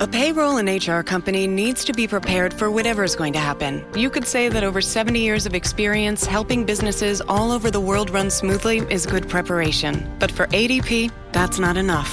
A payroll and HR company needs to be prepared for whatever is going to happen. You could say that over 70 years of experience helping businesses all over the world run smoothly is good preparation. But for ADP, that's not enough.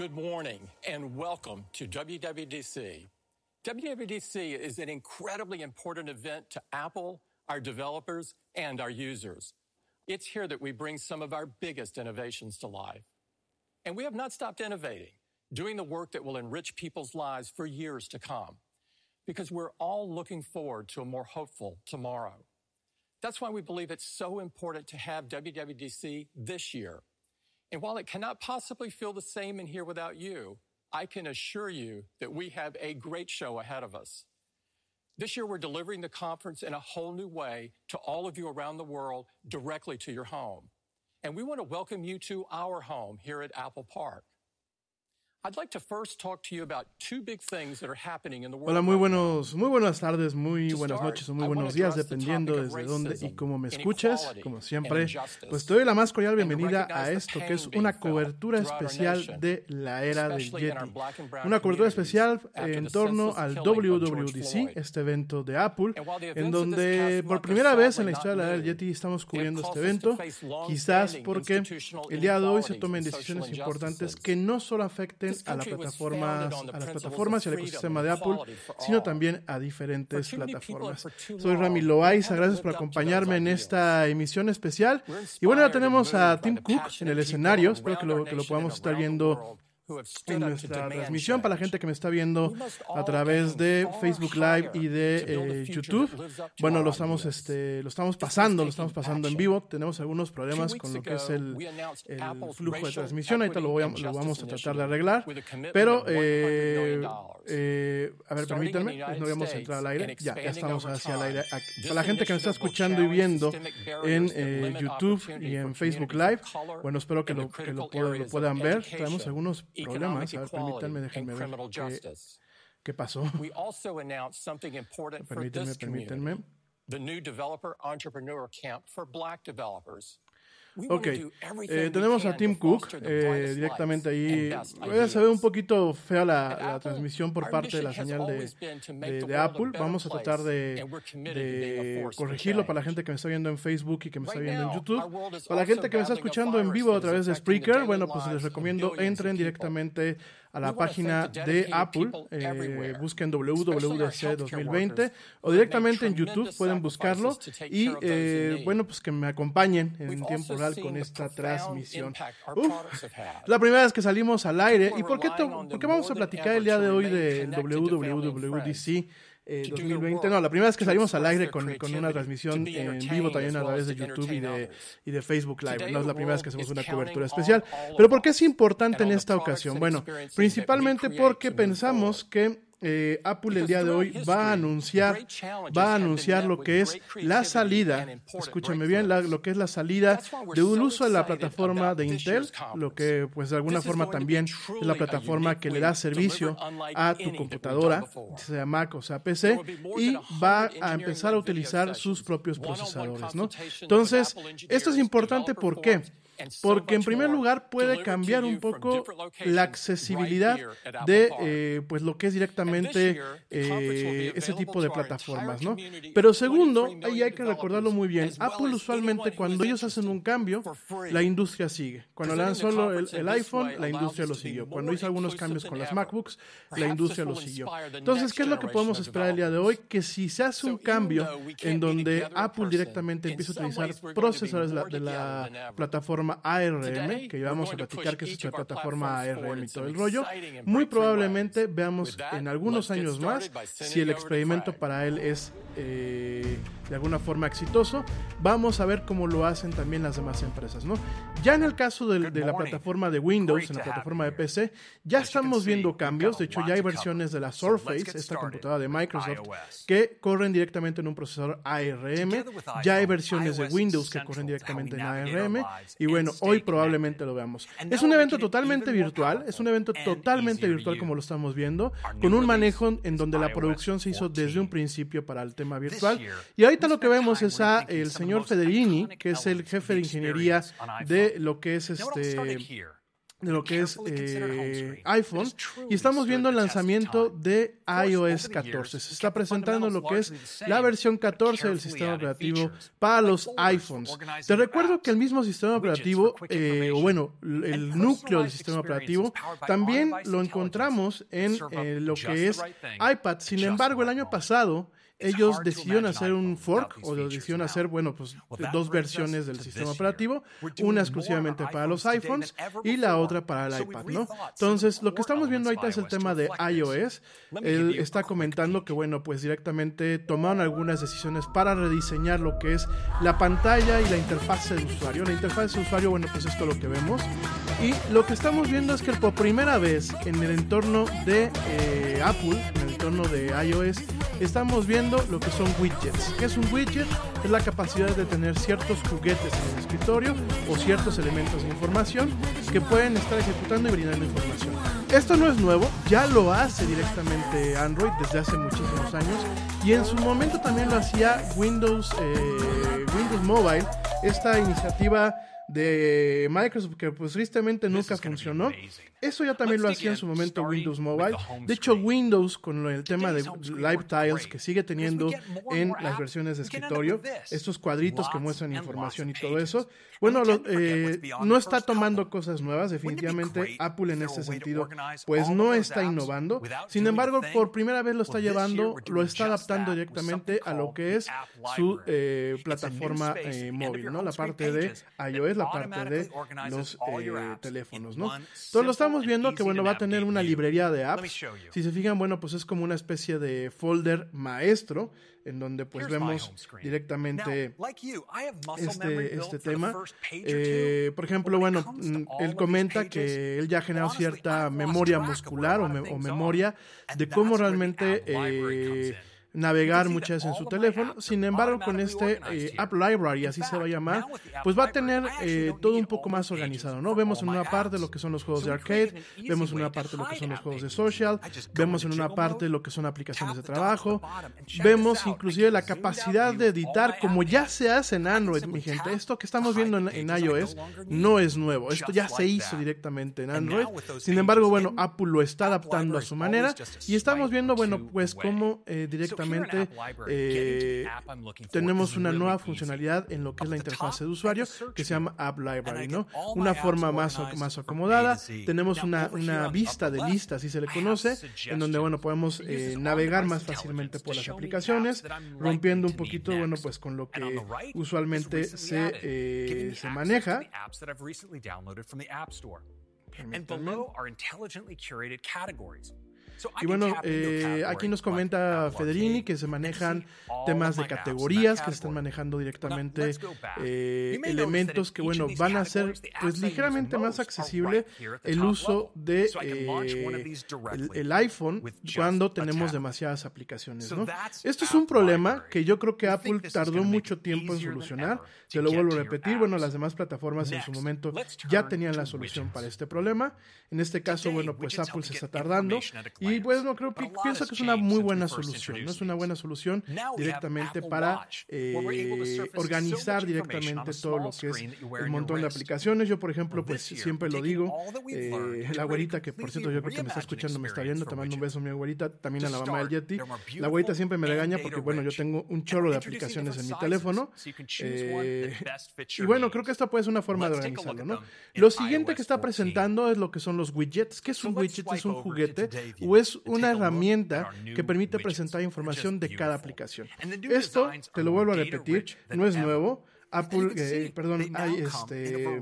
Good morning and welcome to WWDC. WWDC is an incredibly important event to Apple, our developers, and our users. It's here that we bring some of our biggest innovations to life. And we have not stopped innovating. doing the work that will enrich people's lives for years to come. Because we're all looking forward to a more hopeful tomorrow. That's why we believe it's so important to have WWDC this year. And while it cannot possibly feel the same in here without you, I can assure you that we have a great show ahead of us. This year, we're delivering the conference in a whole new way to all of you around the world directly to your home. And we want to welcome you to our home here at Apple Park. Hola, muy buenos, muy buenas tardes, muy buenas noches o muy buenos días, dependiendo desde dónde y cómo me escuches. Como siempre, pues te doy la más cordial bienvenida a esto que es una cobertura especial de la era del Yeti. Una cobertura especial en torno al WWDC, este evento de Apple, en donde por primera vez en la historia de la era del Yeti estamos cubriendo este evento, quizás porque el día de hoy se tomen decisiones importantes que no solo afecten a, la plataforma, a las plataformas y al ecosistema de Apple, sino también a diferentes plataformas. Soy Rami Loaiza, gracias por acompañarme en esta emisión especial. Y bueno, ya tenemos a Tim Cook en el escenario, espero que lo, que lo podamos estar viendo en nuestra transmisión para la gente que me está viendo a través de Facebook Live y de eh, YouTube. Bueno, lo estamos, este, lo estamos pasando, lo estamos pasando en vivo. Tenemos algunos problemas con lo que es el, el flujo de transmisión. Ahorita lo, voy a- lo vamos a tratar de arreglar. Pero, eh, eh, a ver, permítanme, no habíamos entrado al aire. Ya, ya estamos hacia el aire. Para la gente que me está escuchando y viendo en eh, YouTube y en Facebook Live, bueno, espero que lo, que lo, puedan- lo puedan ver. Tenemos algunos problemas. A ver, permítanme, déjenme ver qué, qué pasó. We also announced something important for Permítanme, this community. permítanme. The new Developer Entrepreneur Camp for Black developers. Ok, eh, tenemos a Tim Cook eh, directamente ahí. Eh, Se ve un poquito fea la, transmisión por parte de la señal de, a Apple. Vamos a tratar de, a de corregirlo para la gente que me está viendo en Facebook y que me está viendo en YouTube. Para la gente que me está a escuchando en vivo a través de Spreaker, bueno, pues les recomiendo entren directamente a la página de Apple, eh, busquen WWDC healthcare 2020 workers o directamente en YouTube pueden buscarlo y eh, bueno, pues que me acompañen en tiempo real con esta transmisión. Uf, la primera vez que salimos al aire. ¿Y por qué, por qué vamos a platicar el día de hoy del WWDC eh, to do the 2020? work, No, la primera vez que salimos al aire con, con una transmisión en vivo también a través de YouTube y de, y de Facebook Live. No es la primera vez que hacemos una cobertura especial. Pero ¿por qué es importante en esta ocasión? Bueno, principalmente porque pensamos que eh, Apple el día de hoy va a anunciar, va a anunciar lo que es la salida, escúchame bien, la- lo que es la salida de un uso de la plataforma de Intel, lo que pues de alguna forma también es la plataforma que le da servicio a tu computadora, sea Mac o sea PC, y va a empezar a utilizar sus propios procesadores, ¿no? Entonces, esto es importante ¿por qué? Porque en primer lugar puede cambiar un poco la accesibilidad de eh, pues lo que es directamente eh, ese tipo de plataformas, ¿no? Pero segundo, ahí hay que recordarlo muy bien, Apple usualmente cuando ellos hacen un cambio, la industria sigue. Cuando lanzó el, el iPhone, la industria lo siguió. Cuando hizo algunos cambios con las MacBooks, la industria lo siguió. Entonces, ¿qué es lo que podemos esperar el día de hoy? Que si se hace un cambio en donde Apple directamente empieza a utilizar procesadores de la, de la plataforma ARM, que vamos a platicar que es esta plataforma ARM y todo el rollo, muy probablemente veamos en algunos años más si el experimento para él es eh, de alguna forma exitoso. Vamos a ver cómo lo hacen también las demás empresas, ¿no? Ya en el caso de, la plataforma de Windows, en la plataforma de PC, ya estamos viendo cambios. De hecho, ya hay versiones de la Surface, esta computadora de Microsoft, que corren directamente en un procesador ARM. Ya hay versiones de Windows que corren directamente en ARM. Y bueno, hoy probablemente lo veamos. Es un evento totalmente virtual, es un evento totalmente virtual como lo estamos viendo, con un manejo en donde la producción se hizo desde un principio para el tema virtual. Y ahorita lo que vemos es a el señor Federini, que es el jefe de ingeniería de lo que es este de lo que es eh, iPhone y estamos viendo el lanzamiento de iOS 14. Se está presentando lo que es la versión 14 del sistema operativo para los iPhones. Te recuerdo que el mismo sistema operativo, eh, o bueno, el núcleo del sistema operativo, también lo encontramos en eh, lo que es iPad. Sin embargo, el año pasado ellos decidieron hacer un fork o decidieron hacer, bueno, pues dos versiones del sistema operativo, una exclusivamente para los iPhones y la otra para el iPad, ¿no? Entonces, lo que estamos viendo ahorita es el tema de iOS. Él está comentando que, bueno, pues directamente tomaron algunas decisiones para rediseñar lo que es la pantalla y la interfaz de usuario. La interfaz de usuario, bueno, pues esto es lo que vemos. Y lo que estamos viendo es que por primera vez en el entorno de eh, Apple, en el entorno de iOS, estamos viendo lo que son widgets. ¿Qué es un widget? Es la capacidad de tener ciertos juguetes en el escritorio o ciertos elementos de información que pueden estar ejecutando y brindando información. Esto no es nuevo, ya lo hace directamente Android desde hace muchísimos años y en su momento también lo hacía Windows, eh, Windows Mobile, esta iniciativa de Microsoft que pues tristemente nunca funcionó. Eso ya también lo hacía en su momento Windows Mobile. De hecho, Windows con el tema de Live Tiles que sigue teniendo en las versiones de escritorio, estos cuadritos que muestran información y todo eso, bueno, lo, eh, no está tomando cosas nuevas. Definitivamente Apple en ese sentido pues no está innovando. Sin embargo, por primera vez lo está llevando, lo está adaptando directamente a lo que es su eh, plataforma eh, móvil, ¿no? La parte de iOS, la parte de los teléfonos, ¿no? Entonces lo estamos viendo que, bueno, va a tener una librería de apps. Si se fijan, bueno, pues es como una especie de folder maestro en donde pues vemos directamente este, este tema. Eh, por ejemplo, bueno, mm, él comenta que él ya ha generado cierta memoria muscular o, me- o memoria de cómo realmente eh, navegar muchas veces en su teléfono. Sin embargo, con este eh, App Library, así se va a llamar, pues va a tener eh, todo un poco más organizado, ¿no? Vemos en una parte lo que son los juegos de arcade, vemos en una parte lo que son los juegos de social, vemos en una parte lo que son aplicaciones de trabajo, vemos inclusive la capacidad de editar como ya se hace en Android, mi gente. Esto que estamos viendo en, en iOS no es nuevo, esto ya se hizo directamente en Android. Sin embargo, bueno, Apple lo está adaptando a su manera y estamos viendo, bueno, pues cómo eh, directamente eh, tenemos una nueva funcionalidad en lo que es la interfaz de usuario que se llama App Library, ¿no? Una forma más, más acomodada. Tenemos una, una vista de lista, así se le conoce, en donde, bueno, podemos eh, navegar más fácilmente por las aplicaciones, rompiendo un poquito, bueno, pues con lo que usualmente se, eh, se maneja. Y bueno, eh, aquí nos comenta Federini que se manejan temas de categorías, que se están manejando directamente eh, elementos que, bueno, van a ser pues ligeramente más accesible el uso de eh, el, el iPhone cuando tenemos demasiadas aplicaciones, ¿no? Esto es un problema que yo creo que Apple tardó mucho tiempo en solucionar. Se lo vuelvo a repetir. Bueno, las demás plataformas en su momento ya tenían la solución para este problema. En este caso, bueno, pues Apple se está tardando. Y bueno, creo pi- pienso que es una muy buena solución. No es una buena solución directamente para eh, organizar directamente todo lo que es el montón de aplicaciones. Yo, por ejemplo, pues siempre lo digo. eh, la güerita, que por cierto yo creo que me está escuchando, me está viendo, te mando un beso, mi güerita, también a la mamá del Yeti. La güerita siempre me regaña porque, bueno, yo tengo un chorro de aplicaciones en mi teléfono. Eh, y bueno, creo que esta puede ser una forma de organizarlo, ¿no? Lo siguiente que está presentando es lo que son los widgets. ¿Qué es un widget? ¿Es un juguete o es una herramienta que permite presentar información de cada aplicación? Esto, te lo vuelvo a repetir, no es nuevo. Apple, eh, perdón, hay este,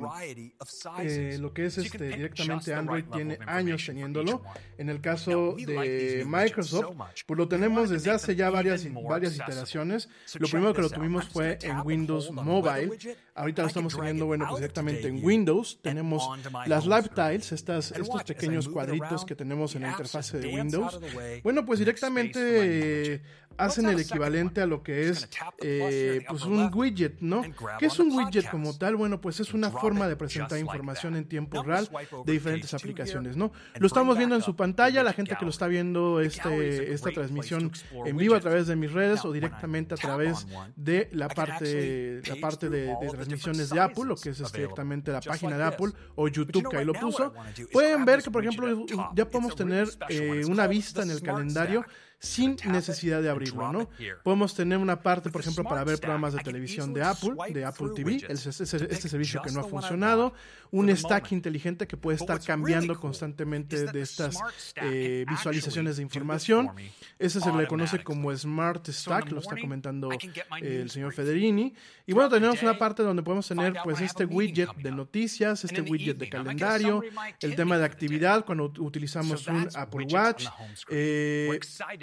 eh, lo que es este directamente Android tiene años teniéndolo. En el caso de Microsoft, pues lo tenemos desde hace ya varias, varias iteraciones. Lo primero que lo tuvimos fue en Windows Mobile. Ahorita lo estamos teniendo, bueno, pues directamente en Windows. Tenemos las Live Tiles, estas, estos pequeños cuadritos que tenemos en la interfase de Windows. Bueno, pues directamente eh, hacen el equivalente a lo que es eh, pues un widget, ¿no? ¿Qué es un widget como tal? Bueno, pues es una forma de presentar información en tiempo real de diferentes aplicaciones, ¿no? Lo estamos viendo en su pantalla, la gente que lo está viendo este, esta transmisión en vivo a través de mis redes o directamente a través de la parte, la parte de, de transmisiones de Apple, lo que es este, directamente la página de Apple o YouTube que ahí lo puso. Pueden ver que, por ejemplo, ya podemos tener eh, una vista en el calendario sin necesidad de abrirlo, ¿no? Podemos tener una parte, por ejemplo, para ver programas de televisión de Apple, de Apple TV, este, este servicio que no ha funcionado, un stack inteligente que puede estar cambiando constantemente de estas eh, visualizaciones de información. Ese se le conoce como Smart Stack, lo está comentando el señor Federini. Y bueno, tenemos una parte donde podemos tener pues este widget de noticias, este widget de calendario, el tema de actividad cuando utilizamos un Apple Watch. Eh,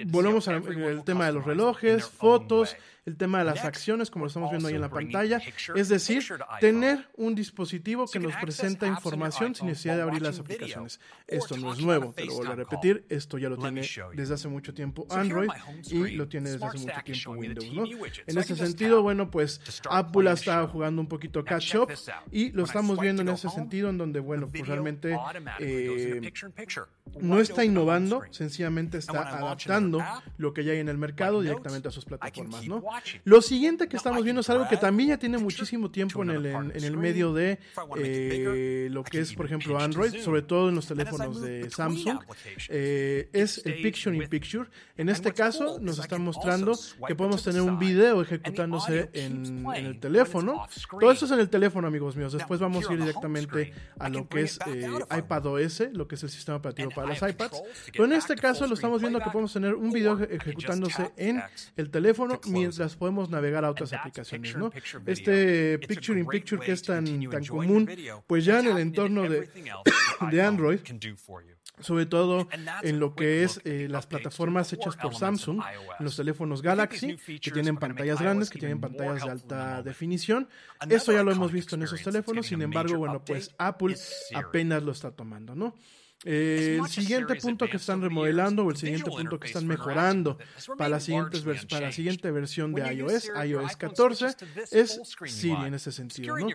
volvemos al tema de los relojes, fotos, el tema de las acciones, como lo estamos viendo ahí en la pantalla. Es decir, tener un dispositivo que nos presenta información sin necesidad de abrir las aplicaciones. Esto no es nuevo, te lo vuelvo a repetir, esto ya lo tiene desde hace mucho tiempo Android y lo tiene desde hace mucho tiempo Windows. ¿no? En ese sentido, bueno, pues Apple ha estado jugando un poquito catch up y lo estamos viendo en ese sentido, en donde, bueno, pues realmente eh, no está innovando, sencillamente está adaptando lo que ya hay en el mercado directamente a sus plataformas, ¿no? Lo siguiente que estamos viendo es algo que también ya tiene muchísimo tiempo en el, en, el medio de eh, lo que es, por ejemplo, Android, sobre todo en los teléfonos de Samsung, eh, es el Picture in Picture. En este caso nos está mostrando que podemos tener un video ejecutándose en, en el teléfono. Todo esto es en el teléfono, amigos míos. Después vamos a ir directamente a lo que es eh, iPadOS, lo que es el sistema operativo para los iPads. Pero en este caso lo estamos viendo que podemos tener un video ejecutándose en el teléfono mientras podemos navegar a otras aplicaciones, ¿no? Este Picture in Picture que es tan, tan común, pues ya en el entorno de, de Android sobre todo en lo que es eh, las plataformas hechas por Samsung, los teléfonos Galaxy, que tienen pantallas grandes, que tienen pantallas de alta definición. Eso ya lo hemos visto en esos teléfonos, sin embargo, bueno, pues Apple apenas lo está tomando, ¿no? Eh, el siguiente punto que están remodelando o el siguiente punto que están mejorando para la, siguiente para la siguiente versión de iOS, iOS 14, es Siri en ese sentido. ¿no?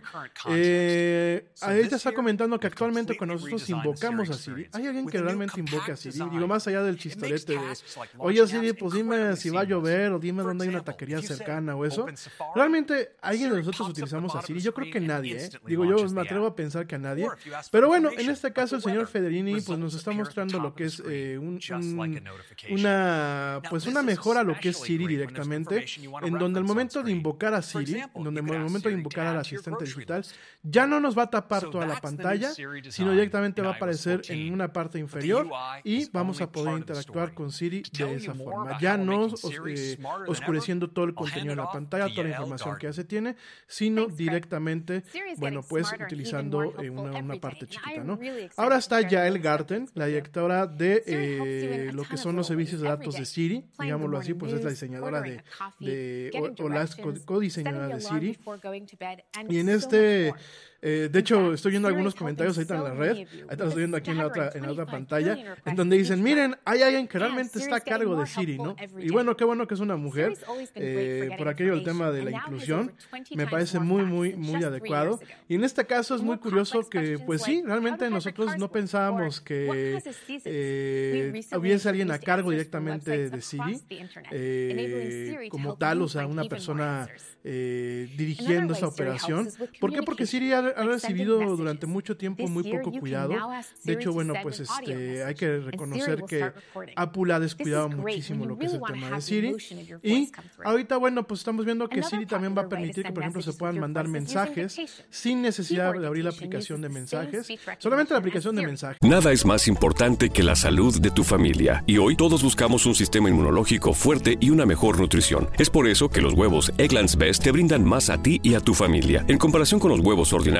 Eh, ella está comentando que actualmente cuando nosotros invocamos a Siri, ¿hay alguien que realmente invoque a Siri? Digo, más allá del chistorete de, oye Siri, pues dime si va a llover o dime dónde hay una taquería cercana o eso. ¿Realmente alguien de nosotros utilizamos a Siri? Yo creo que nadie, ¿eh? Digo, yo me atrevo a pensar que a nadie. Pero bueno, en este caso el señor Federini pues nos está mostrando lo que es eh, un, un, una pues una mejora a lo que es Siri directamente, en donde el momento de invocar a Siri, en donde el momento de invocar al asistente digital, ya no nos va a tapar toda la pantalla, sino directamente va a aparecer en una parte inferior y vamos a poder interactuar con Siri de esa forma, ya no eh, oscureciendo todo el contenido de la pantalla, toda la información que ya se tiene, sino directamente, bueno, pues utilizando eh, una, una, parte chiquita, ¿no? Ahora está ya el Garten, la directora de eh, lo que son los servicios de datos de Siri, digámoslo así, pues es la diseñadora de, de o, o la codiseñadora de Siri. Y en este eh, de hecho, estoy viendo algunos comentarios ahorita en la red, ahorita lo estoy viendo aquí en la otra, en la otra pantalla, en donde dicen, miren, hay alguien que realmente está a cargo de Siri, ¿no? Y bueno, qué bueno que es una mujer, eh, por aquello el tema de la inclusión, me parece muy, muy, muy adecuado. Y en este caso es muy curioso que, pues sí, realmente nosotros no pensábamos que eh, hubiese alguien a cargo directamente de Siri, eh, como tal, o sea, una persona eh, dirigiendo esa operación. ¿Por qué? Porque Siri ha, ha, recibido durante mucho tiempo muy poco cuidado. De hecho, bueno, pues este, hay que reconocer que Apple ha descuidado muchísimo lo que es el tema de Siri. Y ahorita, bueno, pues estamos viendo que Siri también va a permitir que, por ejemplo, se puedan mandar mensajes sin necesidad de abrir la aplicación de mensajes, solamente la aplicación de mensajes. Nada es más importante que la salud de tu familia. Y hoy todos buscamos un sistema inmunológico fuerte y una mejor nutrición. Es por eso que los huevos Egglands Best te brindan más a ti y a tu familia. En comparación con los huevos ordinarios,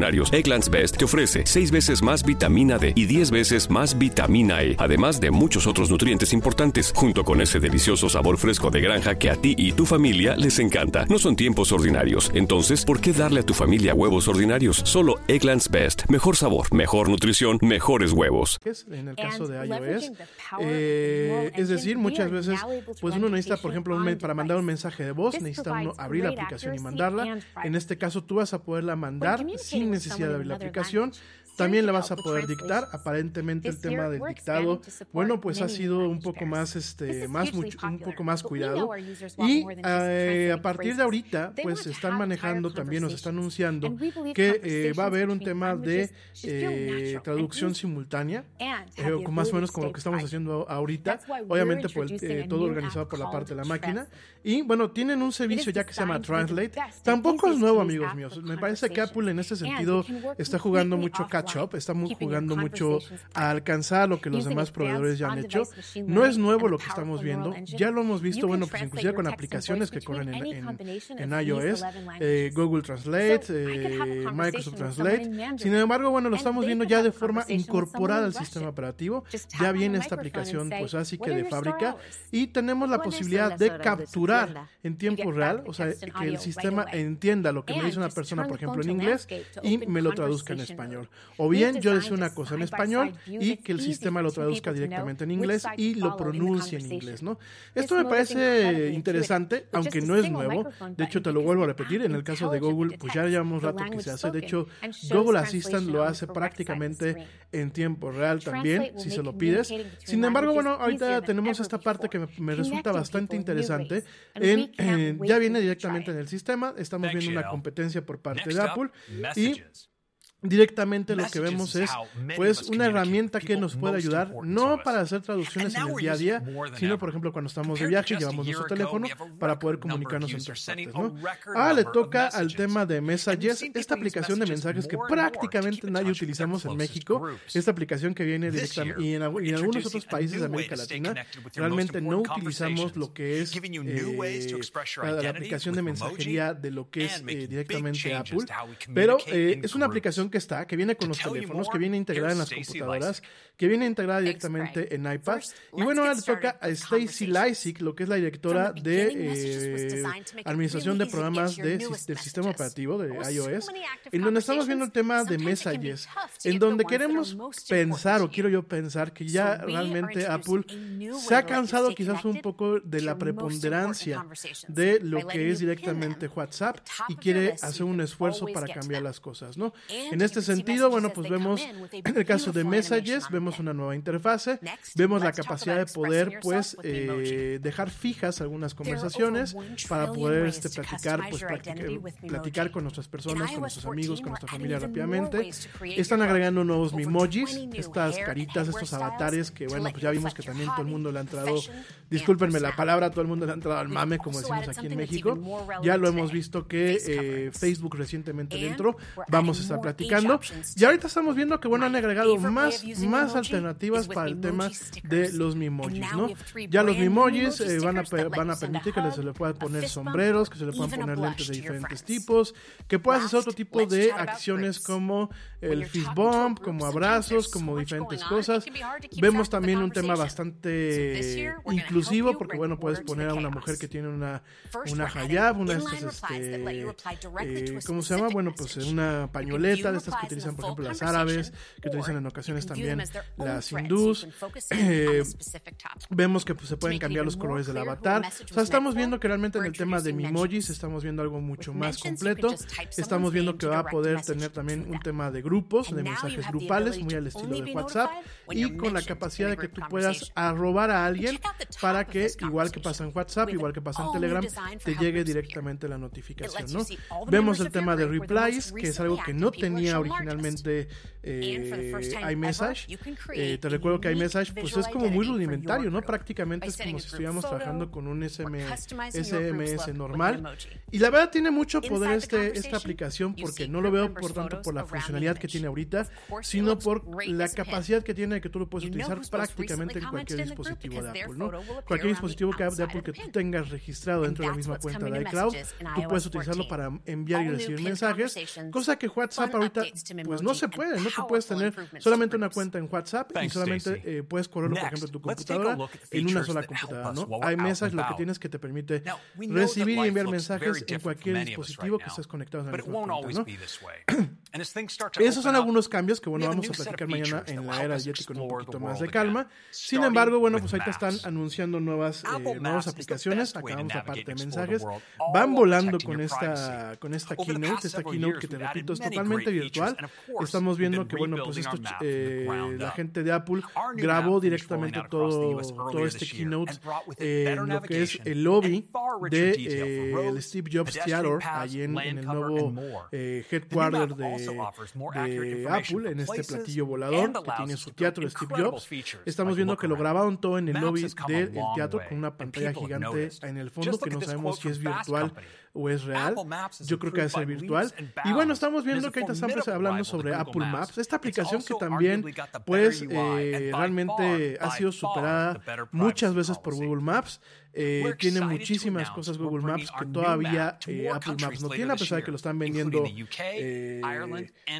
Egglands Best te ofrece 6 veces más vitamina D y 10 veces más vitamina E, además de muchos otros nutrientes importantes, junto con ese delicioso sabor fresco de granja que a ti y tu familia les encanta. No son tiempos ordinarios, entonces, ¿por qué darle a tu familia huevos ordinarios? Solo Egglands Best. Mejor sabor, mejor nutrición, mejores huevos. En el caso de iOS, eh, es decir, muchas veces, pues uno necesita, por ejemplo, un para mandar un mensaje de voz, necesita uno abrir la aplicación y mandarla. En este caso, tú vas a poderla mandar sin necesidad de abrir la aplicación. También la vas a poder dictar. Aparentemente el tema del dictado, bueno, pues ha sido un poco más, este, más mucho, un poco más cuidado. Y eh, a partir de ahorita, pues están manejando también, nos están anunciando que eh, va a haber un tema de eh, traducción simultánea, eh, más o menos como lo que estamos haciendo ahorita. Obviamente, pues eh, todo organizado por la parte de la máquina. Y bueno, tienen un servicio ya que se llama Translate. Tampoco es nuevo, amigos míos. Me parece que Apple en este sentido está jugando mucho catch muy jugando mucho a alcanzar lo que los demás proveedores ya han hecho. No es nuevo lo que estamos viendo. Ya lo hemos visto, bueno, pues inclusive con aplicaciones que corren en, en, en iOS, eh, Google Translate, eh, Microsoft Translate. Sin embargo, bueno, lo estamos viendo ya de forma incorporada al sistema operativo. Ya viene esta aplicación, pues así que de fábrica. Y tenemos la posibilidad de capturar en tiempo real, o sea, que el sistema entienda lo que me dice una persona, por ejemplo, en inglés y me lo traduzca en español. O bien yo decía una cosa en español y que el sistema lo traduzca directamente en inglés y lo pronuncie en inglés, ¿no? Esto me parece interesante, aunque no es nuevo. De hecho, te lo vuelvo a repetir, en el caso de Google, pues ya llevamos rato que se hace. De hecho, Google Assistant lo hace prácticamente en tiempo real también, si se lo pides. Sin embargo, bueno, ahorita tenemos esta parte que me, me resulta bastante interesante, en, ya viene directamente en el sistema. Estamos viendo una competencia por parte de Apple y directamente lo que vemos es pues una herramienta que nos puede ayudar no para hacer traducciones en el día a día sino por ejemplo cuando estamos de viaje llevamos nuestro teléfono para poder comunicarnos entre partes ¿no? ah le toca al tema de Messages. esta aplicación de mensajes que prácticamente nadie utilizamos en México esta aplicación que viene directamente y en, y en algunos otros países de América Latina realmente no utilizamos lo que es eh, la, la, aplicación de mensajería de lo que es eh, directamente Apple pero eh, es una aplicación que está, que viene con los teléfonos, que viene integrada en las computadoras, que viene integrada directamente en iPad. Y bueno, ahora le toca a Stacy Lysick, lo que es la directora de eh, Administración de Programas de, del Sistema Operativo de iOS, en donde estamos viendo el tema de Messages, en donde queremos pensar, o quiero yo pensar, que ya realmente Apple se ha cansado quizás un poco de la preponderancia de lo que es directamente WhatsApp y quiere hacer un esfuerzo para cambiar las cosas, ¿no? En este sentido, bueno, pues vemos en el caso de Messages, vemos una nueva interfase, vemos la capacidad de poder, pues, eh, dejar fijas algunas conversaciones para poder este, platicar, pues, platicar con nuestras personas, con nuestros amigos, con nuestra familia rápidamente. Están agregando nuevos Mimojis, estas caritas, estos avatares que, bueno, pues ya vimos que también todo el mundo le ha entrado, discúlpenme la palabra, todo el mundo le ha entrado al mame, como decimos aquí en México. Ya lo hemos visto que eh, Facebook recientemente dentro, vamos a estar platicando y ahorita estamos viendo que, bueno, han agregado más, más alternativas para el tema de los Mimojis, ¿no? Ya los Mimojis eh, van, a, van a permitir que se le puedan poner sombreros, que se le puedan poner lentes de diferentes tipos, que puedas hacer otro tipo de acciones como el fist bump, como abrazos, como diferentes cosas. Vemos también un tema bastante inclusivo, porque, bueno, puedes poner a una mujer que tiene una, una hijab, una, este, eh, ¿cómo se llama? Bueno, pues una pañoleta de estas que utilizan, por ejemplo, las árabes, que utilizan en ocasiones también las hindús. Eh, vemos que pues, se pueden cambiar los colores del avatar. O sea, estamos viendo que realmente en el tema de Mimojis estamos viendo algo mucho más completo. Estamos viendo que va a poder tener también un tema de grupos, de mensajes grupales, muy al estilo de WhatsApp, y con la capacidad de que tú puedas arrobar a alguien para que, igual que pasa en WhatsApp, igual que pasa en Telegram, te llegue directamente la notificación, ¿no? Vemos el tema de replies, que es algo que no tenía originalmente eh, iMessage. Eh, te recuerdo que iMessage pues es como muy rudimentario, ¿no? Prácticamente es como si estuviéramos trabajando con un SMS normal. Y la verdad tiene mucho poder este, esta aplicación porque no lo veo por tanto por la funcionalidad que tiene ahorita, sino por la capacidad que tiene de que tú lo puedes utilizar prácticamente en cualquier dispositivo de Apple, ¿no? Cualquier dispositivo que, de Apple que tú tengas registrado dentro de la misma cuenta de iCloud, tú puedes utilizarlo para enviar y recibir mensajes, cosa que WhatsApp ahorita ahorita pues no se puede, no te puedes tener solamente una cuenta en WhatsApp y solamente eh, puedes correrlo, por ejemplo, en tu computadora en una sola computadora, ¿no? iMessage lo que tienes que te permite recibir y enviar mensajes en cualquier dispositivo que estés conectado en el punto, ¿no? Esos son algunos cambios que, bueno, vamos a platicar mañana en la era Yeti con un poquito más de calma. Sin embargo, bueno, pues ahorita están anunciando nuevas, eh, nuevas aplicaciones. Acabamos la parte de mensajes. Van volando con esta, con esta keynote, esta keynote que te repito es totalmente virtual. Estamos viendo que, bueno, pues esto, eh, la gente de Apple grabó directamente todo, todo este keynote en lo que es el lobby de eh, el Steve Jobs Theater, allí en, en el nuevo eh, headquarter de, de Apple, en este platillo volador que tiene su teatro de Steve Jobs. Estamos viendo que lo grabaron todo en el lobby del teatro con una pantalla gigante en el fondo que no sabemos si es virtual o es real. Yo creo que debe ser virtual. Y bueno, estamos viendo que ahorita estamos hablando sobre Apple Maps, esta aplicación que también, pues, eh, realmente ha sido superada muchas veces por Google Maps. Eh, tiene muchísimas cosas Google Maps que todavía eh, Apple Maps no tiene, a pesar de que lo están vendiendo, eh,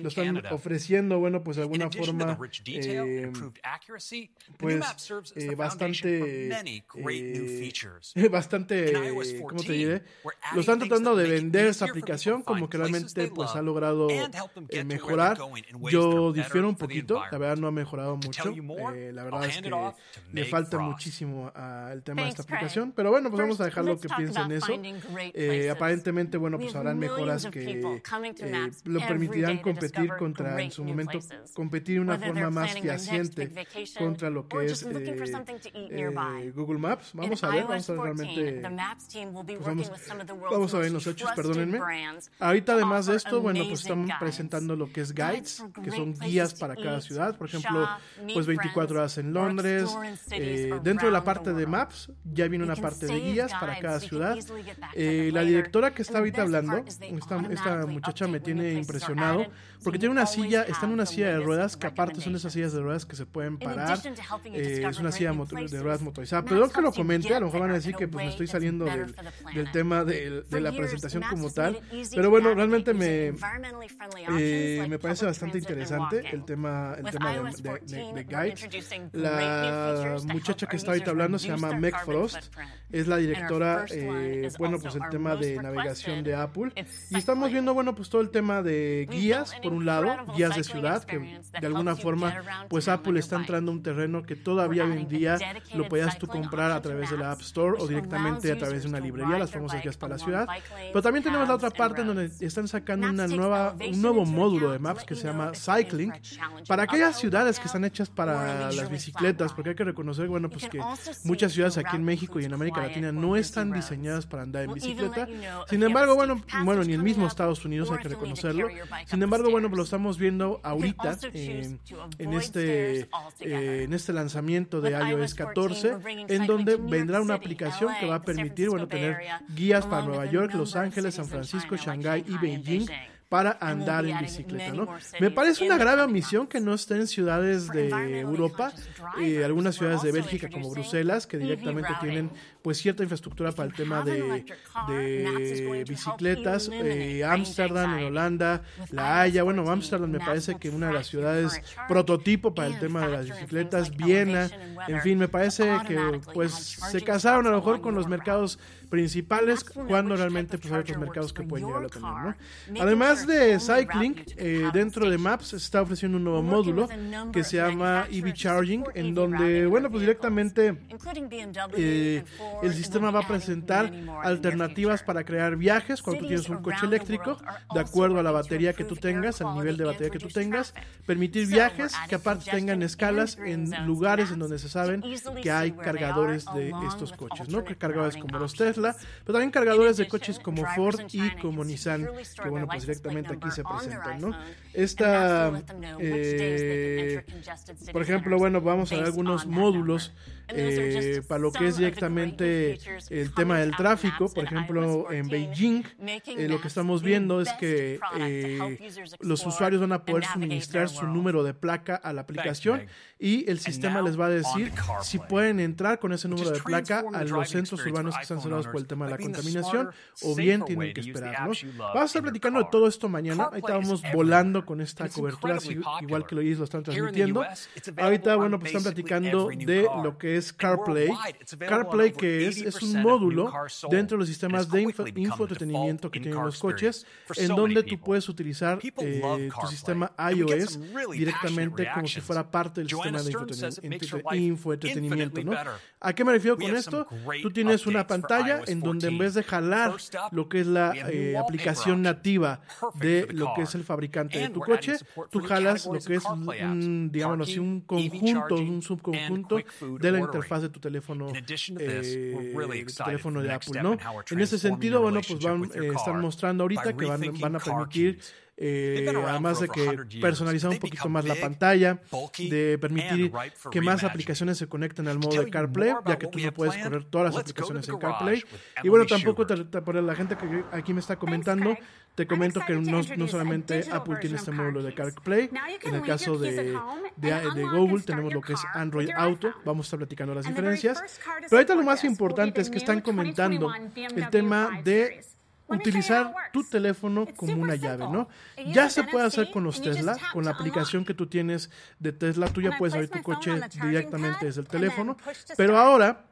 lo están ofreciendo, bueno, pues de alguna forma, eh, pues eh, bastante, eh, bastante, ¿cómo te diré? Lo están tratando de vender esa aplicación como que realmente pues ha logrado eh, mejorar. Yo difiero un poquito, la verdad no ha mejorado mucho, eh, la verdad es que le falta muchísimo al tema de esta aplicación pero bueno, pues vamos a dejarlo que piensen eso. Eh, aparentemente, bueno, pues habrán mejoras que eh, lo permitirán competir contra, en su momento, competir de una forma más fehaciente contra lo que es eh, Google Maps. Vamos a ver, vamos a ver realmente, pues vamos, vamos a ver los hechos, perdónenme. Ahorita además de esto, bueno, pues están presentando lo que es guides, que son guías para cada ciudad. Por ejemplo, pues 24 horas en Londres. dentro de la parte de Maps ya viene una parte de guías para cada ciudad. Eh, la directora que está ahorita hablando, esta, esta, muchacha me tiene impresionado porque tiene una silla, está en una silla de ruedas que aparte son esas sillas de ruedas que se pueden parar. Eh, es una silla de ruedas motorizada. Perdón que lo comente, a lo mejor van a decir que pues me estoy saliendo del, del tema de, de, la presentación como tal. Pero bueno, realmente me, eh, me parece bastante interesante el tema, el tema de, de, de guides. La muchacha que está ahorita hablando se llama Meg Frost es la directora, eh, bueno, pues el tema de navegación de Apple. Y estamos viendo, bueno, pues todo el tema de guías, por un lado, guías de ciudad, que de alguna forma, pues Apple está entrando a un terreno que todavía hoy en día lo podías tú comprar a través de la App Store o directamente a través de una librería, las famosas guías para la ciudad. Pero también tenemos la otra parte en donde están sacando una nueva, un nuevo módulo de Maps que se llama Cycling, para aquellas ciudades que están hechas para las bicicletas, porque hay que reconocer, bueno, pues que muchas ciudades aquí en México y en América Latina no están diseñadas para andar en bicicleta. Sin embargo, bueno, bueno, ni el mismo Estados Unidos hay que reconocerlo. Sin embargo, bueno, lo estamos viendo ahorita eh, en este eh, en este lanzamiento de iOS 14, en donde vendrá una aplicación que va a permitir, bueno, tener guías para Nueva York, Los Ángeles, San Francisco, Shanghái y Beijing para andar en bicicleta, ¿no? Me parece una grave omisión que no estén ciudades de Europa, eh, algunas ciudades de Bélgica como Bruselas, que directamente tienen pues cierta infraestructura para el tema de, de bicicletas, eh, Ámsterdam en Holanda, La Haya, bueno, Ámsterdam me parece que una de las ciudades prototipo para el tema de las bicicletas, Viena, en fin, me parece que pues se casaron a lo mejor con los mercados principales cuando realmente pues hay otros mercados que pueden llegar a tener, ¿no? Además de Cycling, eh, dentro de Maps se está ofreciendo un nuevo módulo que se llama EV Charging, en donde, bueno, pues directamente eh, el sistema va a presentar alternativas para crear viajes cuando tú tienes un coche eléctrico, de acuerdo a la batería que tú tengas, al nivel de batería que tú tengas, permitir viajes que aparte tengan escalas en lugares en donde se saben que hay cargadores de estos coches, ¿no? Que cargadores como los Tesla, pero también cargadores de coches como Ford y como Nissan, que bueno, pues directamente aquí se presentan, ¿no? Esta, eh, por ejemplo, bueno, vamos a ver algunos módulos eh, para lo que es directamente el tema del tráfico. Por ejemplo, en Beijing, eh, lo que estamos viendo es que eh, los usuarios van a poder suministrar su número de placa a la aplicación y el sistema les va a decir si pueden entrar con ese número de placa a los centros urbanos que están cerrados por el tema de la contaminación o bien tienen que esperarlos. Vamos a estar platicando de todo esto mañana. Ahorita vamos volando con esta cobertura, así, igual que lo lo están transmitiendo. Ahorita, bueno, pues están platicando de lo que es CarPlay. CarPlay, que es, es un módulo dentro de los sistemas de info, infoentretenimiento que tienen los coches, en donde tú puedes utilizar eh, tu sistema iOS directamente como si fuera parte del sistema de infoentretenimiento, infoentretenimiento ¿no? ¿A qué me refiero con esto? Tú tienes una pantalla en donde en vez de jalar lo que es la eh, aplicación nativa de lo que es el fabricante de tu coche, tú jalas lo que es un, digamos así, un conjunto, un subconjunto de la interfaz de tu teléfono, eh, de tu teléfono de Apple, ¿no? En ese sentido, bueno, pues van, eh, están mostrando ahorita que van, van a permitir eh, además de que personalizar un poquito más la pantalla, de permitir que más aplicaciones se conecten al modo de CarPlay, ya que tú no puedes correr todas las aplicaciones en CarPlay. Y bueno, tampoco te, te, por la gente que aquí me está comentando, te comento que no, no solamente Apple tiene este módulo de CarPlay, en el caso de, de, de Google tenemos lo que es Android Auto, vamos a estar platicando las diferencias. Pero ahorita lo más importante es que están comentando el tema de utilizar tu teléfono como una llave, ¿no? Ya se puede hacer con los Tesla, con la aplicación que tú tienes de Tesla, tú ya puedes abrir tu coche directamente desde el teléfono, pero ahora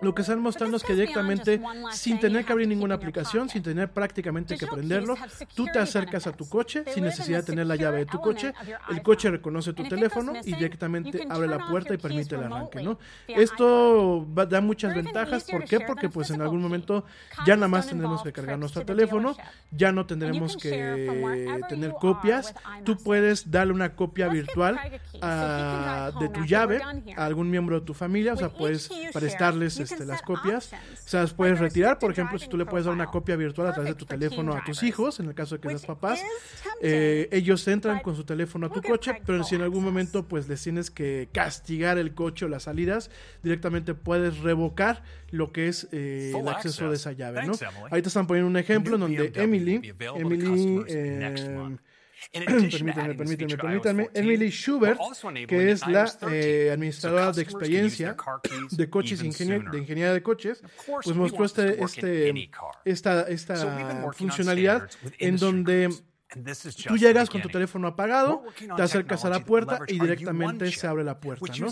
lo que están mostrando es que directamente, sin tener que abrir ninguna aplicación, sin tener prácticamente que prenderlo, tú te acercas a tu coche sin necesidad de tener la llave de tu coche, el coche reconoce tu teléfono y directamente abre la puerta y permite el arranque, ¿no? Esto va, da muchas ventajas, ¿por qué? Porque pues en algún momento ya nada más tendremos que cargar nuestro teléfono, ya no tendremos que tener copias, tú puedes darle una copia virtual a, de tu llave a algún miembro de tu familia, o sea, puedes prestarles este, las copias. O sea, las puedes retirar, por ejemplo, si tú le puedes dar una copia virtual a través de tu teléfono a tus hijos, en el caso de que seas papás, eh, ellos entran con su teléfono a tu coche, pero si en algún momento pues les tienes que castigar el coche o las salidas, directamente puedes revocar lo que es eh, el acceso de esa llave, ¿no? Ahorita están poniendo un ejemplo en donde Emily, Emily eh, permítanme, permítanme, permítanme. Emily Schubert, que es la eh, administradora de experiencia de coches, ingenier de ingeniería de coches, pues mostró este, este, esta, esta funcionalidad en donde Tú llegas con tu teléfono apagado, te acercas a la puerta y directamente se abre la puerta, ¿no?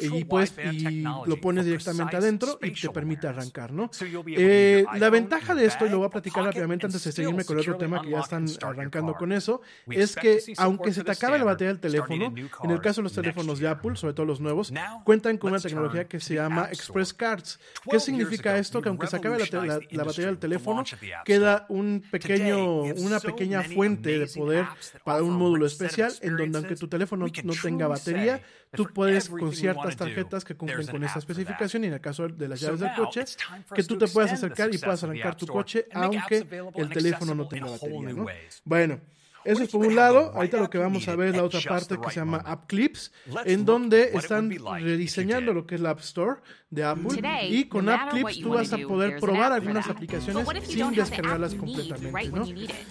Y, pues, y lo pones directamente adentro y te permite arrancar, ¿no? Eh, la ventaja de esto, y lo voy a platicar rápidamente antes de seguirme con el otro tema que ya están arrancando con eso, es que aunque se te acabe la batería del teléfono, en el caso de los teléfonos de Apple, sobre todo los nuevos, cuentan con una tecnología que se llama Express Cards. ¿Qué significa esto? Que aunque se acabe la, la, la batería del teléfono, queda un pequeño, una pequeña fuente de poder para un módulo especial en donde aunque tu teléfono no tenga batería, tú puedes con ciertas tarjetas que cumplen con esa especificación y en el caso de las llaves del coche, que tú te puedas acercar y puedas arrancar tu coche aunque el teléfono no tenga batería. ¿no? Bueno. Eso es por un lado. Ahorita lo que vamos a ver es la otra parte que se llama App Clips, en donde están rediseñando lo que es la App Store de Apple. Y con App Clips tú vas a poder probar algunas aplicaciones sin descargarlas completamente, ¿no?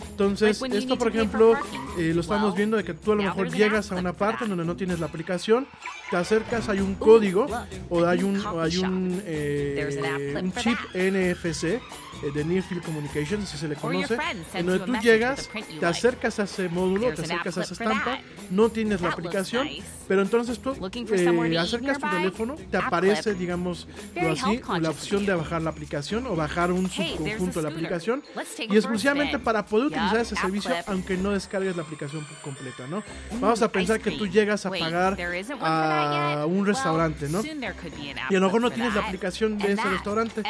Entonces, esto, por ejemplo, eh, lo estamos viendo de que tú a lo mejor llegas a una parte donde no tienes la aplicación, te acercas, hay un código o hay un, o hay un, eh, un chip NFC de Near Field Communications, si se le conoce, en donde tú llegas, te acercas a ese módulo, te acercas a esa estampa, no tienes la aplicación, pero entonces tú eh, acercas tu teléfono, te aparece, digamos, así, la opción de bajar la aplicación o bajar un subconjunto de la aplicación y exclusivamente para poder utilizar ese servicio, aunque no descargues la aplicación completa, ¿no? Vamos a pensar que tú llegas a pagar a un restaurante, ¿no? Y a lo mejor no tienes la aplicación de ese restaurante,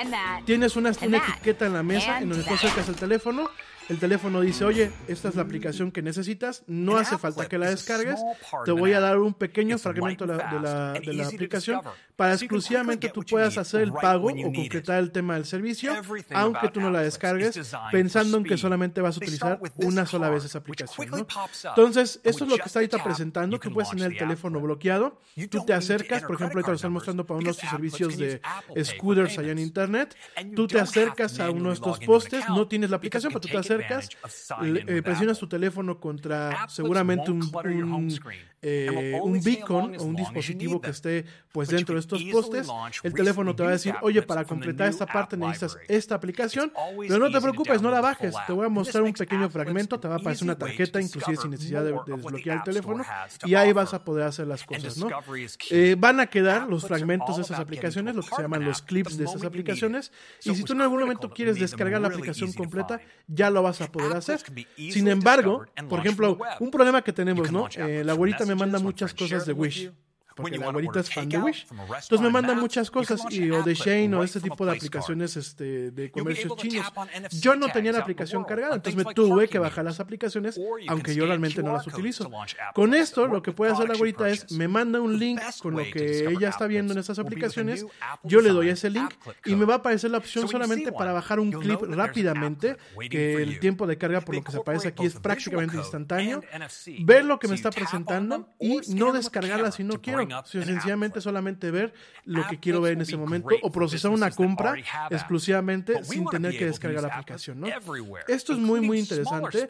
tienes una, una etiqueta en la mesa en donde tú acercas el teléfono el teléfono dice, oye, esta es la aplicación que necesitas, no hace falta que la descargues, te voy a dar un pequeño fragmento de la, de la, de la aplicación para exclusivamente tú puedas hacer el pago o concretar el tema del servicio, aunque tú no la descargues, pensando en que solamente vas a utilizar una sola vez esa aplicación. ¿no? Entonces, esto es lo que está ahorita presentando, que puedes tener el teléfono bloqueado, tú te acercas, por ejemplo, ahorita lo están mostrando para uno de estos servicios de scooters allá en Internet, tú te acercas a uno de estos postes, no tienes la aplicación, pero tú te acercas acercas, eh, presionas tu teléfono contra seguramente un, un, eh, un beacon o un dispositivo que esté pues dentro de estos postes, el teléfono te va a decir, oye, para completar esta parte necesitas esta aplicación, pero no te preocupes, no la bajes, te voy a mostrar un pequeño fragmento, te va a aparecer una tarjeta, inclusive sin necesidad de, de desbloquear el teléfono, y ahí vas a poder hacer las cosas, ¿no? Eh, van a quedar los fragmentos de esas aplicaciones, lo que se llaman los clips de esas aplicaciones, y si tú en algún momento quieres descargar la aplicación completa, ya lo vas a poder hacer. Sin embargo, por ejemplo, un problema que tenemos, ¿no? Eh, la abuelita me manda muchas cosas de Wish porque la abuelita es fan de Wish. Entonces me manda muchas cosas y, o de Shane o este tipo de aplicaciones este, de comercios chinos. Yo no tenía la aplicación cargada, entonces me tuve que bajar las aplicaciones, aunque yo realmente no las utilizo. Con esto, lo que puede hacer la abuelita es me manda un link con lo que ella está viendo en esas aplicaciones, yo le doy ese link y me va a aparecer la opción solamente para bajar un clip rápidamente, que el tiempo de carga por lo que se aparece aquí es prácticamente instantáneo, ver lo que me está presentando y no descargarla si no quiero sencillamente solamente ver lo que quiero ver en ese momento o procesar una compra exclusivamente sin tener que descargar la aplicación, ¿no? Esto es muy, muy interesante.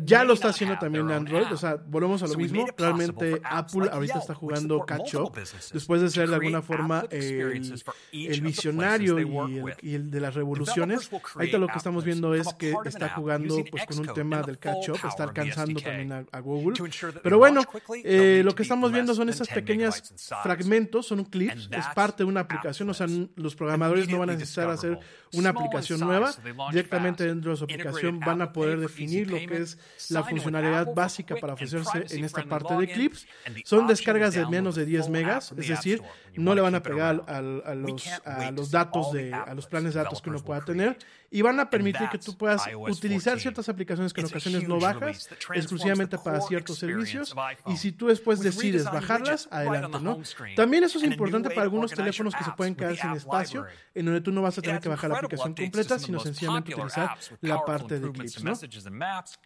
Ya lo está haciendo también Android, o sea, volvemos a lo mismo. Realmente Apple ahorita está jugando catch up después de ser de alguna forma el, el visionario y el, y el, de las revoluciones. Ahorita lo que estamos viendo es que está jugando pues con un tema del catch up, está alcanzando también a, a Google. Pero bueno, eh, lo que estamos viendo son estas pequeñas fragmentos, son clips, es parte de una aplicación, o sea, los programadores no van a necesitar hacer una aplicación nueva, directamente dentro de su aplicación van a poder definir lo que es la funcionalidad básica para ofrecerse en esta parte de clips. Son descargas de menos de 10 megas, es decir, no le van a pegar a, a, los, a los datos, de, a los planes de datos que uno pueda tener y van a permitir que tú puedas utilizar ciertas aplicaciones que en ocasiones no bajas exclusivamente para ciertos servicios y si tú después decides bajarlas, adelante, ¿no? También eso es importante para algunos teléfonos que se pueden quedar sin espacio, en donde tú no vas a tener que bajar la aplicación completa, sino sencillamente utilizar la parte de clips, ¿no?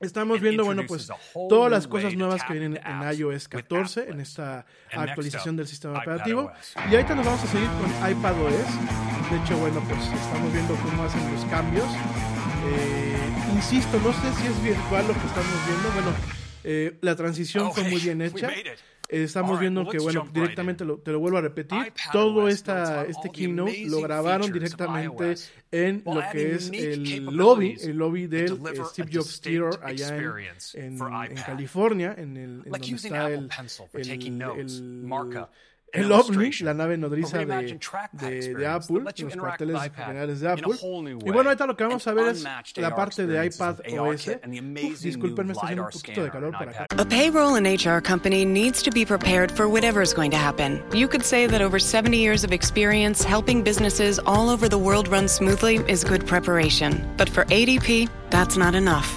Estamos viendo, bueno, pues todas las cosas nuevas que vienen en iOS 14, en esta actualización del sistema operativo. Y ahorita nos vamos a seguir con iPadOS. De hecho, bueno, pues estamos viendo cómo hacen los cambios. Eh, insisto, no sé si es virtual lo que estamos viendo. Bueno, eh, la transición fue muy bien hecha. Estamos viendo que, bueno, directamente lo, te lo vuelvo a repetir. Todo esta, este keynote lo grabaron directamente en lo que es el lobby, el lobby del eh, Steve Jobs Theater allá en, en, en, California, en, el, en donde está el, el, el el OVNI, la nave nodriza de, de, de Apple, los cuarteles generales de Apple. Y bueno, ahorita lo que vamos a ver es la parte de iPad OS. Uf, disculpenme, está haciendo un poquito de calor por acá. A payroll and HR company needs to be prepared for whatever is going to happen. You could say that over 70 years of experience helping businesses all over the world run smoothly is good preparation. But for ADP, that's not enough.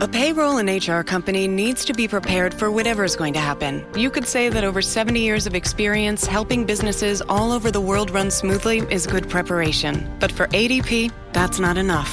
A payroll and HR company needs to be prepared for whatever is going to happen. You could say that over 70 years of experience helping businesses all over the world run smoothly is good preparation. But for ADP, that's not enough.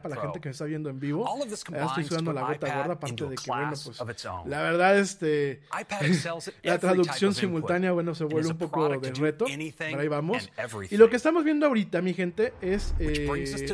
Para la gente que me está viendo en vivo. Estoy sudando la gota gorda, aparte de que, bueno, pues la verdad, este, la traducción simultánea, bueno, se vuelve un poco de reto, pero ahí vamos. Y lo que estamos viendo ahorita, mi gente, es eh,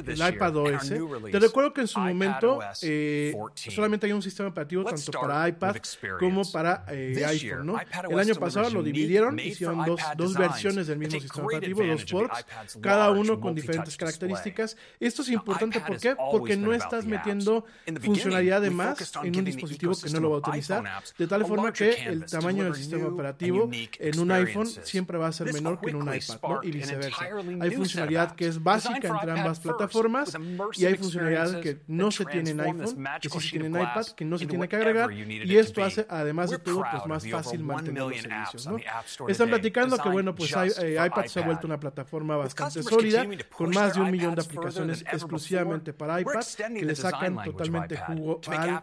el iPad OS. Te recuerdo que en su momento eh, solamente hay un sistema operativo tanto para iPad como para eh, iPhone, ¿no? El año pasado lo dividieron, hicieron dos, dos versiones del mismo sistema operativo, dos ports, cada uno con diferentes características. Esto es importante, ¿por Porque no estás metiendo funcionalidad de más en un dispositivo que no lo va a utilizar, de tal forma que el tamaño del sistema operativo en un iPhone siempre va a ser menor que en un iPad, ¿no? Y viceversa. Hay funcionalidad que es básica entre ambas plataformas y hay funcionalidad que no se tiene en iPhone, que sí se tiene en iPad, que no se tiene que agregar, y esto hace, además de todo, pues más fácil mantener los servicios, ¿no? Están platicando que, bueno, pues iPad se ha vuelto una plataforma bastante sólida, con más de un millón de aplicaciones exclusivamente para iPad, que le sacan totalmente jugo al,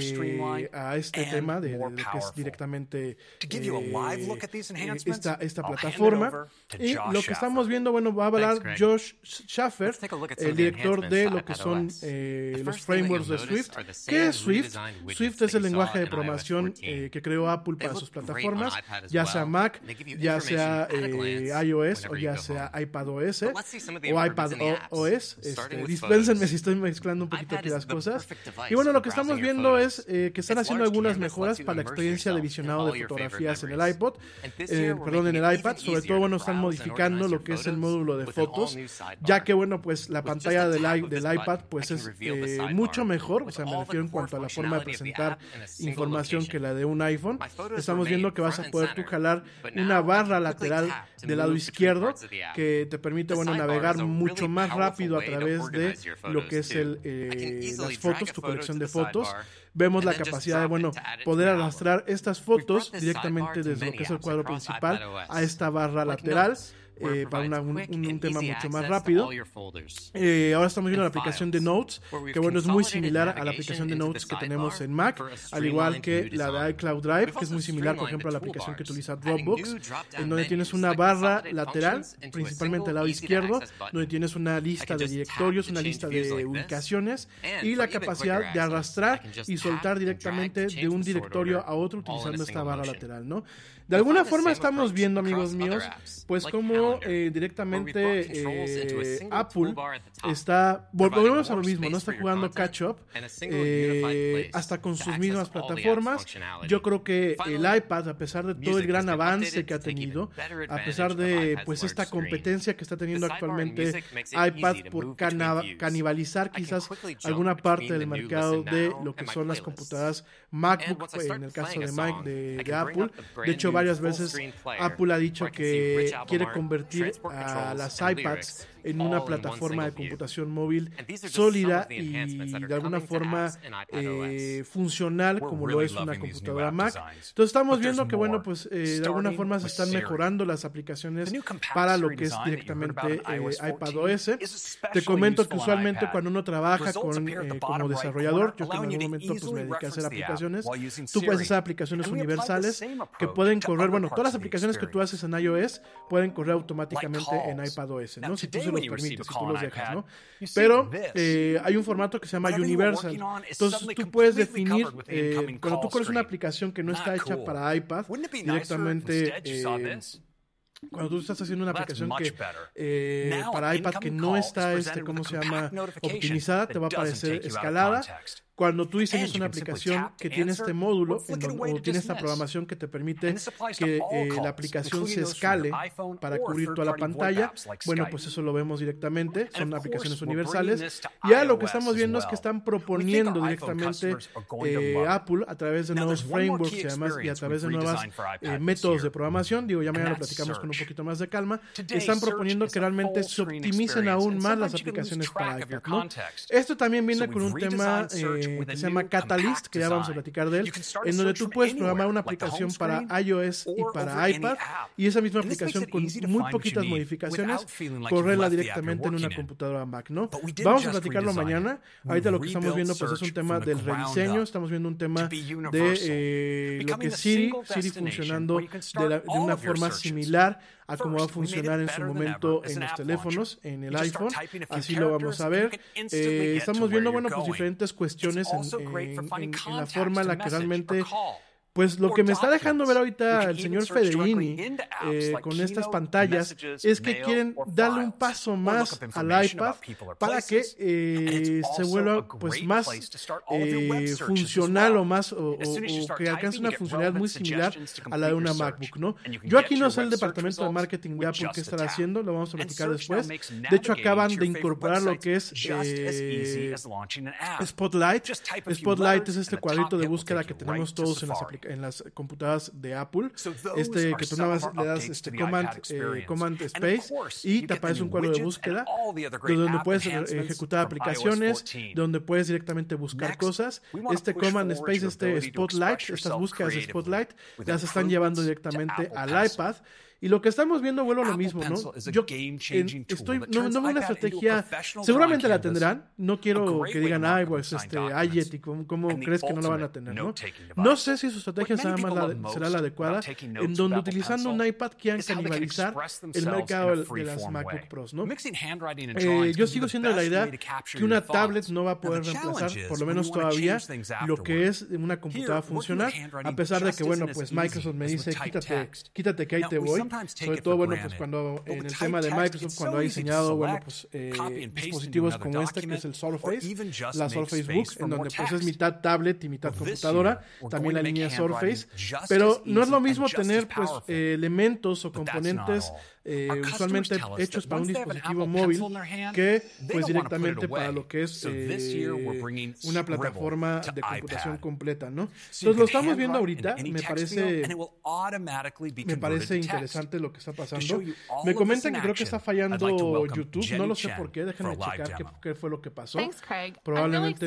eh, a este tema de, de lo que es directamente eh, esta, esta plataforma. Y lo que estamos viendo, bueno, va a hablar Josh Schaffer, el director de lo que son eh, los frameworks de Swift. ¿Qué es Swift? Swift es el lenguaje de programación eh, que creó Apple para sus plataformas, ya sea Mac, ya sea eh, iOS o ya sea iPadOS o iPad OS. Este, dispénsenme si estoy mezclando un poquito aquí las cosas. Y bueno, lo que estamos viendo es que están haciendo algunas mejoras para la experiencia de visionado de fotografías en el iPod, perdón, en el iPad. Sobre todo, bueno, están modificando lo que es el módulo de fotos, ya que, bueno, pues la pantalla del, del iPad pues es eh, mucho mejor, o sea, me refiero en cuanto a la forma de presentar información que la de un iPhone. Estamos viendo que vas a poder tú jalar una barra lateral del lado izquierdo que te permite, bueno, navegar mucho más rápido a través de lo que es el, eh, las fotos, tu colección de fotos. vemos la capacidad de, bueno, poder arrastrar estas fotos directamente desde lo que es el cuadro principal a esta barra lateral eh, para una, un, un, tema mucho más rápido. Eh, ahora estamos viendo la aplicación de Notes, que bueno, es muy similar a la aplicación de Notes que tenemos en Mac, al igual que la de iCloud Drive, que es muy similar, por ejemplo, a la aplicación que utiliza Dropbox, en donde tienes una barra lateral, principalmente al lado izquierdo, donde tienes una lista de directorios, una lista de ubicaciones y la capacidad de arrastrar y soltar directamente de un directorio a otro utilizando esta barra lateral, ¿no? De alguna forma estamos viendo, amigos míos, pues como eh, directamente eh, Apple está, volvemos a lo mismo, no está jugando catch up eh, hasta con sus mismas plataformas. Yo creo que el iPad, a pesar de todo el gran avance que ha tenido, a pesar de pues esta competencia que está teniendo actualmente iPad por canibalizar quizás alguna parte del mercado de lo que son las computadoras MacBook, en el caso de de, de Apple. De hecho, varias veces Apple ha dicho que quiere convertir a las iPads en una plataforma de computación móvil sólida y de alguna forma eh, funcional como lo es una computadora Mac. Entonces estamos viendo que bueno pues eh, de alguna forma se están mejorando las aplicaciones para lo que es directamente eh, iPadOS. Te comento que usualmente cuando uno trabaja con, eh, como desarrollador, yo que en algún momento pues me dediqué a hacer aplicaciones, tú puedes hacer aplicaciones universales que pueden correr, bueno, todas las aplicaciones que tú haces en iOS pueden correr automáticamente en iPadOS, ¿no? Si tú se los permites, si tú los dejas, ¿no? Pero eh, hay un formato que se llama Universal. Entonces tú puedes definir, eh, cuando tú corres una aplicación que no está hecha para iPad, directamente... Eh, cuando tú estás haciendo una aplicación que eh, para iPad que no está, este, ¿cómo se llama? Optimizada, te va a aparecer escalada. Cuando tú diseñas una aplicación que tiene este módulo en donde, o tiene esta programación que te permite que eh, la aplicación se escale para cubrir toda la pantalla, bueno, pues eso lo vemos directamente, son aplicaciones universales. Ya lo que estamos viendo es que están proponiendo directamente eh, Apple a través de nuevos frameworks y además y a través de nuevos eh, métodos de programación, digo, ya mañana lo platicamos con un poquito más de calma, están proponiendo que realmente se optimicen aún más las aplicaciones para iPad, ¿no? Esto también viene con un tema que se llama Catalyst, que ya vamos a platicar de él, en donde tú puedes programar una aplicación para iOS y para iPad, y esa misma aplicación con muy poquitas modificaciones, correrla directamente en una computadora Mac, ¿no? Vamos a platicarlo mañana. Ahorita lo que estamos viendo pues es un tema del rediseño, estamos viendo un tema de eh, lo que es Siri, Siri funcionando de, la, de una forma similar a cómo va a funcionar en su momento en los teléfonos, en el iPhone. Así lo vamos a ver. Eh, estamos viendo, bueno, pues diferentes cuestiones en, en, en, en la forma en la que realmente pues lo que me está dejando ver ahorita el señor Federini eh, con estas pantallas es que quieren darle un paso más al iPad para que eh, se vuelva pues más eh, funcional o más o, que alcance una funcionalidad muy similar a la de una MacBook, ¿no? Yo aquí no sé el departamento de marketing de Apple qué estará haciendo, lo vamos a platicar después. De hecho acaban de incorporar lo que es eh, Spotlight. Spotlight es este cuadrito de búsqueda que tenemos todos en las aplicaciones en las computadoras de Apple. Este, que tú nada le das este command, eh, command Space y te aparece un cuadro de búsqueda donde puedes eh, ejecutar aplicaciones, donde puedes directamente buscar cosas. Este command Space, este Spotlight, estas búsquedas Spotlight, ya se están llevando directamente al iPad. Y lo que estamos viendo vuelve a lo mismo, ¿no? Yo estoy, no, no veo una estrategia, seguramente la tendrán, no quiero que digan, ay, pues, este, ay, Yeti, ¿cómo, cómo crees que no la van a tener, no? No sé si su estrategia será, más la, será la adecuada, en donde utilizando un iPad quieran canibalizar el mercado de las MacBook Pros, ¿no? Eh, yo sigo siendo de la idea que una tablet no va a poder reemplazar, por lo menos todavía, lo que es una computadora funcional, a pesar de que, bueno, pues Microsoft me dice, quítate, quítate que ahí te voy sobre todo, bueno, pues cuando en el tema de Microsoft, cuando ha diseñado, bueno, pues eh, dispositivos como este, que es el Surface, la Surface Book, en donde pues es mitad tablet y mitad computadora, también la línea Surface, pero no es lo mismo tener pues elementos o componentes eh, usualmente hechos para un dispositivo móvil que pues directamente para lo que es eh, una plataforma de computación completa, ¿no? Entonces lo estamos viendo ahorita, me parece, me parece interesante lo que está pasando. Me comentan que creo que está fallando YouTube, no lo sé por qué, déjenme checar qué, qué fue lo que pasó. Probablemente,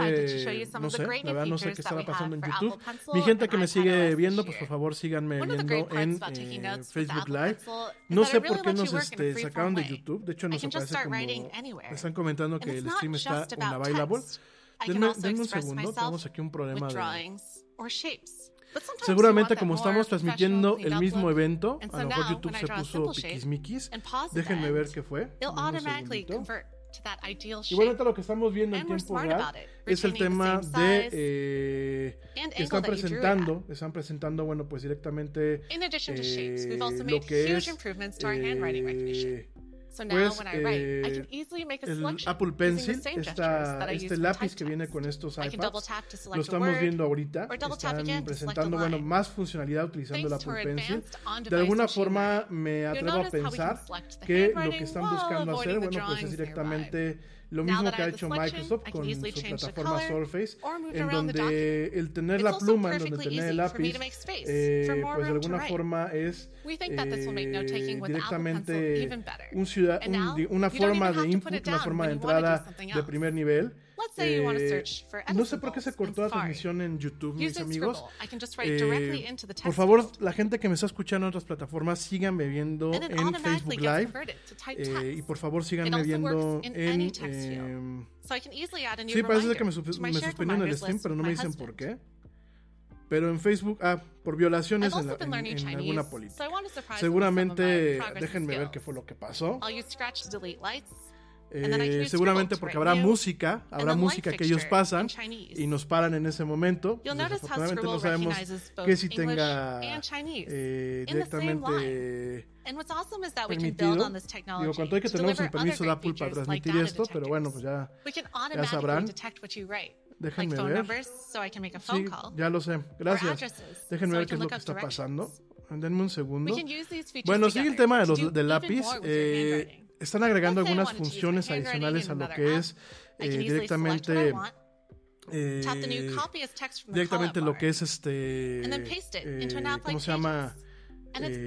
no sé, la verdad no sé qué estaba pasando en YouTube. Mi gente que me sigue viendo, pues por favor síganme viendo en eh, Facebook Live. No sé por qué nos este, sacaron de YouTube. De hecho, nos aparece como... Están comentando que el stream está una bailable. Denme, denme un segundo, tenemos aquí un problema de... Seguramente como estamos transmitiendo el mismo evento, a lo mejor YouTube se puso piquismiquis. Déjenme ver qué fue. Un segundito. Y bueno Igualmente lo que estamos viendo en tiempo real es el tema de eh, que están presentando, están presentando, bueno, pues directamente eh, lo que es eh, So now pues, when I write, eh, I can eh, Apple Pencil, esta, este lápiz que viene con estos iPads, lo estamos viendo ahorita, están presentando bueno, más funcionalidad utilizando el Apple Pencil. De alguna forma me atrevo a pensar que lo que están buscando hacer, bueno, pues es directamente lo mismo que ha hecho Microsoft con su plataforma Surface, en donde el tener la pluma, en donde tener el lápiz, eh, pues de alguna forma es eh, directamente un ciudad, un, una forma de input, una forma de entrada de primer nivel. Eh, no sé por qué se cortó la transmisión en YouTube, mis amigos. Eh, por favor, la gente que me está escuchando en otras plataformas, síganme viendo en Facebook Live. Eh, y por favor, síganme viendo en... Em, sí, parece que me, me suspendieron el stream, pero no me dicen por qué pero en Facebook, ah, por violaciones en, la, en, en Chinese, alguna política. So Seguramente, déjenme ver qué fue lo que pasó. I'll use scratch, delete lights. Eh, seguramente porque habrá música, habrá música que ellos pasan y nos paran en ese momento. Entonces, pues, desafortunadamente no sabemos que si tenga eh, directamente permitido. Digo, cuanto hay que tenemos el permiso de Apple para transmitir esto, pero bueno, pues ya, ya sabrán. Déjenme ver. Sí, ya lo sé. Gracias. Déjenme ver qué es lo que está pasando. Denme un segundo. Bueno, sigue el tema de los, del lápiz. Eh, están agregando algunas funciones adicionales a lo que app. es eh, directamente eh, directamente lo que es este and then paste it into an eh, ¿cómo se llama? Eh,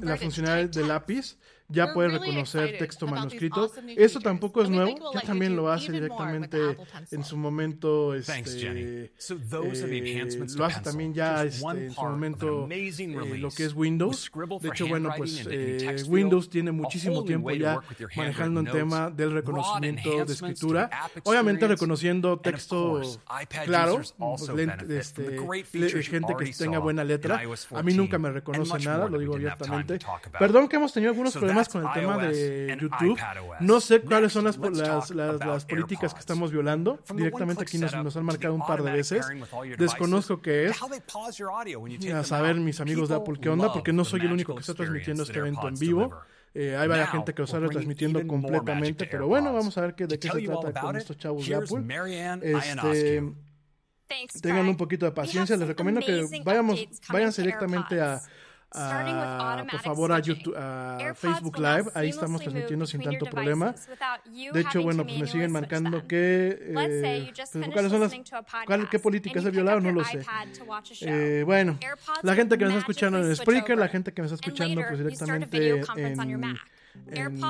la funcionalidad text. lápiz ya puede reconocer texto manuscrito. Esto features, tampoco es nuevo, ya también lo hace directamente en su momento. Este, Thanks, Jenny. So those are the eh, lo hace también ya este, en su momento eh, lo que es Windows. De hecho, bueno, pues eh, Windows tiene a muchísimo tiempo ya manejando el tema del reconocimiento de escritura. Obviamente reconociendo and of texto course, iPad claro, users also pues, lent- benefit from the este, great le- features you gente que already tenga saw buena problemas con el tema de YouTube. No sé cuáles son las, las, las, las políticas que estamos violando. Directamente aquí nos, nos, han marcado un par de veces. Desconozco qué es. A saber, mis amigos de Apple, qué onda, porque no soy el único que está transmitiendo este evento en vivo. Eh, hay varias gente que lo está retransmitiendo completamente, pero bueno, vamos a ver qué, de qué se trata con estos chavos de Apple. Este, tengan un poquito de paciencia. Les recomiendo que vayamos, váyanse directamente a a, por favor a, YouTube, a Facebook Live. Ahí estamos transmitiendo sin tanto problema. De hecho, bueno, pues me siguen marcando que eh, pues, cuáles son las cuál, qué políticas he violado, no lo sé. Bueno, la gente que me está escuchando en Spreaker, la gente que me está escuchando pues directamente en en,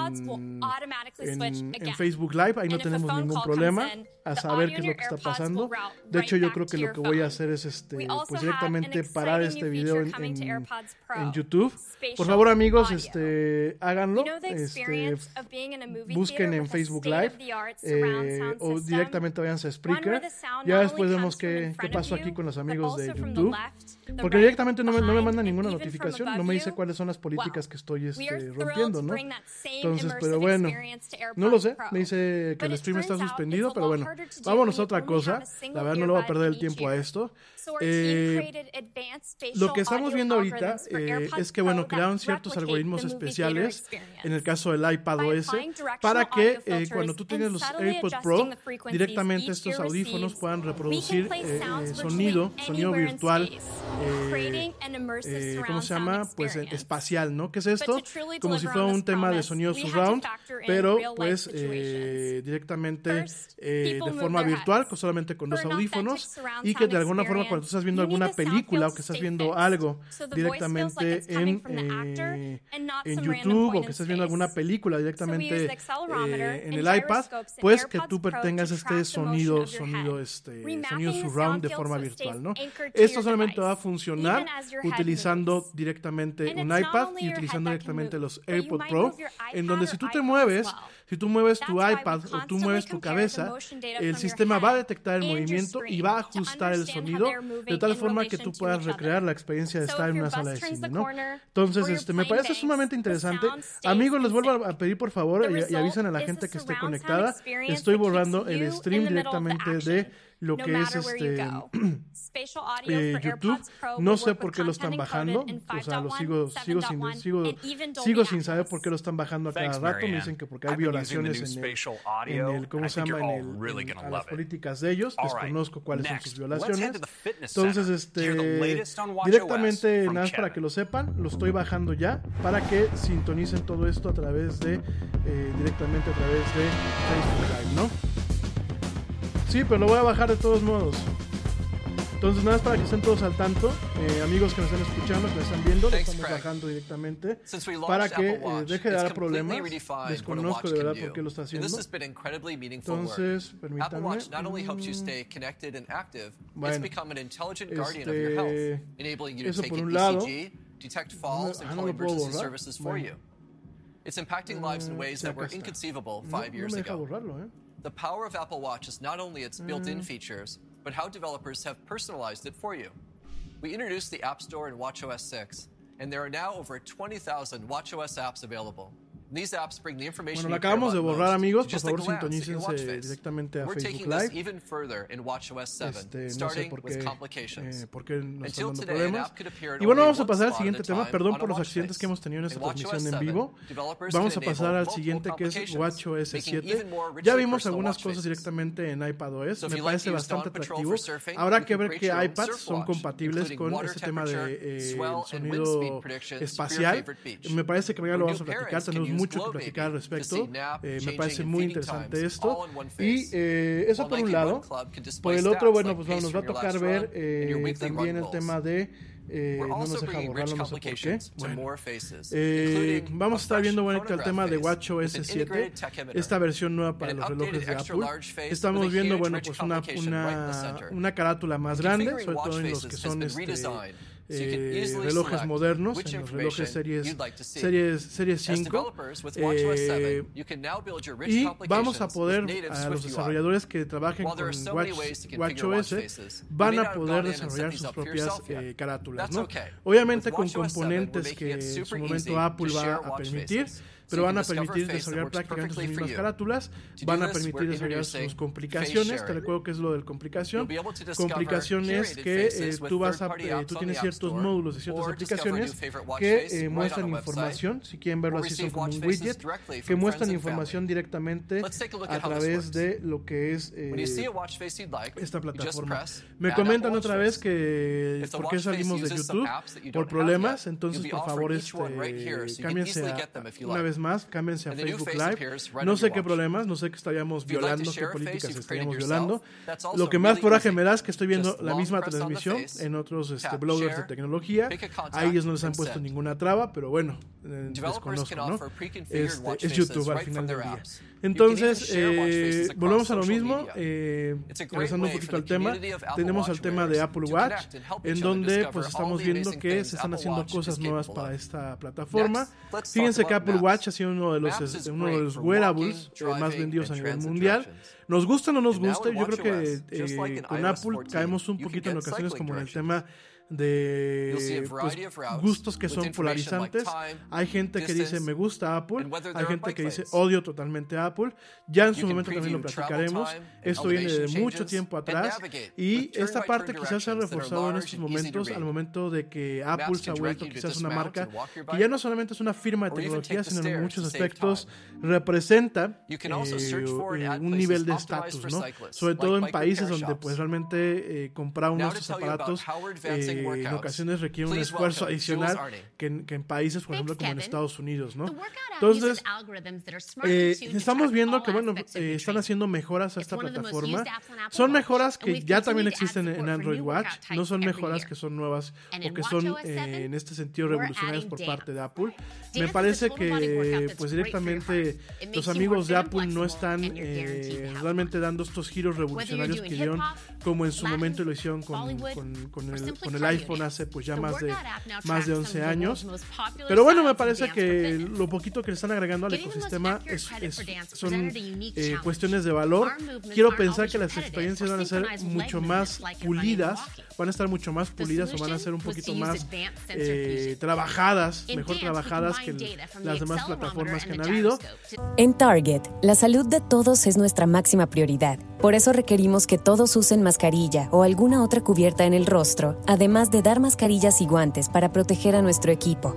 en, en, Facebook Live, ahí no tenemos ningún problema a saber qué es lo que está pasando. De hecho, yo creo que lo que voy a hacer es este, pues directamente parar este video en, YouTube. Por favor, amigos, este, háganlo. Este, busquen en Facebook Live eh, o directamente vayan a Spreaker. Ya después vemos qué, qué pasó aquí con los amigos de YouTube. Porque directamente no me, no me mandan ninguna notificación, no me dice cuáles son las políticas que estoy este, rompiendo, ¿no? Entonces, pero bueno, no lo sé, me dice que el stream está suspendido, pero bueno, vámonos a otra cosa. La verdad no le voy a perder el tiempo a esto. Eh, lo que estamos viendo ahorita eh, es que, bueno, crearon ciertos algoritmos especiales, en el caso del iPad OS, para que eh, cuando tú tienes los AirPods Pro, directamente estos audífonos puedan reproducir eh, sonido, sonido virtual, ¿cómo se llama? Pues espacial, ¿no? ¿Qué es esto? Como si fuera un tema de sonido surround, pero pues directamente de forma virtual, solamente con los audífonos, y que de alguna forma cuando eh, estás viendo alguna película o que estás viendo algo directamente en, en YouTube o que estás viendo alguna película directamente en el iPad, pues que tú tengas este sonido, sonido, este, sonido surround de forma virtual, ¿no? Esto solamente va a funcionar utilizando directamente un iPad y utilizando directamente los AirPods Pro, en donde si tú te mueves, si tú mueves tu iPad o tú mueves tu cabeza, el sistema va a detectar el movimiento y va a ajustar el sonido de tal forma que tú puedas recrear la experiencia de estar en una sala de cine, ¿no? Entonces, este, me parece sumamente interesante. Amigos, les vuelvo a pedir por favor y, y eh, avisen a la gente que esté conectada. Estoy borrando el stream directamente de lo que es este eh, YouTube. No sé por qué lo están bajando, o sea, lo sigo, sigo, sin, sigo, sigo sin saber por qué lo están bajando a cada rato. Me dicen que porque hay violaciones en el, ¿cómo se llama? En, el, en, las políticas de ellos. Desconozco cuáles son sus violaciones. Entonces, este, directamente, nada más para que lo sepan, lo estoy bajando ya para que sintonicen todo esto a través de, eh, directamente a través de Facebook Live, ¿no? Sí, pero lo voy a bajar de todos modos. Entonces, nada más para que estén todos al tanto, eh, amigos que nos están escuchando, que nos están viendo, lo estamos bajando directamente para que eh, deje de dar problemas. Desconozco de verdad por qué lo está haciendo. Entonces, permítanme. Bueno, este, eso por un lado. No, ah, no lo puedo borrar. Bueno. It's impacting lives in eh, ways that were inconceivable five years ago. ¿eh? The power of Apple Watch is not only its built in mm. features, but how developers have personalized it for you. We introduced the App Store in WatchOS 6, and there are now over 20,000 WatchOS apps available. Bueno, lo acabamos de borrar, amigos. Por favor, sintonícense directamente a Facebook Live. Este, no sé eh, por qué, eh, por qué nos están dando problemas. Y bueno, vamos a pasar al siguiente tema. Perdón por los accidentes que hemos tenido en esta transmisión en vivo. Vamos a pasar al siguiente, que es WatchOS 7. Ya vimos algunas cosas directamente en iPadOS. Me parece bastante atractivo. Habrá que ver qué iPads son compatibles con este tema de eh, sonido espacial. Me parece que ya lo vamos a platicar. Tenemos mucho que platicar al respecto. Eh, me parece muy interesante esto. Y eh, eso por un lado. Por el otro, bueno, pues nos va a tocar ver eh, también el tema de... Eh, no nos deja borrarlo, no sé eh, vamos a estar viendo bueno, el tema de WatchOS 7, esta versión nueva para los relojes de Apple. Estamos viendo bueno, pues una, una, una carátula más grande, sobre todo en los que son este, eh, relojes modernos, en los relojes series, series, series As 5. developers with WatchOS 7, eh, y vamos a poder, a los desarrolladores que trabajen con Watch, WatchOS, van a poder desarrollar sus propias eh, carátulas, ¿no? Obviamente con WatchOS 7, we're componentes que en su momento Apple va a permitir. Pero van a permitir desarrollar prácticamente sus mismas carátulas, van a permitir desarrollar sus complicaciones, te recuerdo que es lo del complicación. Complicación es que eh, tú vas a, eh, tú tienes ciertos módulos de ciertas aplicaciones que eh, muestran información, si quieren verlo así son como un widget, que muestran información directamente a través de lo que es esta plataforma. Me comentan otra vez que por qué salimos de YouTube por problemas, entonces por favor este, cámbiense a, una vez más, cámbiense a Facebook Live. No sé qué problemas, no sé qué estaríamos violando, qué políticas estaríamos violando. Lo que más coraje me da es que estoy viendo la misma transmisión en otros este, bloggers de tecnología. A ellos no les han puesto ninguna traba, pero bueno, eh, desconozco, ¿no? Este, es YouTube al final del día. Entonces, eh, volvemos a lo mismo, eh, regresando un poquito al tema, tenemos el tema de Apple Watch, en donde pues estamos viendo que se están haciendo cosas nuevas para esta plataforma. Fíjense que Apple Watch ha sido uno de los, uno de los wearables eh, más vendidos a nivel mundial. Nos gusta o no nos gusta, yo creo que eh, con Apple caemos un poquito en ocasiones como en el tema de pues, gustos que son polarizantes. Hay gente que dice me gusta Apple, hay gente que dice odio totalmente Apple. Ya en su momento también lo platicaremos. Esto viene de mucho tiempo atrás y esta parte quizás se ha reforzado en estos momentos al momento de que Apple se ha vuelto quizás una marca que ya no solamente es una firma de tecnología, sino en muchos aspectos representa eh, un nivel de estatus, ¿no? Sobre todo en países donde pues realmente eh, comprar unos estos aparatos eh, en ocasiones requiere un esfuerzo adicional que en, que en, países, por ejemplo, como en Estados Unidos, ¿no? Entonces, eh, estamos viendo que, bueno, eh, están haciendo mejoras a esta plataforma. Son mejoras que ya también existen en Android Watch, no son mejoras que son nuevas o que son, eh, en este sentido, revolucionarias por parte de Apple. Me parece que, pues, directamente los amigos de Apple no están realmente dando estos giros revolucionarios que dieron como en su momento lo hicieron con, con, con el, con el iPhone hace pues ya más de, más de 11 años. Pero bueno, me parece que lo poquito que le están agregando al ecosistema es, es, son eh, cuestiones de valor. Quiero pensar que las experiencias van a ser mucho más pulidas, van a estar mucho más pulidas o van a ser un poquito más eh, trabajadas, mejor trabajadas que las demás plataformas que han habido. En Target, la salud de todos es nuestra máxima prioridad. Por eso requerimos que todos usen mascarilla o alguna otra cubierta en el rostro, además de dar mascarillas y guantes para proteger a nuestro equipo.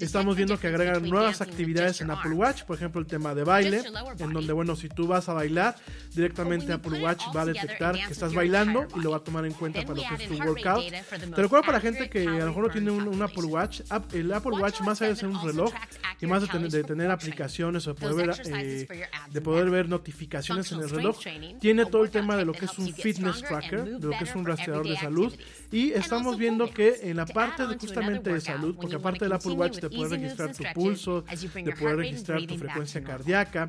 Estamos viendo que agregan nuevas actividades en Apple Watch, por ejemplo el tema de baile, en donde bueno, si tú vas a bailar, directamente Apple Watch va a detectar que estás bailando y lo va a tomar en cuenta para lo que es tu workout. Te recuerdo para la gente que a lo mejor no tiene un, un, Apple Watch, el Apple Watch más allá de ser un reloj y más de tener, de tener aplicaciones o de poder, ver, eh, de poder ver notificaciones en el reloj, tiene todo el tema de lo que es un fitness tracker, de lo que es un rastreador de salud y estamos viendo que en la parte de justamente de salud, porque aparte del Apple Watch de poder registrar tu pulso, de poder registrar tu frecuencia cardíaca,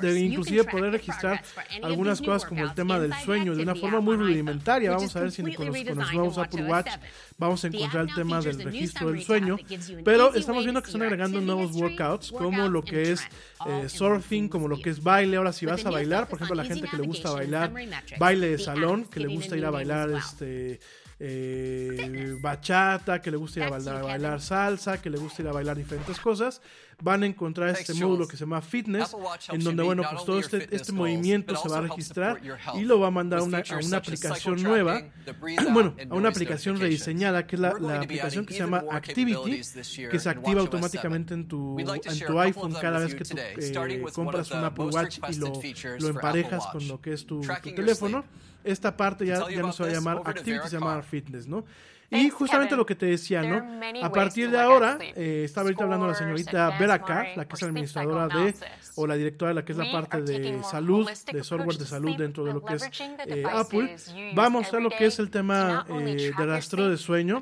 de inclusive poder registrar algunas cosas como el tema del sueño de una forma muy rudimentaria. Vamos a ver si con los, con los nuevos Apple Watch vamos a encontrar el tema del registro del sueño. Pero estamos viendo que están agregando nuevos workouts como lo que es eh, surfing, como lo que es baile. Ahora si vas a bailar, por ejemplo, la gente que le gusta bailar baile de salón, que le gusta ir a bailar este eh, bachata, que le gusta ir a bailar, a bailar, salsa, que le gusta ir a bailar diferentes cosas, van a encontrar este módulo que se llama Fitness, en donde, bueno, pues todo este, este movimiento se va a registrar y lo va a mandar una, a una aplicación nueva, bueno, a una aplicación rediseñada, que es la, la aplicación que se llama Activity, que se activa automáticamente en tu, en tu iPhone cada vez que tú eh, compras un Apple Watch y lo, lo emparejas con lo que es tu, tu teléfono. esta parte ya, ya no se va a llamar Activity, se llama Fitness, ¿no? Y justamente lo que te decía, ¿no? A partir de ahora, eh, estaba ahorita hablando la señorita Vera Carr, la que es administradora de, o la directora de la que es la parte de salud, de software de salud dentro de lo que es eh, Apple, va a mostrar lo que es el tema eh, de rastreo de sueño.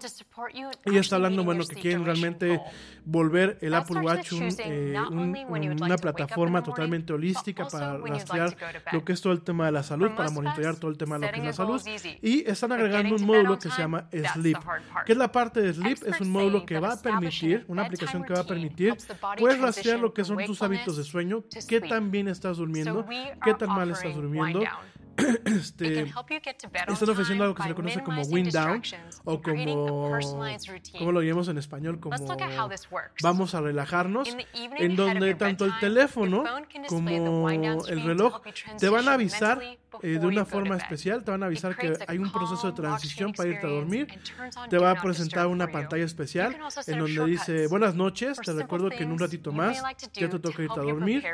Ella está hablando, bueno, que quieren realmente volver el Apple Watch un, eh, un, una plataforma totalmente holística para rastrear lo que es todo el tema de la salud, para monitorear todo el tema de lo que es la salud. Y están agregando un módulo que se llama Sleep. ¿Qué es la parte de Sleep? Es un módulo que va a permitir, una aplicación que va a permitir, puedes rastrear lo que son tus hábitos de sueño, qué tan bien estás durmiendo, qué tan mal estás durmiendo. este, están ofreciendo algo que se le conoce como wind down o como, como lo llamamos en español, como vamos a relajarnos, en donde tanto el teléfono como el reloj te van a avisar eh, de una forma especial, te van a avisar que hay un proceso de transición para irte a dormir, te va a presentar una pantalla especial en donde dice buenas noches, te recuerdo que en un ratito más ya te toca irte a dormir,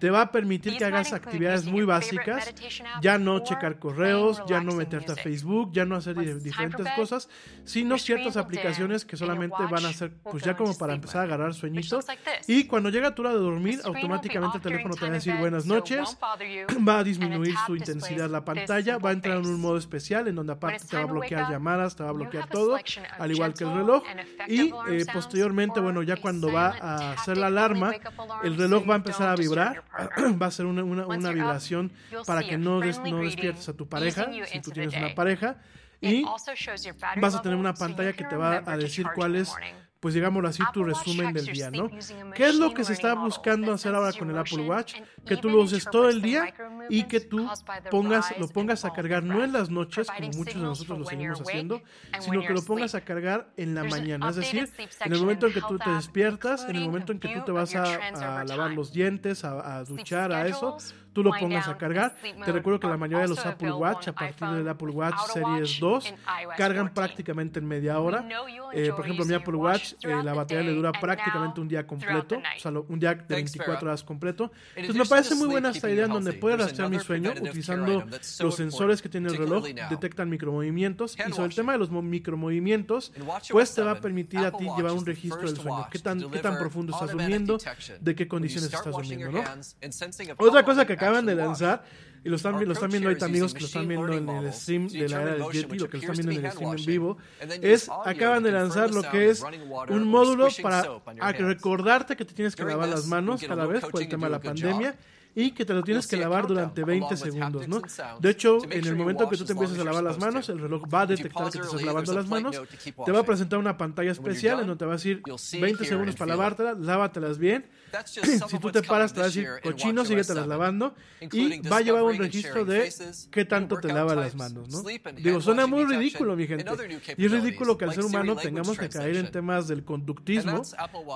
te va a permitir que hagas actividades muy básicas, ya no checar correos, ya no meterte a Facebook, ya no hacer diferentes cosas, sino ciertas aplicaciones que solamente van a ser pues ya como para empezar a agarrar sueñito. y cuando llega tu hora de dormir automáticamente el teléfono te va a decir buenas noches, va a disminuir su intensidad la pantalla, va a entrar en un modo especial en donde aparte te va a bloquear llamadas, te va a bloquear todo, al igual que el reloj. Y eh, posteriormente, bueno, ya cuando va a hacer la alarma, el reloj va a empezar a vibrar, va a ser una, una, una vibración para que no, des, no despiertes a tu pareja, si tú tienes una pareja. Y vas a tener una pantalla que te va a decir cuál es pues digámoslo así, tu resumen del día, ¿no? ¿Qué es lo que se está buscando hacer ahora con el Apple Watch? Que tú lo uses todo el día y que tú pongas, lo pongas a cargar no en las noches, como muchos de nosotros lo seguimos haciendo, sino que lo pongas a cargar en la mañana. Es decir, en el momento en que tú te despiertas, en el momento en que tú te vas a, a lavar los dientes, a, a duchar, a eso, tú lo pongas a cargar. Te recuerdo que la mayoría de los Apple Watch, a partir del Apple Watch Series 2, cargan prácticamente en media hora. Eh, por ejemplo, mi Apple Watch, eh, la batería le dura prácticamente un día completo, o sea, un día de 24 horas completo. Entonces me parece muy buena esta idea en donde puedes rastrear mi sueño utilizando los sensores que tiene el reloj, detectan micromovimientos y sobre el tema de los micromovimientos, pues te va a permitir a ti llevar un registro del sueño, qué tan, qué tan profundo estás durmiendo, de qué condiciones estás durmiendo, ¿no? Otra cosa que acaban de lanzar y lo están, lo están viendo ahorita amigos que lo están viendo en el stream de la era del Yeti, lo que lo están viendo en el stream en vivo, es acaban de lanzar lo que es un módulo para recordarte que te tienes que lavar las manos cada vez por el tema de la pandemia y que te lo tienes que lavar durante 20 segundos, ¿no? De hecho, en el momento que tú te empiezas a lavar las manos, el reloj va a detectar que te estás lavando las manos, te va a presentar una pantalla especial en donde te va a decir 20 segundos para lavártelas, lávatelas bien. si tú te paras, te va a decir cochino, síguetelas lavando y va a llevar un registro de qué tanto te lava las manos, ¿no? Digo, suena muy ridículo, mi gente. Y es ridículo que al ser humano tengamos que caer en temas del conductismo.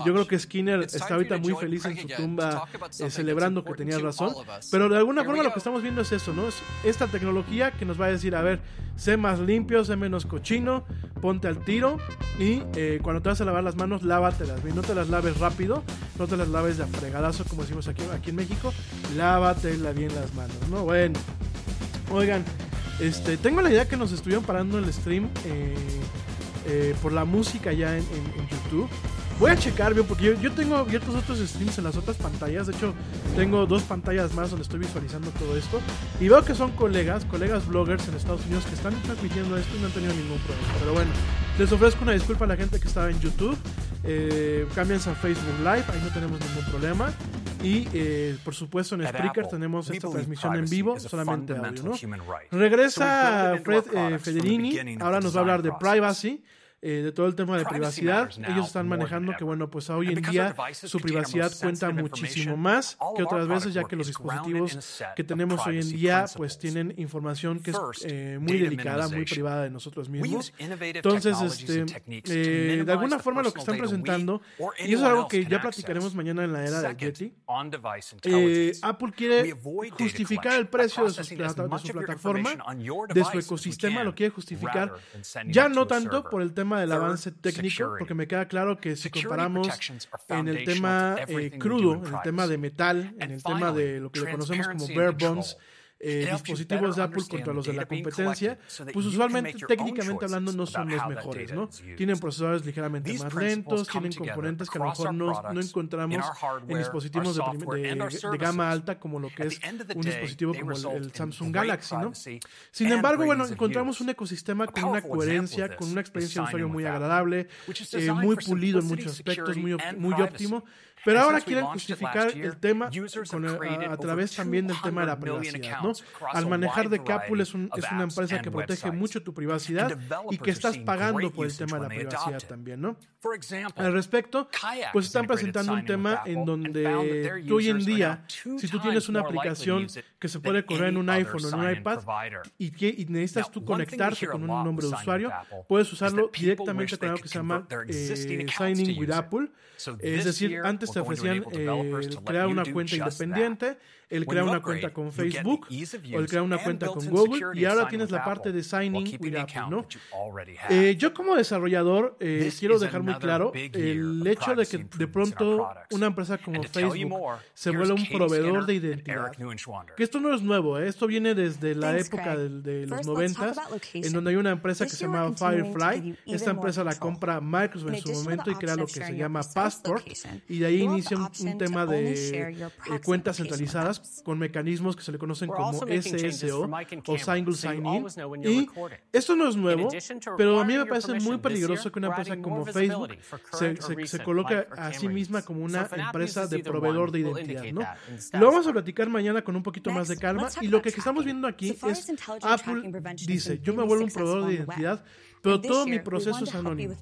Yo creo que Skinner está ahorita muy feliz en su tumba eh, celebrando que tenía razón. Pero de alguna forma lo que estamos viendo es eso, ¿no? Es esta tecnología que nos va a decir, a ver, sé más limpio, sé menos cochino, ponte al tiro y eh, cuando te vas a lavar las manos, lávatelas bien. No te las laves rápido, no te las laves de fregadazo, como decimos aquí, aquí en México. Lávatela bien las manos, ¿no? Bueno, oigan, este, tengo la idea que nos estuvieron parando el stream eh, eh, por la música ya en, en, en YouTube. Voy a checar bien porque yo, yo, tengo abiertos otros streams en las otras pantallas. De hecho, tengo dos pantallas más donde estoy visualizando todo esto. Y veo que son colegas, colegas bloggers en Estados Unidos que están transmitiendo esto y no han tenido ningún problema. Pero bueno, les ofrezco una disculpa a la gente que estaba en YouTube. Eh, cámbianse a Facebook Live, ahí no tenemos ningún problema. Y eh, por supuesto en Spreaker tenemos esta transmisión en vivo, solamente audio, ¿no? Regresa Fred eh, Federini, ahora nos va a hablar de privacy. Eh, de todo el tema de privacidad. Ellos están manejando que, bueno, pues hoy en día su privacidad cuenta muchísimo más que otras veces, ya que los dispositivos que tenemos hoy en día, pues tienen información que es eh, muy delicada, muy privada de nosotros mismos. Entonces, este, eh, de alguna forma lo que están presentando, y eso es algo que ya platicaremos mañana en la era del Yeti, eh, Apple quiere justificar el precio de, sus de su plataforma, de su ecosistema, lo quiere justificar, ya no tanto por el tema del avance técnico, porque me queda claro que si comparamos en el tema eh, crudo, en el tema de metal, en el tema de lo que le conocemos como bare bones, eh, dispositivos de Apple contra los de la competencia, pues usualmente, técnicamente hablando, no son los mejores, ¿no? Tienen procesadores ligeramente más lentos, tienen componentes que a lo mejor no, no encontramos en dispositivos de, de, de, gama alta, como lo que es un dispositivo como el, el Samsung Galaxy, ¿no? Sin embargo, bueno, encontramos un ecosistema con una coherencia, con una experiencia de usuario muy agradable, eh, muy pulido en muchos aspectos, muy, muy óptimo. Pero ahora quieren justificar el tema eh, a, través también del tema de la privacidad, ¿no? Al manejar de Capul es, un, es una empresa que protege mucho tu privacidad y que estás pagando por el tema de la privacidad también, ¿no? Al respecto, pues están presentando un tema en donde tú hoy en día, si tú tienes una aplicación que se puede correr en un iPhone o en un iPad y, que, necesitas tú conectarte con un nombre de usuario, puedes usarlo directamente con algo que se llama eh, Signing with Apple es decir, antes te ofrecían eh, crear una cuenta independiente él crea una cuenta con Facebook o él crea una cuenta con Google y ahora tienes la parte de signing with Apple, ¿no? Eh, yo como desarrollador eh, quiero dejar muy claro el hecho de que de pronto una empresa como Facebook se vuelva un proveedor de identidad. Que esto no es nuevo, eh. esto viene desde la época de, los noventas, en donde hay una empresa que se llama Firefly. Esta empresa la compra Microsoft en su momento y crea lo que se llama Passport y de ahí inicia un tema de eh, cuentas centralizadas con mecanismos que se le conocen como SSO o Single Sign-In. Y esto no es nuevo, pero a mí me parece muy peligroso que una empresa como Facebook se, se, se coloque a sí misma como una empresa de proveedor de identidad. ¿no? Lo vamos a platicar mañana con un poquito más de calma y lo que estamos viendo aquí es Apple dice, yo me vuelvo un proveedor de identidad, pero todo mi proceso es anónimo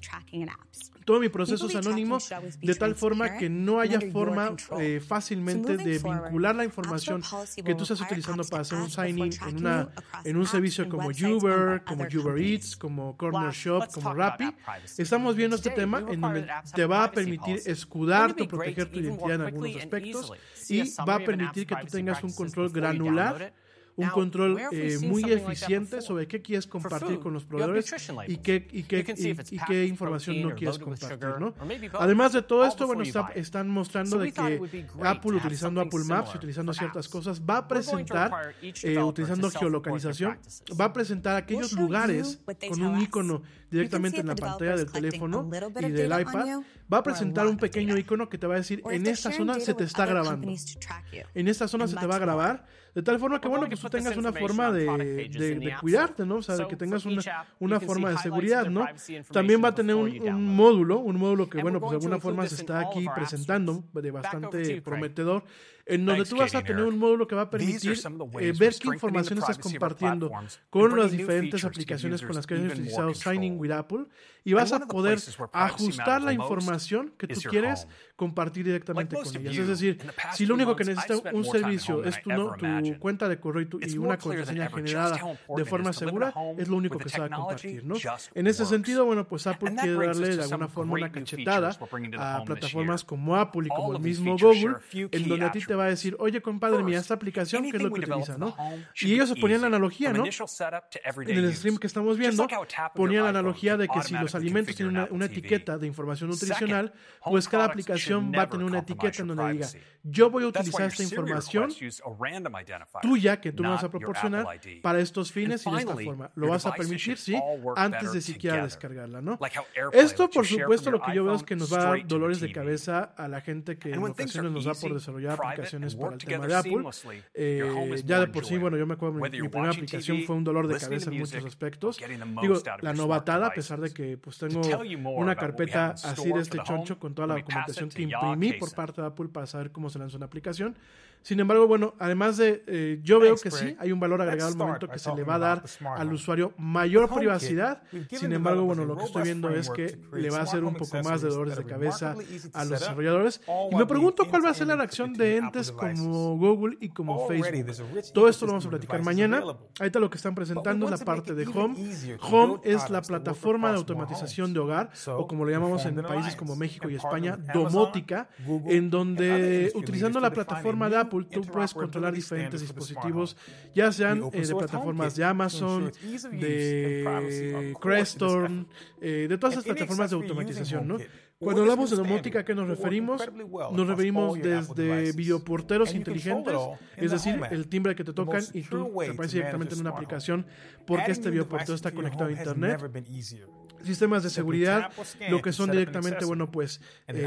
todo mi proceso es anónimo de tal forma que no haya forma eh, fácilmente de vincular la información que tú estás utilizando para hacer un sign-in en, una, en un servicio como Uber, como Uber Eats, como Corner Shop, como Rappi. Estamos viendo este tema en donde te va a permitir escudarte o proteger tu identidad en algunos aspectos y va a permitir que tú tengas un control granular un control eh, muy eficiente sobre qué quieres compartir con los proveedores y qué, y qué, y, qué información no quieres compartir. ¿no? Además de todo esto, bueno, está, están mostrando de que Apple, utilizando Apple Maps y utilizando ciertas cosas, va a presentar, eh, utilizando geolocalización, va a presentar aquellos lugares con un icono directamente en la pantalla del teléfono y del iPad, va a presentar un pequeño icono que te va a decir, en esta zona se te está grabando. En esta zona se te va a grabar de tal forma que, bueno, que tú tengas una forma de, de, cuidarte, ¿no? O sea, que tengas una, una forma de seguridad, ¿no? También va a tener un, un módulo, un módulo que, bueno, pues de alguna forma se está aquí presentando, de bastante prometedor, en donde tú vas a tener un módulo que va a permitir eh, ver qué información estás compartiendo con las diferentes aplicaciones con las que has utilizado Signing with Apple y vas a poder ajustar la información que tú quieres compartir directamente con ellas. Es decir, si lo único que necesitas un servicio es tu, tu cuenta de correo y, una contraseña generada de forma segura, es lo único que se va a compartir. ¿no? En ese sentido, bueno, pues Apple quiere darle de alguna forma una cachetada a plataformas como Apple y como el mismo Google, en donde a ti te va a decir, oye, compadre, mira esta aplicación, ¿qué es lo que utiliza? ¿no? Y ellos se ponían la analogía, ¿no? En el stream que estamos viendo, ponían la analogía de que si los los alimentos tienen una, etiqueta de información nutricional, pues cada aplicación va a tener una etiqueta en donde diga, yo voy a utilizar esta información tuya que tú me vas a proporcionar para estos fines y de esta forma. Lo vas a permitir, sí, antes de siquiera descargarla, ¿no? Esto, por supuesto, lo que yo veo es que nos va a dar dolores de cabeza a la gente que en ocasiones nos da por desarrollar aplicaciones para el tema de Apple. Eh, ya de por sí, bueno, yo me acuerdo, mi, mi primera aplicación fue un dolor de cabeza en muchos aspectos. Digo, la novatada, a pesar de que pues tengo una carpeta así de este choncho con toda la documentación que imprimí por parte de Apple para saber cómo se lanza una aplicación. Sin embargo, bueno, además de, eh, yo veo que sí, hay un valor agregado al momento que se le va a dar al usuario mayor privacidad. Sin embargo, bueno, lo que estoy viendo es que le va a hacer un poco más de dolores de cabeza a los desarrolladores. Y me pregunto cuál va a ser la reacción de entes como Google y como Facebook. Todo esto lo vamos a platicar mañana. Ahí Ahorita lo que están presentando es la parte de Home. Home es la plataforma de automatización de hogar, o como lo llamamos en países como México y España, domótica, en donde utilizando la plataforma de Apple, tú puedes controlar diferentes dispositivos, ya sean eh, de plataformas de Amazon, de Crestorn, eh, de todas esas plataformas de automatización, ¿no? Cuando hablamos de domótica, ¿a qué nos referimos? Nos referimos desde videoporteros inteligentes, es decir, el timbre que te tocan y tú te aparece directamente en una aplicación porque este videoportero está conectado a Internet sistemas de seguridad, lo que son directamente, bueno, pues eh,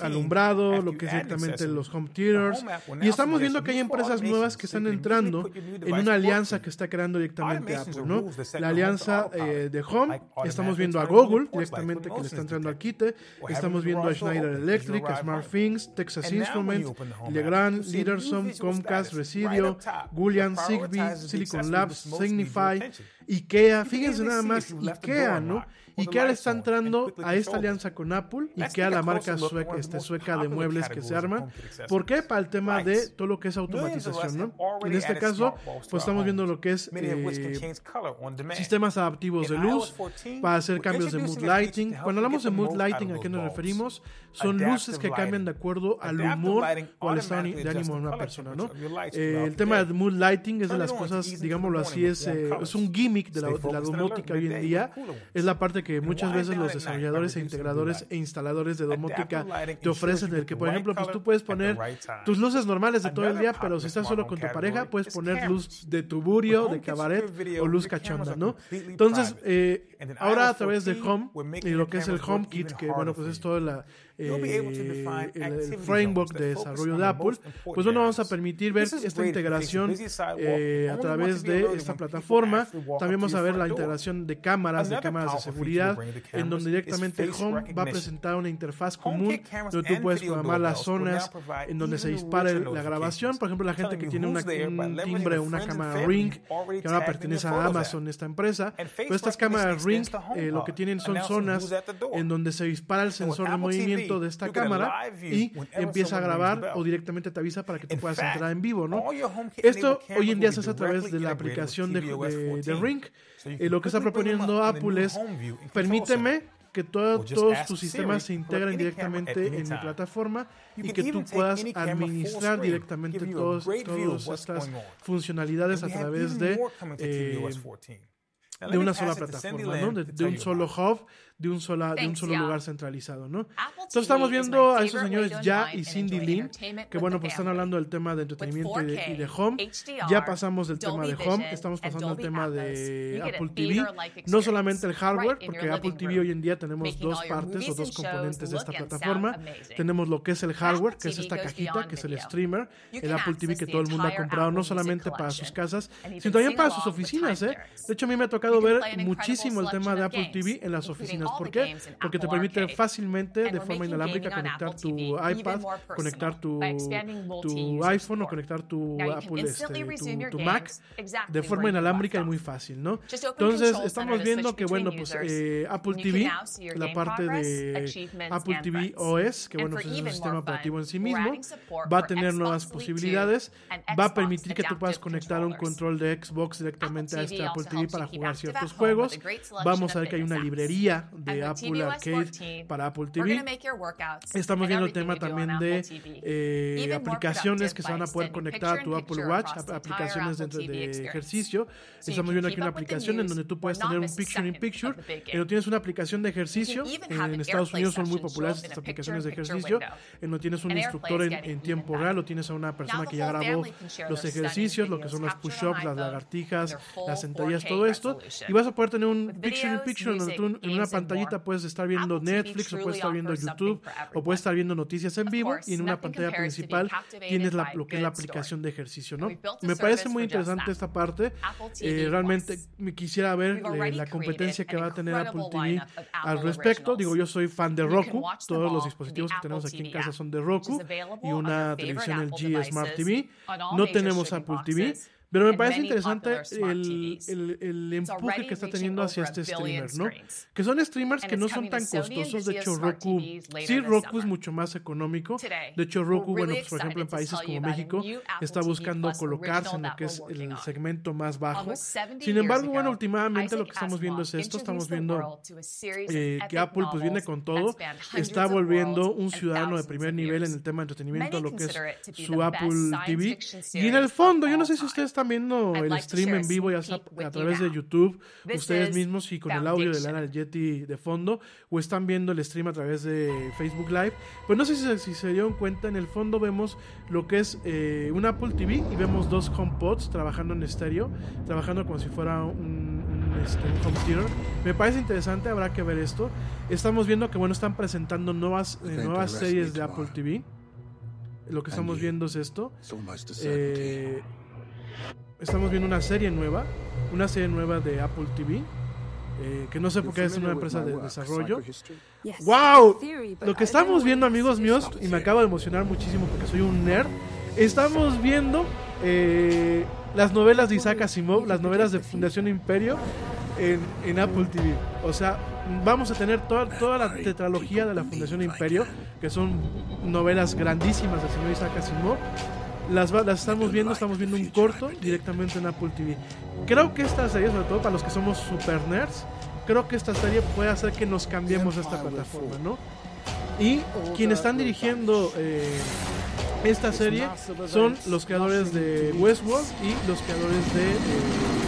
alumbrado, lo que es directamente los home theaters. Y estamos viendo que hay empresas nuevas que están entrando en una alianza que está creando directamente Apple, ¿no? La alianza eh, de Home, estamos viendo a Google directamente que le está entrando al quite, estamos viendo a Schneider Electric, a SmartThings, Texas Instruments, Legrand, Leaderson, Comcast, Residio, Gullian, Zigbee, Silicon Labs, Signify, IKEA, fíjense nada más, IKEA, ¿no? y que ahora está entrando a esta alianza con Apple y que a la marca sueca, este, sueca de muebles que se arma. ¿Por qué? Para el tema de todo lo que es automatización, ¿no? En este caso, pues estamos viendo lo que es eh, sistemas adaptivos de luz para hacer cambios de mood lighting. Cuando hablamos de mood lighting, ¿a qué nos referimos? Son luces que cambian de acuerdo al humor o al estado de ánimo de una persona, ¿no? Eh, el tema de mood lighting es de las cosas, digámoslo así, es, eh, es un gimmick de la, de la domótica hoy en día. Es la parte que que muchas veces los desarrolladores e integradores e instaladores de domótica te ofrecen el que, por ejemplo, pues tú puedes poner tus luces normales de todo el día, pero si estás solo con tu pareja, puedes poner luz de tuburio, de cabaret o luz cachonda, ¿no? Entonces, eh, ahora a través de Home y lo que es el HomeKit, que bueno, pues es toda la eh, el framework de desarrollo de Apple, pues bueno, vamos a permitir ver esta integración eh, a través de esta plataforma. También vamos a ver la integración de cámaras, de cámaras de seguridad, en donde directamente el Home va a presentar una interfaz común donde tú puedes programar las zonas en donde se dispara la grabación. Por ejemplo, la gente que tiene una, un timbre, o una cámara Ring, que ahora pertenece a Amazon, esta empresa. Pero pues estas cámaras Ring eh, lo que tienen son zonas en donde se dispara el sensor de movimiento de esta cámara y empieza a grabar o directamente te avisa para que tú puedas entrar en vivo, ¿no? Esto hoy en día se hace a través de la aplicación de, de, de Ring. Eh, lo que está proponiendo Apple es, permíteme que todos tus sistemas se integren directamente en mi plataforma y que tú puedas administrar directamente todos, todas estas funcionalidades a través de, eh, de una sola plataforma, ¿no? de un solo hub de un, sola, de un solo lugar centralizado, ¿no? Entonces estamos viendo a esos señores Ya y Cindy Lin, que bueno, pues están hablando del tema de entretenimiento y de, y de Home. Ya pasamos del tema de Home, estamos pasando al tema de Apple TV. No solamente el hardware, porque Apple TV hoy en día tenemos dos partes o dos componentes de esta plataforma. Tenemos lo que es el hardware, que es esta cajita, que es el streamer, el Apple TV que todo el mundo ha comprado, no solamente para sus casas, sino también para sus oficinas, ¿eh? De hecho, a mí me ha tocado ver muchísimo el tema de Apple TV en las oficinas pues, ¿Por qué? Porque te permite fácilmente, de forma inalámbrica, conectar tu iPad, conectar tu, tu iPhone o conectar tu Apple, este, tu, Mac, de forma inalámbrica y muy fácil, ¿no? Entonces, estamos viendo que, bueno, pues eh, Apple TV, la parte de Apple TV OS, que, bueno, es un sistema operativo en sí mismo, va a tener nuevas posibilidades, va a permitir que tú puedas conectar un control de Xbox directamente a este Apple TV para jugar ciertos juegos. Vamos a ver que hay una librería de Apple Arcade para Apple TV. Estamos viendo el tema también de eh, aplicaciones que se van a poder conectar a tu Apple Watch, aplicaciones dentro de ejercicio. Estamos viendo aquí una aplicación en donde tú puedes tener un picture in picture, pero tienes una aplicación de ejercicio. En Estados Unidos son muy populares estas aplicaciones de ejercicio, en donde tienes un instructor en, en tiempo real o tienes a una persona que ya grabó los ejercicios, lo que son las push-ups, las lagartijas, las sentadillas, todo esto. Y vas a poder tener un picture in picture en, en una pantalla pantallita puedes estar viendo Netflix o puedes estar viendo YouTube o puedes estar viendo noticias en vivo y en una pantalla principal tienes la, lo que es la aplicación de ejercicio, ¿no? Me parece muy interesante esta parte. Eh, realmente me quisiera ver eh, la competencia que va a tener Apple TV al respecto. Digo, yo soy fan de Roku. Todos los dispositivos que tenemos aquí en casa son de Roku y una televisión LG Smart TV. No tenemos Apple TV. Pero me parece interesante el, el, el empuje que está teniendo hacia este streamer, ¿no? Que son streamers que no son tan costosos. De hecho, Roku, sí, Roku es mucho más económico. De hecho, Roku, bueno, pues por ejemplo, en países como México, está buscando colocarse en lo que es el segmento más bajo. Sin embargo, bueno, últimamente lo que estamos viendo es esto. Estamos viendo eh, que Apple pues viene con todo. Está volviendo un ciudadano de primer nivel en el tema de entretenimiento, lo que es su Apple TV. Y en el fondo, yo no sé si ustedes están viendo el stream en vivo, ya sea a través de YouTube, ustedes mismos y con el audio de Lana del Yeti de fondo, o están viendo el stream a través de Facebook Live. Pues no sé si, si se dieron cuenta, en el fondo vemos lo que es eh, un Apple TV y vemos dos HomePods trabajando en estéreo, trabajando como si fuera un, un este, un home theater. Me parece interesante, habrá que ver esto. Estamos viendo que bueno, están presentando nuevas, eh, nuevas series de Apple TV. Lo que estamos viendo es esto. Eh, estamos viendo una serie nueva, una serie nueva de Apple TV. eh, que no sé por qué es una empresa de desarrollo. ¡Wow! Lo que estamos viendo, amigos míos, y me acabo de emocionar muchísimo porque soy un nerd. Estamos viendo eh, las novelas de Isaac Asimov, las novelas de Fundación Imperio en, en Apple TV. O sea, vamos a tener toda, toda la tetralogía de la Fundación Imperio, que son novelas grandísimas del señor Isaac Asimov. Las, las estamos viendo, estamos viendo un corto directamente en Apple TV. Creo que esta serie, sobre todo para los que somos super nerds, creo que esta serie puede hacer que nos cambiemos a esta plataforma, ¿no? Y quienes están dirigiendo eh, esta serie son los creadores de Westworld y los creadores de... eh,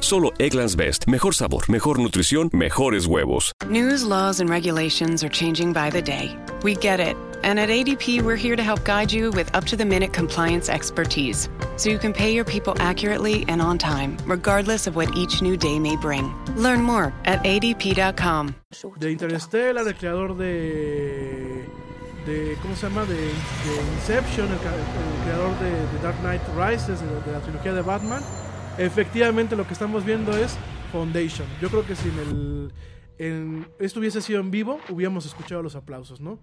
Solo Egglands Best. Mejor sabor, mejor nutrición, mejores huevos. News, laws, and regulations are changing by the day. We get it. And at ADP, we're here to help guide you with up to the minute compliance expertise so you can pay your people accurately and on time, regardless of what each new day may bring. Learn more at adp.com. de Interstellar, el creador de, de ¿cómo se llama? De, de Inception, el, creador de, de Dark Knight Rises, de, de la trilogía de Batman. Efectivamente, lo que estamos viendo es Foundation. Yo creo que si en el, en, esto hubiese sido en vivo, hubiéramos escuchado los aplausos, ¿no?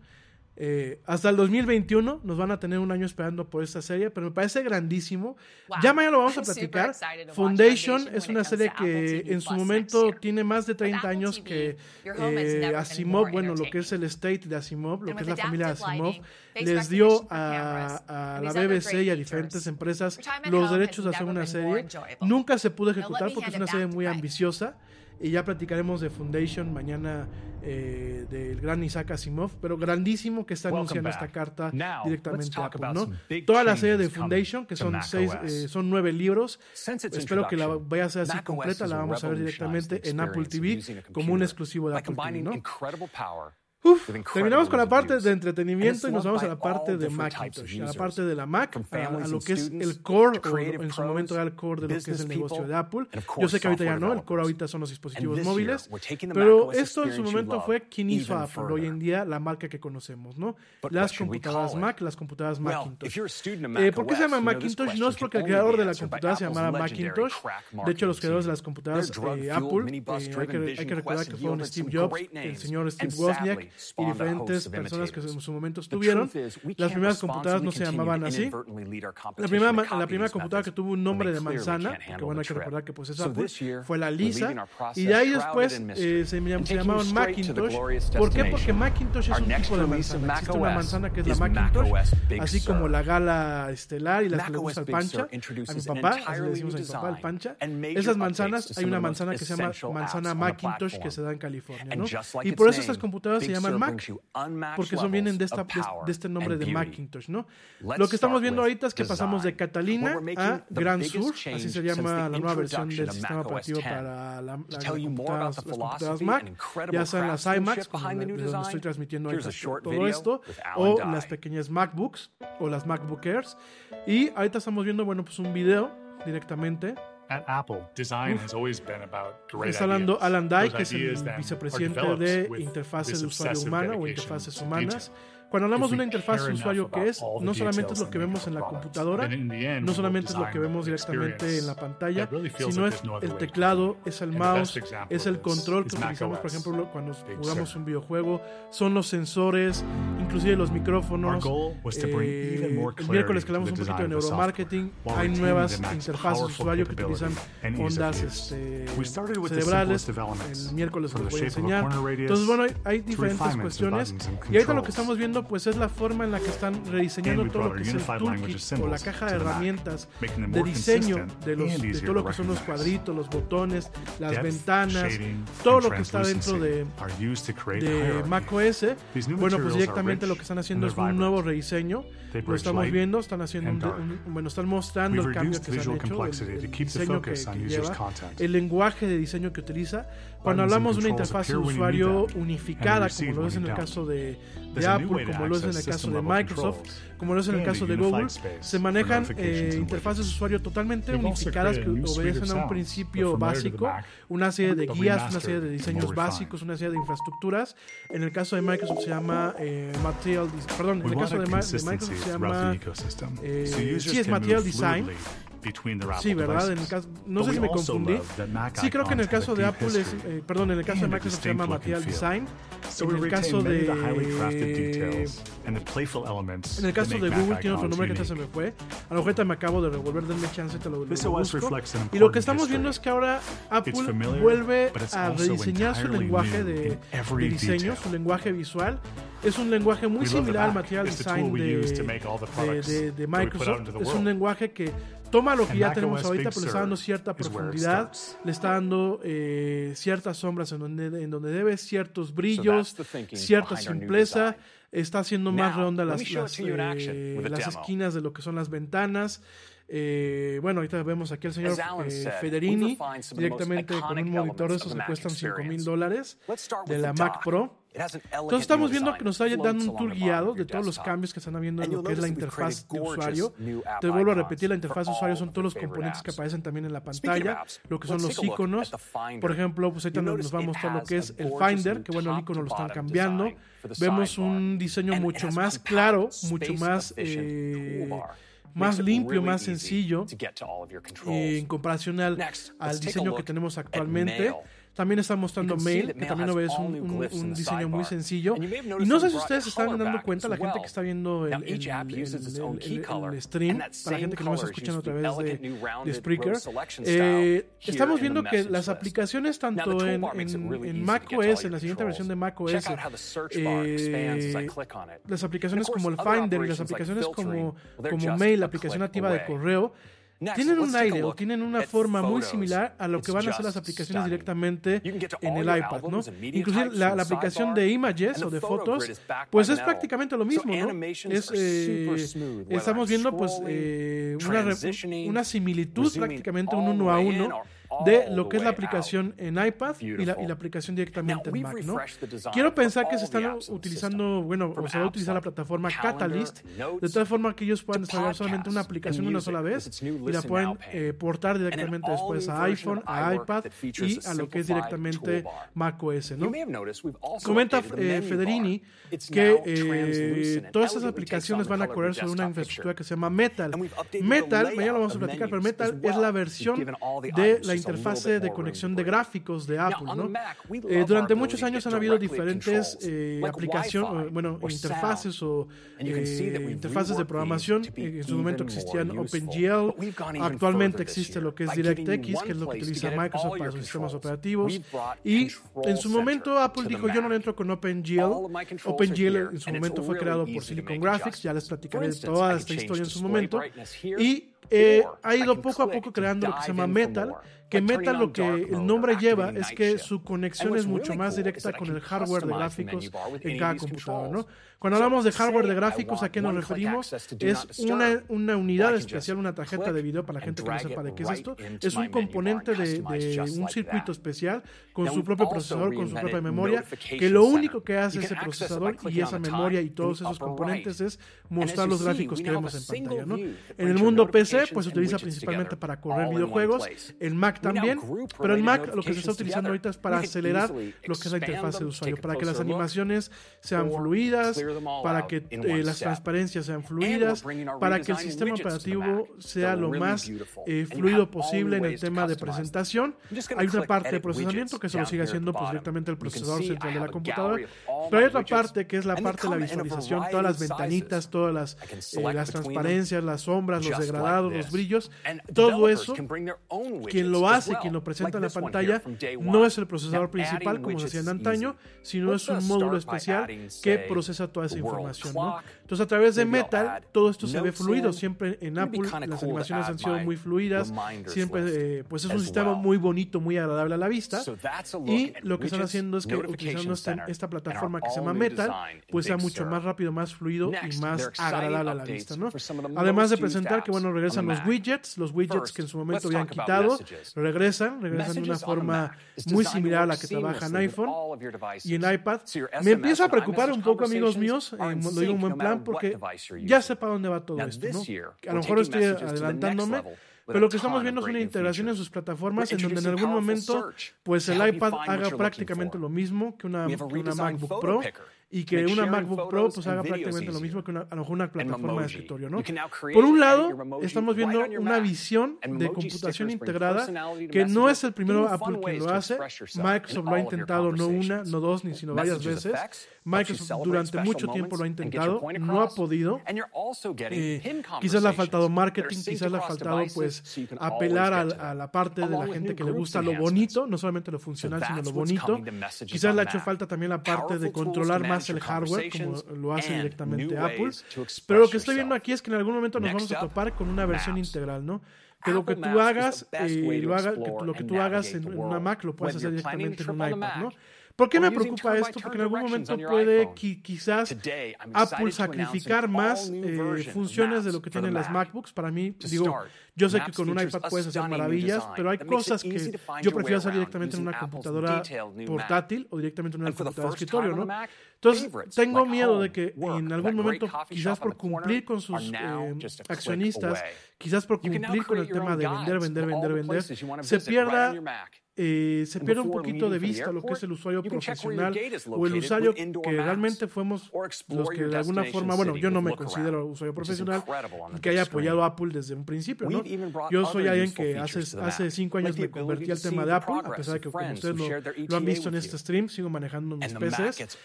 Eh, hasta el 2021 nos van a tener un año esperando por esta serie, pero me parece grandísimo. Wow. Ya mañana lo vamos a platicar. Foundation Foundation es una serie que en su momento tiene más de 30 Apple años que eh, Asimov, bueno, lo que es el estate de Asimov, lo que es la familia Asimov, les dio a, la BBC y a diferentes empresas los derechos de hacer una serie. Nunca se pudo ejecutar porque es una serie muy ambiciosa y ya platicaremos de Foundation mañana eh, del gran Isaac Asimov, pero grandísimo que está anunciando esta carta Now, directamente a Apple, ¿no? Toda la serie de Foundation, que son seis, eh, son nueve libros. Espero que la vaya a ser así completa, la vamos a ver directamente en Apple TV como un exclusivo de Apple TV, ¿no? Uf, terminamos con la parte de entretenimiento y nos vamos a la parte de Macintosh, a la parte de la Mac, a, lo que es el core, o en su momento era el core de lo que es el negocio de Apple. Yo sé que ahorita ya no, el core ahorita son los dispositivos móviles, pero esto en su momento fue quien hizo Apple, hoy en día la marca que conocemos, ¿no? Las computadoras? Mac, las computadoras Macintosh. Eh, ¿Por qué se llama Macintosh? No es porque el creador de la computadora se llamara Macintosh. De hecho, los creadores de las computadoras eh, Apple, eh, hay, que, hay que recordar que fueron Steve Jobs, el señor Steve Wozniak y diferentes personas que en su momento estuvieron. Las primeras computadoras no se llamaban así. La primera, la primera computadora que tuvo un nombre de manzana, que bueno, hay que recordar que pues es So Apple, this year, fue la Lisa. Y de ahí después eh, se, se llamaban Macintosh. ¿Por qué? Porque. Macintosh es un tipo de manzana. Existe una manzana que es la Macintosh, así como la gala estelar y las que le gusta al pancha. A mi papá, así le decimos a mi papá, design pancha. Esas manzanas, hay una manzana que se llama manzana Macintosh que se da en California, ¿no? Y por eso estas computadoras se Big llaman Mac, porque son vienen de, esta, de, de este nombre de. Macintosh, ¿no? Lo que estamos viendo ahorita es que pasamos de. Catalina a the Gran biggest Sur, así se llama la nueva versión del sistema operativo 10. para la, las computadoras, las computadoras Mac, ya sean las iMacs, de donde estoy transmitiendo ahorita todo video esto, o las pequeñas MacBooks o las MacBook Airs. Y ahorita estamos viendo, bueno, pues un video directamente At Apple, design has always been about great Está hablando. Alan Dye, que es el vicepresidente de interfaces de usuario humano o interfaces humanas. detail. Cuando hablamos de una interfaz de usuario que es, no solamente es lo que vemos en la computadora, no solamente es lo que vemos directamente en la pantalla, sino es el teclado, es el mouse, es el control que utilizamos, por ejemplo, cuando jugamos un videojuego, son los sensores, inclusive los micrófonos. Eh, el miércoles que hablamos un poquito de neuromarketing, hay nuevas interfaces de usuario que utilizan ondas este, cerebrales. El miércoles les voy a enseñar. Entonces, bueno, hay, hay diferentes cuestiones. Y ahorita lo que estamos viendo pues es la forma en la que están rediseñando todo lo que es el toolkit o la caja de herramientas de diseño de, los, de todo lo que son los cuadritos, los botones, las ventanas, todo lo que está dentro de, de macOS. Bueno, pues directamente lo que están haciendo es un nuevo rediseño. Lo estamos viendo, están haciendo, un, un, bueno, están mostrando el cambio que se han hecho, el, el diseño que, que lleva, el lenguaje de diseño que utiliza cuando hablamos de una interfaz de usuario unificada, como lo es en el caso de, Apple, como lo es en el caso de Microsoft, como lo es en el caso de Google, se manejan eh, interfaces de usuario totalmente unificadas que obedecen a un principio básico, una serie de guías, una serie de diseños básicos, una serie de infraestructuras. En el caso de Microsoft se llama eh, Material, perdón, en el caso de, Microsoft se llama eh, sí es Material Design. Sí, ¿verdad? En el caso, no sé si me confundí. Sí, creo que en el caso de Apple es, eh, perdón, en el caso de Microsoft se llama Material Design. En el caso de, en el caso de Google tiene otro nombre que se me fue. A lo mejor me acabo de revolver, denme chance, te lo, lo busco. Y lo que estamos viendo es que ahora Apple vuelve a rediseñar su lenguaje de, de diseño, su lenguaje visual es un lenguaje muy similar al Material Design de, de, de, de, Microsoft. Es un lenguaje que toma lo que ya tenemos ahorita, pero le está dando cierta profundidad, le está dando eh, ciertas sombras en donde, en donde debe, ciertos brillos, cierta simpleza, está haciendo más redonda las, las eh, esquinas de lo que son las ventanas. Eh, bueno, ahorita vemos aquí al señor eh, Federini directamente con un monitor de esos cuestan 5 mil dólares de la Mac Pro. Entonces estamos viendo que nos está dando un tour guiado de todos los cambios que están habiendo en lo que es la interfaz de usuario. Te vuelvo a repetir, la interfaz de usuario son todos los componentes que aparecen también en la pantalla, lo que son los iconos. Por ejemplo, pues ahorita nos va a mostrar lo que es el Finder, que bueno, el icono lo están cambiando. Vemos un diseño mucho más claro, mucho más más limpio, más sencillo en comparación al, al diseño que tenemos actualmente. También está mostrando Mail, que también ves un, un, un, diseño muy sencillo. Y no sé si ustedes están dando cuenta, la gente que está viendo el, el, el, el stream, para la gente que no nos escuchan a través de, de Spreaker, eh, estamos viendo que las aplicaciones tanto en, en, en macOS, en la siguiente versión de macOS, eh, las aplicaciones como el Finder y las aplicaciones como, como Mail, la aplicación nativa de correo, tienen un aire o tienen una forma muy similar a lo que van a hacer las aplicaciones directamente en el iPad, ¿no? Inclusive la, aplicación de Images o de fotos, pues es prácticamente lo mismo, ¿no? Es, eh, estamos viendo pues eh, una, una similitud prácticamente un uno a uno de lo que es la aplicación en iPad y la, y la aplicación directamente en Mac. ¿no? Quiero pensar que se están utilizando, bueno, o se va a utilizar la plataforma Catalyst, de tal forma que ellos puedan desarrollar solamente una aplicación una sola vez y la pueden eh, portar directamente después a iPhone, a iPad y a lo que es directamente macOS. ¿no? Comenta eh, Federini que eh, todas esas aplicaciones van a correr sobre una infraestructura que se llama Metal. Metal, mañana lo vamos a platicar, pero Metal es la versión de la interfaces de conexión de gráficos de Apple. ¿no? Eh, durante muchos años han habido diferentes eh, aplicaciones, eh, bueno, interfaces o interfaces de programación. En su momento existían OpenGL, actualmente existe lo que es DirectX, que es lo que utiliza Microsoft para sus sistemas operativos. Y en su momento Apple dijo, yo no entro con OpenGL. OpenGL en su momento fue creado por Silicon Graphics, ya les platicaré toda esta historia en su momento. Y eh, ha ido poco a poco creando lo que se llama Metal, que Metal lo que el nombre lleva es que su conexión es mucho más directa con el hardware de gráficos en cada computadora, ¿no? Cuando hablamos de hardware de gráficos, ¿a qué nos referimos? Es una, una unidad especial, una tarjeta de video para la gente que no sepa de qué es esto. Es un componente de, de un circuito especial con su propio procesador, con su propia memoria, que lo único que hace ese procesador y esa memoria y todos esos componentes es mostrar los gráficos que vemos en pantalla, ¿no? En el mundo PC, pues se utiliza principalmente para correr videojuegos, el Mac también, pero el Mac lo que se está utilizando ahorita es para acelerar lo que es la interfaz de usuario, para que las animaciones sean fluidas, para que eh, las transparencias sean fluidas, para que el sistema operativo sea lo más eh, fluido posible en el tema de presentación. Hay una parte de procesamiento que se lo sigue haciendo pues, directamente el procesador central de la computadora, pero hay otra parte que es la parte de la visualización, todas las ventanitas, todas las, eh, las transparencias, las sombras, los degradados, los brillos, todo eso, quien lo hace, quien lo presenta en la pantalla, no es el procesador principal como se hacía en antaño, sino es un módulo especial que procesa toda esa información. ¿no? Entonces, a través de Metal, todo esto se ve fluido. Siempre en Apple las animaciones han sido muy fluidas. Siempre, eh, pues es un sistema muy bonito, muy agradable a la vista. Y lo que están haciendo es que utilizando esta, esta plataforma que se llama Metal, pues sea mucho más rápido, más fluido y más agradable a la vista. ¿no? Además de presentar que, bueno, regresan los widgets, los widgets que en su momento habían quitado, regresan, regresan de una forma muy similar a la que trabaja en iPhone y en iPad. Me empieza a preocupar un poco, amigos míos, eh, lo digo en buen plan, porque ya sé para dónde va todo esto. ¿no? A lo mejor estoy adelantándome, pero lo que estamos viendo es una integración en sus plataformas en donde en algún momento pues el iPad haga prácticamente lo mismo que una, que una MacBook Pro y que una MacBook Pro pues haga prácticamente lo mismo que una, a lo mejor una plataforma de escritorio, ¿no? Por un lado, estamos viendo una visión de computación integrada que no es el primero Apple quien lo hace. Microsoft lo ha intentado no una, no dos, ni sino varias veces. Microsoft durante mucho tiempo lo ha intentado, no ha podido. Eh, quizás le ha faltado marketing, quizás le ha faltado pues apelar a, a la parte de la gente que le gusta lo bonito, no solamente lo funcional, sino lo bonito. Quizás le ha hecho falta también la parte de controlar más el hardware, como lo hace directamente Apple. Pero lo que estoy viendo aquí es que en algún momento nos vamos a topar con una versión integral, ¿no? Que lo que tú hagas, eh, lo, haga, que lo que tú hagas en una Mac lo puedes hacer directamente en un iPad, ¿no? ¿Por qué me preocupa esto? Porque en algún momento puede qui quizás Apple sacrificar más eh, funciones de lo que tienen las MacBooks. Para mí, digo, yo sé que con un iPad puedes hacer maravillas, pero hay cosas que yo prefiero hacer directamente en una computadora portátil o directamente en una computadora de escritorio, ¿no? Entonces, tengo miedo de que en algún momento, quizás por cumplir con sus eh, accionistas, quizás por cumplir con el tema de vender, vender, vender, vender, se pierda eh, se pierde un poquito de vista lo que es el usuario profesional o el usuario que realmente fuimos los que de alguna forma, bueno, yo no me considero usuario profesional que haya apoyado a Apple desde un principio, ¿no? Yo soy alguien que hace, hace cinco años me convertí al tema de Apple, a pesar de que como ustedes lo, lo han visto en este stream, sigo manejando mis PCs,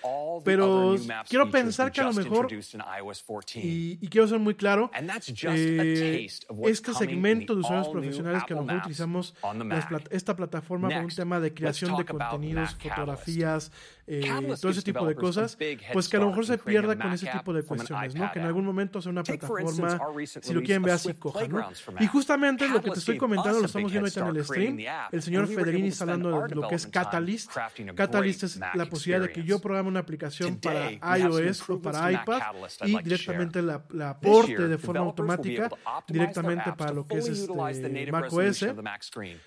pero quiero pensar que a lo mejor, y, y quiero ser muy claro, eh, este segmento de usuarios profesionales que a lo mejor utilizamos las, esta plataforma por un tema de creación de contenidos, fotografías, eh, todo ese tipo de cosas, pues que a lo mejor se pierda con ese tipo de cuestiones, ¿no? Que en algún momento sea una plataforma, si lo quieren ver así, coja, ¿no? Y justamente lo que te estoy comentando, lo estamos viendo ahorita en el stream, el señor Federini está hablando de lo que es Catalyst. Catalyst es la posibilidad de que yo programe una aplicación para iOS o para iPad y directamente la, la aporte de forma automática directamente para lo que es este macOS.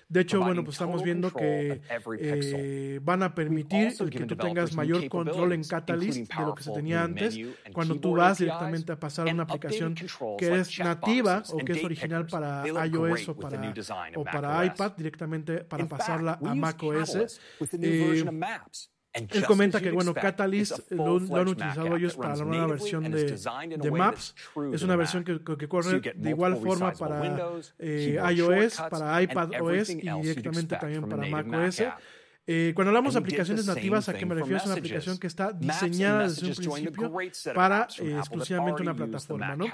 De hecho, bueno, pues estamos viendo que eh, van a permitir que tú tengas mayor control en Catalyst de lo que se tenía antes cuando tú vas directamente a pasar a una aplicación que es nativa o que es original para iOS o para, o para iPad directamente para pasarla a macOS. Eh, él comenta que, bueno, Catalyst lo, lo, han utilizado ellos para la nueva versión de, de Maps. Es una versión que, que corre de igual forma para eh, iOS, para iPad OS y directamente también para Mac OS. Eh, cuando hablamos de aplicaciones nativas, ¿a qué me refiero? Es una aplicación que está diseñada desde un principio para eh, exclusivamente una plataforma, ¿no?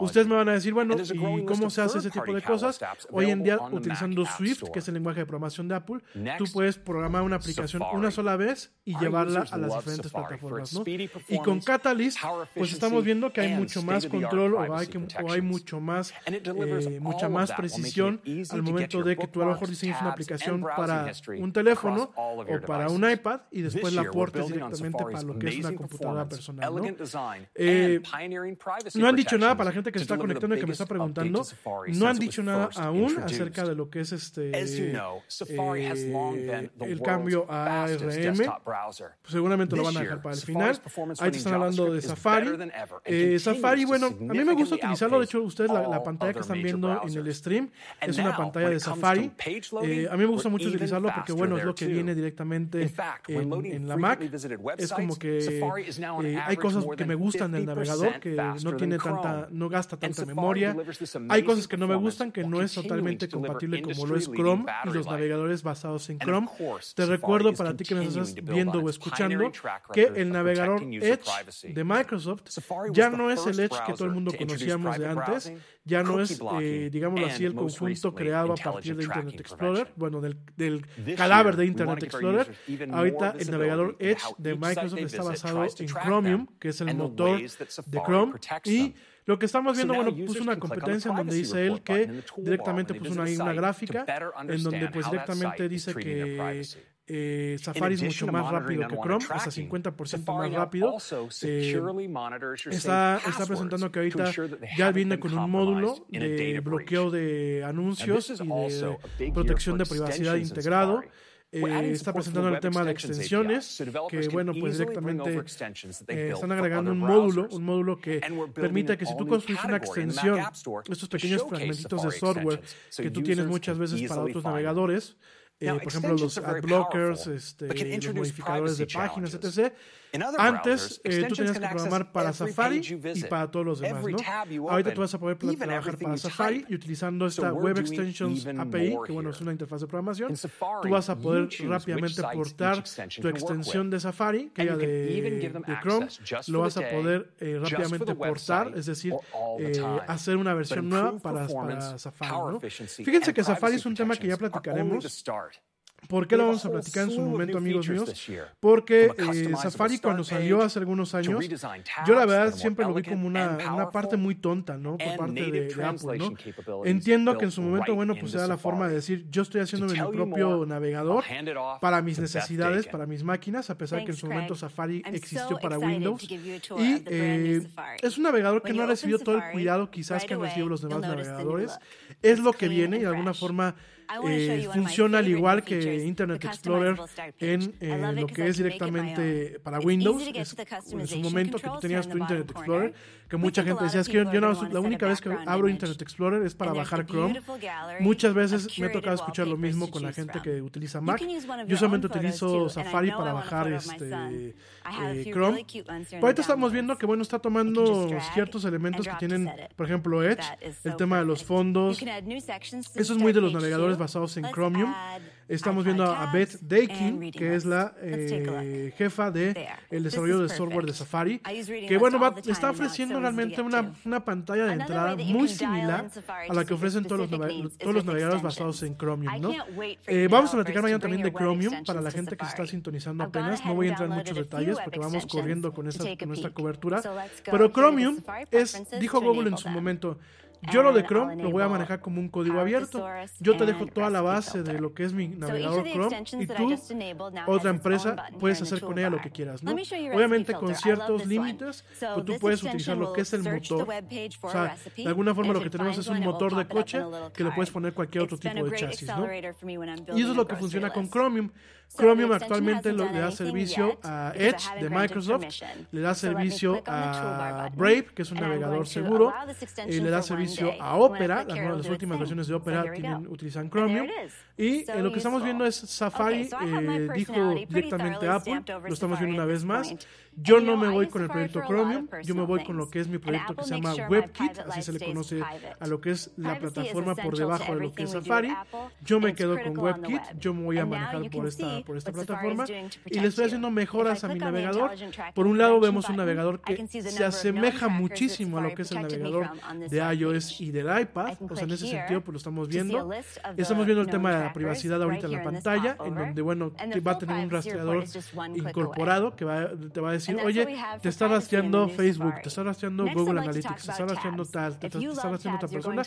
Ustedes me van a decir, bueno, ¿y cómo se hace ese tipo de cosas? Hoy en día, utilizando Swift, que es el lenguaje de programación de Apple, tú puedes programar una aplicación una sola vez y llevarla a las diferentes plataformas, ¿no? Y con Catalyst, pues estamos viendo que hay mucho más control o hay, que, o hay mucho más, eh, mucha más precisión al momento de que tú a lo mejor diseñes una aplicación para un teléfono o para un iPad y después la aportes directamente para lo que es una computadora personal. ¿no? Eh, no han dicho nada para la gente que se está conectando y que me está preguntando. No han dicho nada aún acerca de lo que es este eh, el cambio a ARM. Seguramente lo van a dejar para el final. Ahí te están hablando de Safari. Eh, Safari, bueno, a mí me gusta utilizarlo. De hecho, ustedes la, la pantalla que están viendo en el stream es una pantalla de Safari. a mí me gusta mucho utilizarlo porque, bueno, es lo que viene directamente en, la Mac. Es como que eh, hay cosas que me gustan del navegador, que no, tiene tanta, no gasta tanta memoria. Hay cosas que no me gustan, que no es totalmente compatible como lo es Chrome y los navegadores basados en Chrome. Te recuerdo para ti que nos estás viendo o escuchando que el navegador Edge de Microsoft ya no es el Edge que todo el mundo conocíamos de antes, ya no es, eh, digámoslo así, el conjunto creado a partir de Internet Explorer, bueno, del, del cadáver de Internet Internet Explorer. Ahorita el navegador Edge de Microsoft está basado en Chromium, que es el motor de Chrome. Y lo que estamos viendo, bueno, puso una competencia en donde dice él que directamente puso una, una gráfica en donde pues directamente dice que eh, Safari es mucho más rápido que Chrome, hasta 50% más rápido. Eh, está, presentando que ahorita ya viene con un módulo de bloqueo de anuncios y de protección de privacidad integrado. Eh, está presentando el tema de extensiones, que bueno, pues directamente eh, están agregando un módulo, un módulo que permita que si tú construyes una extensión, estos pequeños fragmentitos de software que tú tienes muchas veces para otros navegadores, eh, por ejemplo, los ad blockers, este, los modificadores de páginas, etc antes eh, tú tenías que programar para Safari y para todos los demás, ¿no? Ahorita tú vas a poder trabajar para Safari y utilizando esta Web Extensions API, que bueno, es una interfaz de programación, tú vas a poder rápidamente portar tu extensión de Safari, que era de, Chrome, lo vas a poder eh, rápidamente portar, es decir, eh, hacer una versión nueva para, para Safari, ¿no? Fíjense que Safari es un tema que ya platicaremos. ¿Por qué lo vamos a platicar en su momento, amigos míos? Porque eh, Safari cuando salió hace algunos años, yo la verdad siempre lo vi como una, una parte muy tonta, ¿no? Por parte de, de Apple, ¿no? Entiendo que en su momento, bueno, pues era la forma de decir, yo estoy haciéndome mi propio navegador para mis necesidades, para mis máquinas, a pesar que en su momento Safari existió para Windows. Y eh, es un navegador que no ha recibido todo el cuidado quizás que han recibido los demás navegadores. Es lo que viene y de alguna forma eh, funciona al igual que Internet Explorer en eh, lo que es directamente para Windows. Es, es un momento que tú tenías tu Internet Explorer que mucha gente decía, es que yo, no, la única vez que abro Internet Explorer es para bajar Chrome. Muchas veces me ha tocado escuchar lo mismo con la gente que utiliza Mac. Yo solamente utilizo Safari para bajar este eh, Chrome. Pero ahorita estamos viendo que, bueno, está tomando ciertos elementos que tienen, por ejemplo, Edge, el tema de los fondos. Eso es muy de los navegadores basados en Chromium. Estamos viendo a Beth Dakin, que es la eh, jefa del de desarrollo de software de Safari, que bueno, va, está ofreciendo realmente una, una pantalla de entrada muy similar a la que ofrecen todos los, todos los navegadores basados en Chromium. ¿no? Eh, vamos a platicar mañana también de Chromium para la gente que se está sintonizando apenas. No voy a entrar en muchos detalles porque vamos corriendo con esta, con esta cobertura. Pero Chromium es, dijo Google en su momento, yo lo de Chrome lo voy a manejar como un código abierto. Yo te dejo toda la base de lo que es mi navegador Chrome y tú, otra empresa, puedes hacer con ella lo que quieras, ¿no? Obviamente con ciertos límites, pero tú puedes utilizar lo que es el motor. O sea, de alguna forma lo que tenemos es un motor de coche que le puedes poner cualquier otro tipo de chasis, ¿no? Y eso es lo que funciona con Chromium. Chromium actualmente lo, le da servicio a Edge de Microsoft, le da servicio a Brave, que es un navegador seguro, y le da servicio a Opera, las, bueno, las últimas versiones de Opera tienen, utilizan Chromium, y lo que estamos viendo es Safari, eh, dijo directamente Apple, lo estamos viendo una vez más, yo no me voy con el proyecto Chromium, yo me voy con lo que es mi proyecto que se llama WebKit, así se le conoce a lo que es la plataforma por debajo de lo que es Safari. Yo me quedo con WebKit, web. yo me voy a manejar por esta, por esta plataforma y le estoy haciendo mejoras a mi navegador. Por un lado vemos un navegador que se asemeja muchísimo a lo que es el navegador de iOS y del iPad. O sea, en ese sentido, pues lo estamos viendo. Estamos viendo el tema de la privacidad ahorita en la pantalla, en donde, bueno, va a tener un rastreador incorporado que va, te va a decir, oye, te está rastreando Facebook, te está rastreando Google Analytics, te está rastreando tal, te está rastreando otra persona.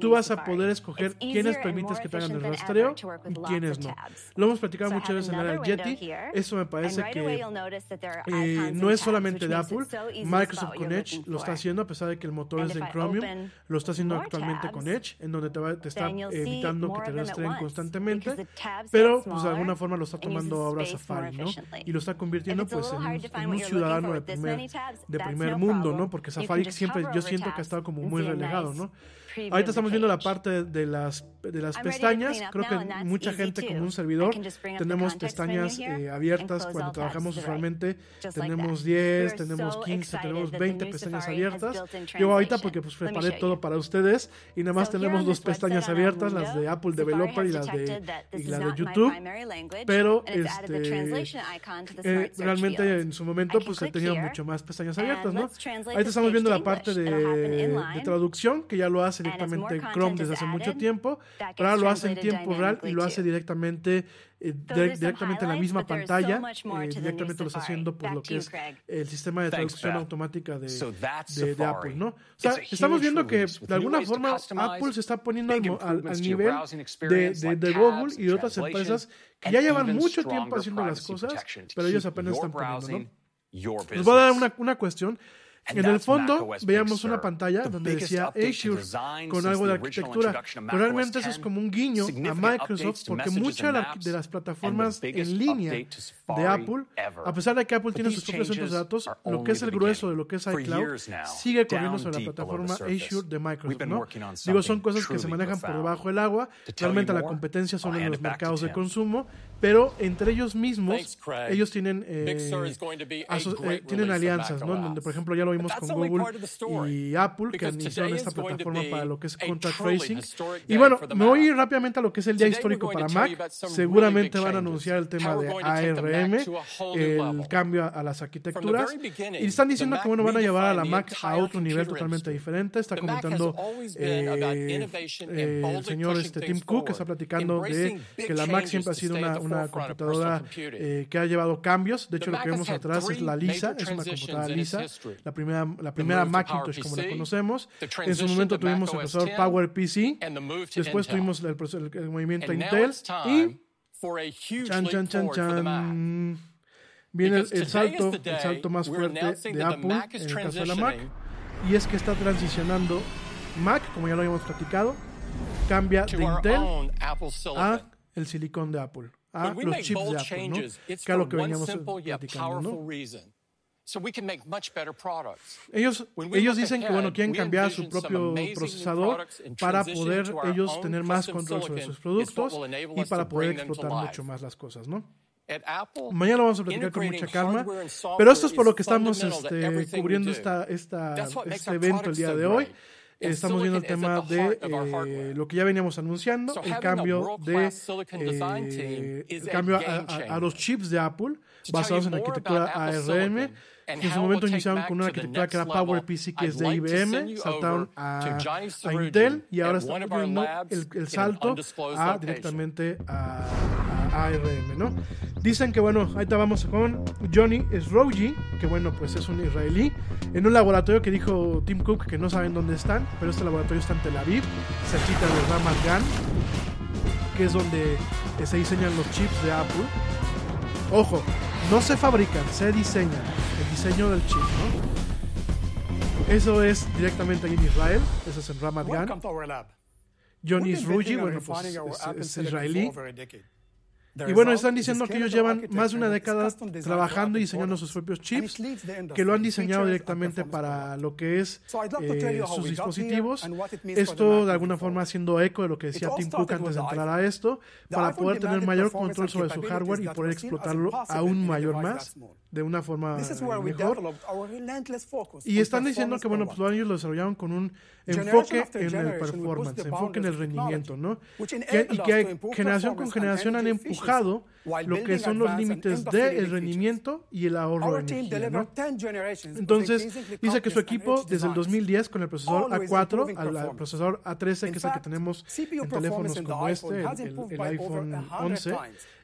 Tú vas a poder escoger quiénes permites que te hagan el rastreo y quiénes no. Lo hemos platicado muchas veces en el Yeti. Eso me parece que eh, no es solamente de Apple. Microsoft con Edge lo está haciendo, a pesar de que el motor es de Chromium, lo está haciendo actualmente con Edge, en donde te, va, te está evitando que te rastreen constantemente, pero pues de alguna forma lo está tomando ahora Safari, ¿no? Y lo está convirtiendo pues en un, un ciudadano de primer, de primer mundo, ¿no? Porque Safari siempre yo siento que ha estado como muy relegado, ¿no? Ahorita estamos viendo la parte de las, de las pestañas. Creo que mucha gente, como un servidor, tenemos pestañas eh, abiertas cuando trabajamos usualmente. Tenemos 10, tenemos 15, tenemos 20 pestañas abiertas. Yo ahorita, porque pues preparé todo para ustedes y nada más tenemos dos pestañas abiertas, las de Apple Developer y las de, y la de YouTube. Pero este, eh, realmente en su momento pues he tenido mucho más pestañas abiertas, ¿no? Ahorita estamos viendo la parte de, traducción, que ya lo hace directamente Chrome desde hace mucho tiempo, pero ahora lo hace en tiempo real y lo hace directamente eh, directamente en la misma pantalla, eh, directamente pues, lo está haciendo por lo que es el sistema de traducción automática de, Apple, ¿no? O sea, estamos viendo que de alguna forma Apple se está poniendo al, nivel de, de, Google y de otras empresas que ya llevan mucho tiempo haciendo las cosas, pero ellos apenas están poniendo, ¿no? Your business. Les voy a dar una, una cuestión en el fondo veíamos una pantalla donde decía Azure con algo de arquitectura, pero realmente eso es como un guiño a Microsoft porque muchas de las plataformas en línea de Apple, a pesar de que Apple tiene sus propios centros de datos, lo que es el grueso de lo que es iCloud sigue corriendo sobre la plataforma Azure de Microsoft. ¿no? Digo, son cosas que se manejan por debajo del agua, realmente la competencia son en los mercados de consumo, pero entre ellos mismos, ellos tienen, eh, eh, tienen alianzas, ¿no? donde por ejemplo ya lo con Google y Apple que iniciaron esta plataforma para lo que es contact tracing. Y bueno, me voy rápidamente a lo que es el día histórico para Mac. Seguramente van a anunciar el tema de ARM, el cambio a las arquitecturas. Y están diciendo que bueno, van a llevar a la Mac a otro nivel totalmente diferente. Está comentando eh, eh, el señor este, Tim Cook, que está platicando de que la Mac siempre ha sido una, una computadora eh, que ha llevado cambios. De hecho, lo que vemos atrás es la Lisa, es una computadora Lisa, la primera primera, la primera Macintosh como la conocemos. En su momento tuvimos el procesador PowerPC, después tuvimos el, el, el movimiento Intel y chan, chan, chan, chan. Viene el, el, salto, el salto más fuerte de Apple en el caso de la Mac, y es que está transicionando Mac, como ya lo habíamos platicado, cambia de Intel a el silicón de Apple, a los chips de Apple, ¿no? que es lo que veníamos platicando, ¿no? Ellos, ellos dicen que bueno, quieren cambiar su propio procesador para poder ellos tener más control sobre sus productos y para poder explotar mucho más las cosas, ¿no? Mañana lo vamos a platicar con mucha calma, pero esto es por lo que estamos este, cubriendo esta, este evento el día de hoy. Estamos viendo el tema de eh, lo que ya veníamos anunciando, el cambio de eh, cambio a, los chips de Apple basados en la arquitectura ARM en su momento iniciaron con una arquitectura que era PowerPC, que es de IBM, saltaron a, a Intel y ahora están poniendo el, el, salto a, directamente a, a, ARM, ¿no? Dicen que, bueno, ahí te vamos con Johnny Sroji, que, bueno, pues es un israelí, en un laboratorio que dijo Tim Cook que no saben dónde están, pero este laboratorio está en Tel Aviv, cerquita de Ramat Gan, que es donde se diseñan los chips de Apple. Ojo, no se fabrican, se diseñan diseño del chip, ¿no? Eso es directamente ahí en Israel, eso es en Ramat Gan. Johnny Sruji, bueno, pues es, es israelí. Y bueno, están diciendo que ellos llevan más de una década trabajando y diseñando sus propios chips, que lo han diseñado directamente para lo que es eh, sus dispositivos. Esto de alguna forma haciendo eco de lo que decía Tim Cook antes de entrar a esto, para poder tener mayor control sobre su hardware y poder explotarlo aún mayor más de una forma mejor. Y están diciendo que, bueno, pues los años lo desarrollaron con un enfoque en el performance, enfoque en el rendimiento, ¿no? Que, y que generación con generación han empujado lo que son los límites del rendimiento y el ahorro de energía, ¿no? Entonces, dice que su equipo, desde el 2010, con el procesador A4 al procesador A13, que es el que tenemos en teléfonos como este, el, el, el iPhone 11,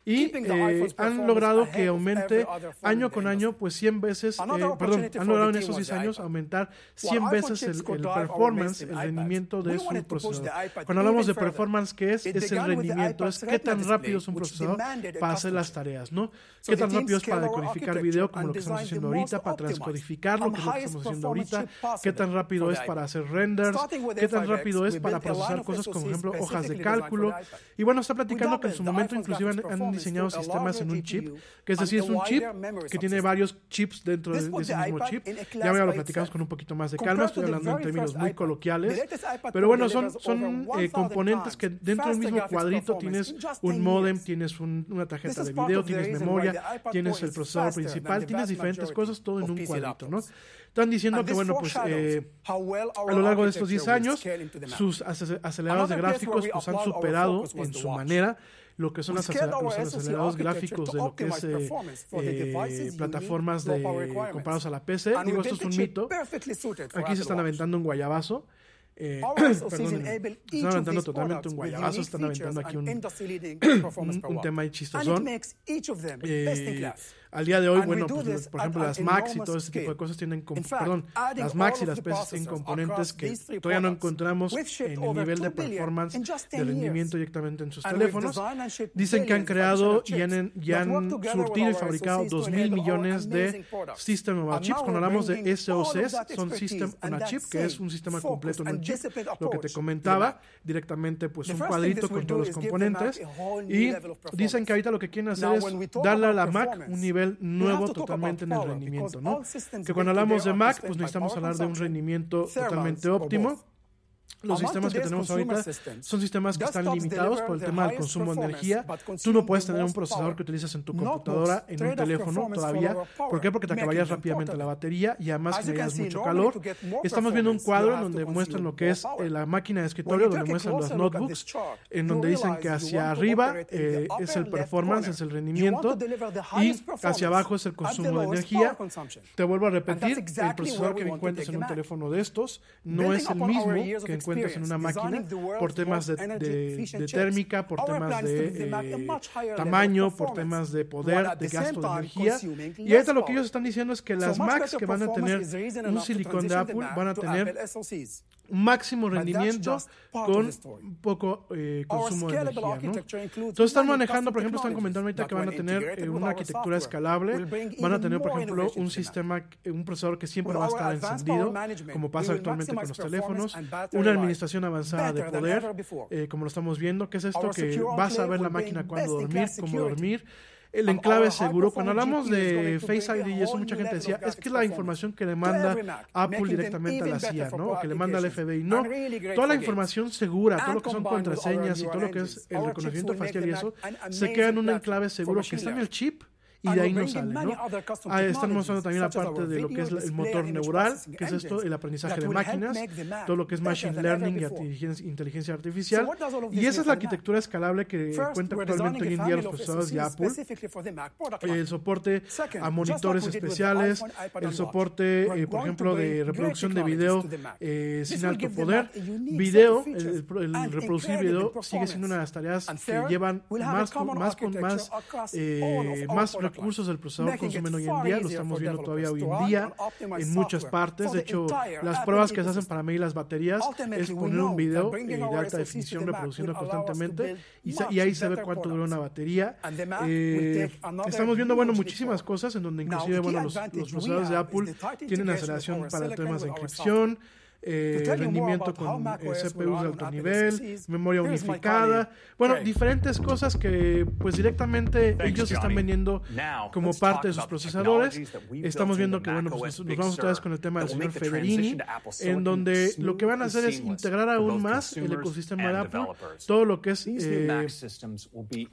y eh, han logrado que aumente año con año, pues 100 veces, eh, perdón, han logrado en esos 10 años aumentar 100 veces el, performance, el rendimiento de su procesador. Cuando hablamos de performance, ¿qué es? Es el rendimiento, es qué tan rápido es un procesador para hacer las tareas, ¿no? Qué tan rápido es para decodificar video como lo que estamos haciendo ahorita, para transcodificarlo, que lo que estamos haciendo ahorita, qué tan rápido es para hacer renders, qué tan rápido es para procesar cosas como, por ejemplo, hojas de cálculo. Y bueno, está platicando que en su momento inclusive han diseñado sistemas en un chip, que es decir, es un chip que tiene varios chips dentro de, ese mismo chip. Ya ahora lo platicamos con un poquito más de calma, estoy hablando en términos muy coloquiales, pero bueno, son, son eh, componentes que dentro del mismo cuadrito tienes un modem, tienes un, una tarjeta de video, tienes memoria, tienes el procesador principal, tienes diferentes cosas, todo en un cuadrito, ¿no? Están diciendo que, bueno, pues eh, a lo largo de estos 10 años, sus acelerados de gráficos pues, han superado en su manera lo que son los acelerados gráficos de lo que es eh, eh plataformas de, comparados a la PC. Digo, esto es un mito. Aquí se están aventando un guayabazo. Eh, están aventando totalmente un guayabazo, están aventando aquí un, un, un tema chistosón al día de hoy, bueno, pues, por ejemplo, las Macs y todo ese tipo de cosas tienen, perdón, las Macs y las PCs tienen componentes que todavía no encontramos en el nivel de performance, de rendimiento directamente en sus teléfonos. Dicen que han creado y han, y han surtido y fabricado 2 mil millones de System on a Chip. Cuando hablamos de SOCs, son System on a Chip, que es un sistema completo en un chip, lo que te comentaba, directamente pues un cuadrito con todos los componentes. Y dicen que ahorita lo que quieren hacer es darle a la Mac un nivel nuevo totalmente en el rendimiento, ¿no? Que cuando hablamos de Mac, pues necesitamos hablar de un rendimiento totalmente óptimo. Los sistemas que tenemos ahorita son sistemas que están limitados por el tema del consumo de energía. Tú no puedes tener un procesador que utilizas en tu computadora, en un teléfono todavía. ¿Por qué? Porque te acabarías rápidamente la batería y además generas mucho calor. Estamos viendo un cuadro en donde muestran lo que es eh, la máquina de escritorio, donde muestran los notebooks, en donde dicen que hacia arriba eh, es el performance, es el rendimiento y hacia abajo es el consumo de energía. Te vuelvo a repetir, el procesador que encuentras en un teléfono de estos no es el mismo que en encuentras en una máquina por temas de, de, térmica, por eh, temas de tamaño, por temas de poder, de gasto de energía. Y ahorita lo que ellos están diciendo es que las Macs que van a tener un silicón de Apple van a tener máximo rendimiento con poco eh, consumo de energía. ¿no? Entonces están manejando, por ejemplo, están comentando ahorita que van a tener eh, una arquitectura escalable, van a tener, por ejemplo, un sistema, un procesador que siempre va a estar encendido, como pasa actualmente con los teléfonos, una administración avanzada de poder, eh, como lo estamos viendo, que es esto que vas a ver la máquina cuando dormir, cómo dormir el enclave seguro. Cuando hablamos de Face ID y eso, mucha gente decía, es que la información que le manda Apple directamente a la CIA, ¿no? O que le manda al FBI. No, toda la información segura, todo lo que son contraseñas y todo lo que es el reconocimiento facial y eso, se queda en un enclave seguro que está en el chip y de ahí no sale. ¿no? Ah, están mostrando también la parte de lo que es el motor neural, que es esto, el aprendizaje de máquinas, todo lo que es machine learning y inteligencia artificial. Y esa es la arquitectura escalable que cuenta actualmente hoy en día los procesadores de Apple. El soporte a monitores especiales, el soporte, eh, por ejemplo, de reproducción de video eh, sin alto poder. Video, el, reproducir video sigue siendo una de las tareas que llevan más, más, más recursos del procesador consumen hoy en día. Lo estamos viendo todavía hoy en día en muchas partes. De hecho, las pruebas que se hacen para medir las baterías es poner un video eh, de alta definición reproduciendo constantemente y ahí se ve cuánto dura una batería. Eh, estamos viendo, bueno, muchísimas cosas en donde inclusive, bueno, los, los procesadores de Apple tienen aceleración para temas de encripción, eh, rendimiento con eh, CPUs de alto nivel, memoria unificada, bueno, diferentes cosas que pues directamente ellos están vendiendo como parte de sus procesadores. Estamos viendo que, bueno, pues nos vamos otra vez con el tema del señor Federini, en donde lo que van a hacer es integrar aún más el ecosistema de Apple, todo lo que es, eh,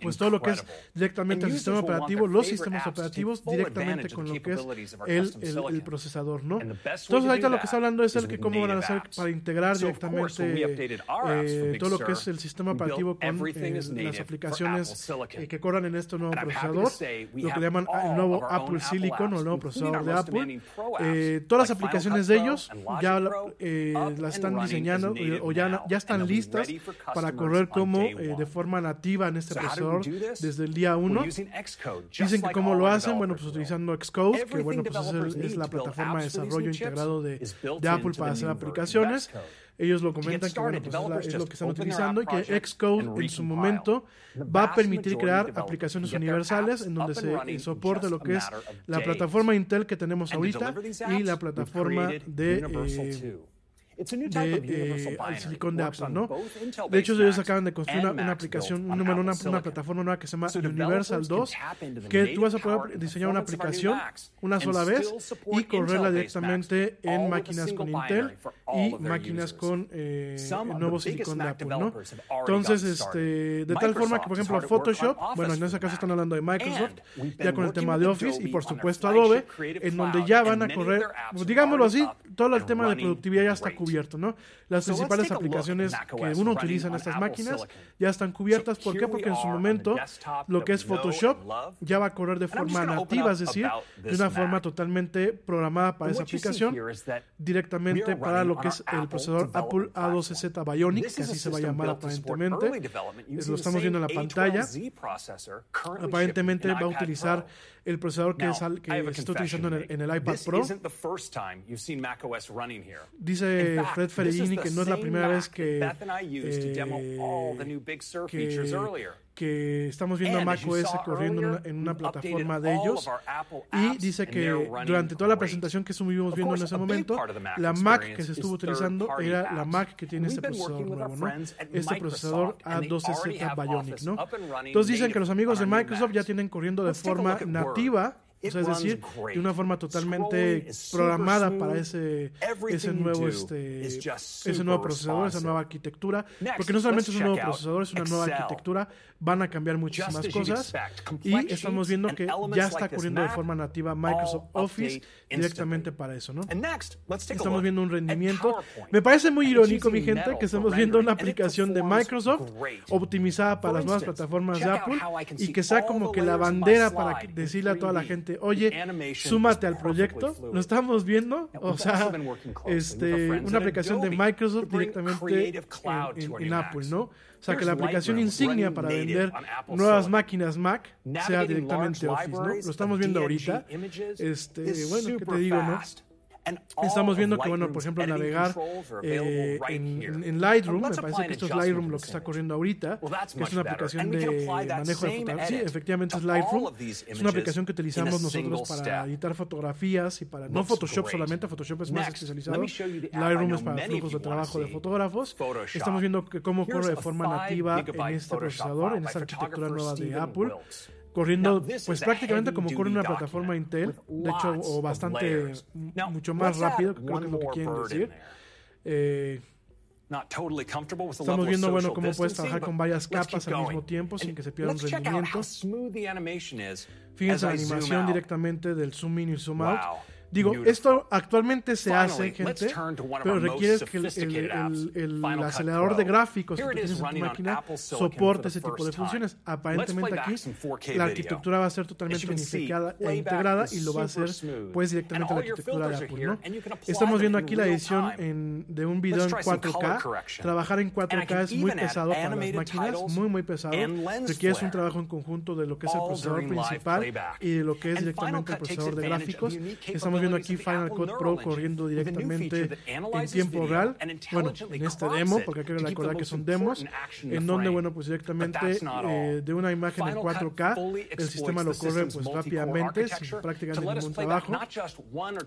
pues todo lo que es directamente el sistema operativo, los sistemas operativos directamente con lo que es el, el, el procesador, ¿no? Entonces ahorita lo que está hablando es el que cómo van a para integrar directamente eh, todo lo que es el sistema operativo con eh, las aplicaciones eh, que corran en este nuevo procesador, lo que llaman el nuevo Apple Silicon o el nuevo procesador de Apple. todas las aplicaciones de ellos ya las están diseñando o ya, ya están listas para correr como de forma nativa en este procesador desde el día 1. Dicen que cómo lo hacen, bueno, pues utilizando Xcode, que bueno, pues es, es la plataforma de desarrollo integrado de, Apple para hacer aplicaciones aplicaciones. Ellos lo comentan que bueno, pues es, lo que están utilizando y que Xcode en su momento va a permitir crear aplicaciones universales en donde se soporte lo que es la plataforma Intel que tenemos ahorita y la plataforma de de, eh, silicón de Apple, ¿no? De hecho, ellos acaban de construir una, aplicación, una, una, una, plataforma nueva que se llama Universal 2, que tú vas a poder diseñar una aplicación una sola vez y correrla directamente en máquinas con Intel y máquinas con eh, el nuevo silicón de Apple, ¿no? Entonces, este, de tal forma que, por ejemplo, Photoshop, bueno, en ese caso están hablando de Microsoft, ya con el tema de Office y, por supuesto, Adobe, en donde ya van a correr, digámoslo así, todo el tema de productividad ya está cubierto las principales aplicaciones que uno utiliza en estas máquinas ya están cubiertas. ¿Por qué? Porque en su momento lo que es Photoshop ya va a correr de forma nativa, es decir, de una forma totalmente programada para esa aplicación, directamente para lo que es el procesador Apple A12Z Bionic, que así se va a llamar aparentemente. Lo estamos viendo en la pantalla. Aparentemente va a utilizar el procesador que, es al, que está utilizando en el, en el iPad Pro. Dice Fred Ferrini que no es la primera vez que, eh, que, que estamos viendo a macOS corriendo en una, en una plataforma de ellos y dice que durante toda la presentación que estuvimos viendo en ese momento, la Mac que se estuvo utilizando era la Mac que tiene este procesador nuevo, ¿no? Este procesador A12Z Bionic, ¿no? Entonces dicen que los amigos de Microsoft ya tienen corriendo de forma nativa es decir, de una forma totalmente programada para ese, este, ese, nuevo, este, ese nuevo procesador, esa nueva arquitectura. Porque no solamente es un nuevo procesador, es una nueva arquitectura. Van a cambiar muchísimas cosas. Y estamos viendo que ya está ocurriendo de forma nativa Microsoft Office directamente para eso, ¿no? Estamos viendo un rendimiento. Me parece muy irónico, mi gente, que estamos viendo una aplicación de Microsoft optimizada para las nuevas plataformas de Apple y que sea como que la bandera para decirle a toda la gente, oye, súmate al proyecto. Lo estamos viendo, o sea, este, una aplicación de Microsoft directamente en Apple, ¿no? O sea, que la aplicación insignia para vender nuevas máquinas Mac sea directamente Office, ¿no? Lo estamos viendo ahorita. Este, bueno, ¿qué te digo, no? Estamos viendo que, bueno, por ejemplo, navegar eh, en, Lightroom, me parece que esto es Lightroom lo que está corriendo ahorita, que es una aplicación de manejo de fotografía. Sí, efectivamente es Lightroom. Es una aplicación que utilizamos nosotros para editar fotografías y para... No Photoshop solamente, Photoshop es más especializado. Lightroom es para flujos de trabajo de fotógrafos. Estamos viendo que cómo corre de forma nativa en este procesador, en esta arquitectura nueva de Apple corriendo pues prácticamente como corre una plataforma Intel, de hecho o bastante mucho más rápido, creo que es lo que quieren decir. Eh, estamos viendo bueno cómo puedes trabajar con varias capas al mismo tiempo sin que se pierda un rendimiento. Fíjense la animación directamente del zoom in y zoom out. Digo, esto actualmente se hace, gente, pero requieres que el, acelerador de gráficos que tienes en tu máquina soporte ese tipo de funciones. Aparentemente aquí la arquitectura va a ser totalmente unificada e integrada y lo va a hacer pues directamente la arquitectura de Apple, ¿no? Estamos viendo aquí la edición en, de un video en 4K. Trabajar en 4K es muy pesado para las máquinas, muy muy pesado. Requieres un trabajo en conjunto de lo que es el procesador principal y de lo que es directamente el procesador de gráficos. Estamos viendo aquí Final Cut Pro corriendo directamente en tiempo real. Bueno, en este demo, porque hay que recordar que son demos, en donde, bueno, pues directamente eh, de una imagen en Final Cut 4K, fully el sistema lo corre pues rápidamente, sin prácticamente ningún trabajo.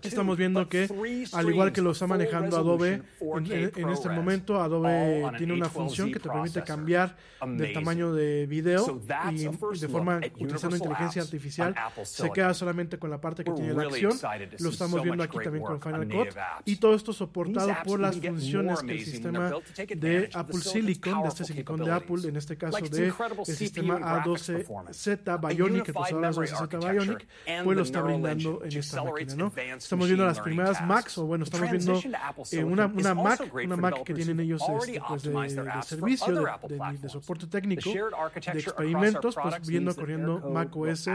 Estamos viendo que, al igual que lo está manejando Adobe, en, 4K en este momento Adobe tiene una A12Z función que te permite cambiar del tamaño de video y de forma utilizando inteligencia artificial. Se queda solamente con la parte que tiene la lo estamos viendo aquí también con Final Cut. Y todo esto soportado por las funciones que el sistema de Apple Silicon, de este silicon de Apple, en este caso de el sistema A12Z Bionic, el procesador A12Z Bionic, pues lo está brindando en esta máquina, ¿no? Estamos viendo las primeras Macs, o bueno, estamos viendo eh, una, una Mac, una Mac que tienen ellos este, pues, de, de, servicio, de, soporte técnico, de experimentos, pues viendo corriendo Mac OS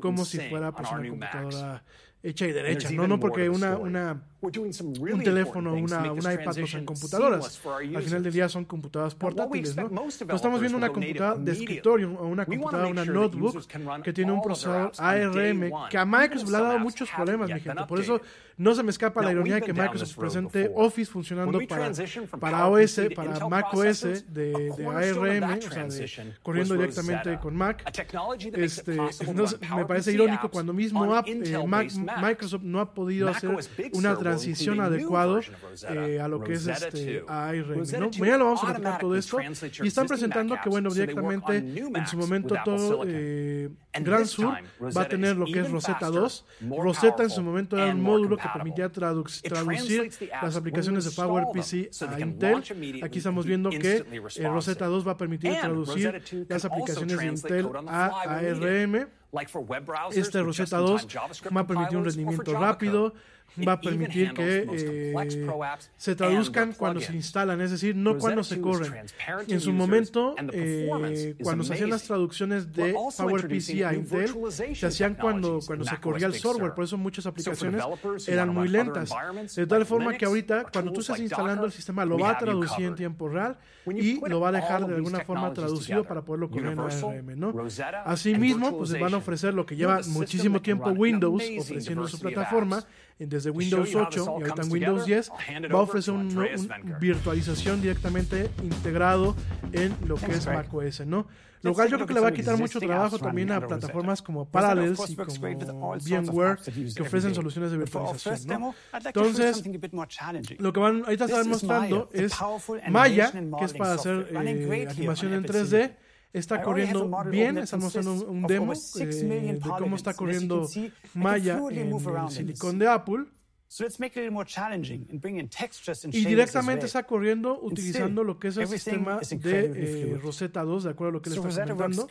como si fuera pues, una computadora hecha y derecha. No, no, porque una, una, un teléfono, una, una iPad, pues, o sea, computadoras. Al final del día son computadoras portátiles, ¿no? Pues estamos viendo una computadora de escritorio o una computadora, una notebook que tiene un procesador ARM que a Microsoft le ha dado muchos problemas, mi gente. Por eso no se me escapa la ironía de que Microsoft presente Office funcionando para, para OS, para Mac OS de, de ARM, o sea, de, corriendo directamente con Mac. Este, no, me parece irónico cuando mismo eh, Mac, Microsoft no ha podido hacer una transición transición adecuado eh, a lo que es este ARM. ¿no? Mañana lo vamos a platicar todo esto. Y están presentando que, bueno, directamente en su momento todo eh, Gran Sur va a tener lo que es Rosetta 2. Rosetta en su momento era un módulo que permitía traducir las aplicaciones de PowerPC a Intel. Aquí estamos viendo que eh, Rosetta 2 va a permitir traducir las aplicaciones de Intel a ARM. Este Rosetta 2 va a permitir un rendimiento rápido va a permitir que eh, se traduzcan cuando se instalan, es decir, no cuando se corren. En su momento, eh, cuando se hacían las traducciones de PowerPC a Intel, se hacían cuando, cuando se corría el software, por eso muchas aplicaciones eran muy lentas. De tal forma que ahorita, cuando tú estás instalando el sistema, lo va a traducir en tiempo real y lo va a dejar de alguna forma traducido para poderlo correr en ARM, ¿no? Asimismo, pues van a ofrecer lo que lleva muchísimo tiempo Windows ofreciendo su plataforma, desde Windows 8 y ahorita en Windows 10, va a ofrecer una un virtualización directamente integrado en lo que es macOS, ¿no? Lo cual yo creo que le va a quitar mucho trabajo también a plataformas como Parallels y como VMware que ofrecen soluciones de virtualización, ¿no? Entonces, lo que van ahorita estar mostrando es Maya, que es para hacer eh, animación en 3D, está corriendo bien, está mostrando un, demo eh, de cómo está corriendo Maya en el silicón de Apple. Y directamente está corriendo utilizando lo que es el sistema de eh, Rosetta 2, de acuerdo a lo que le está comentando.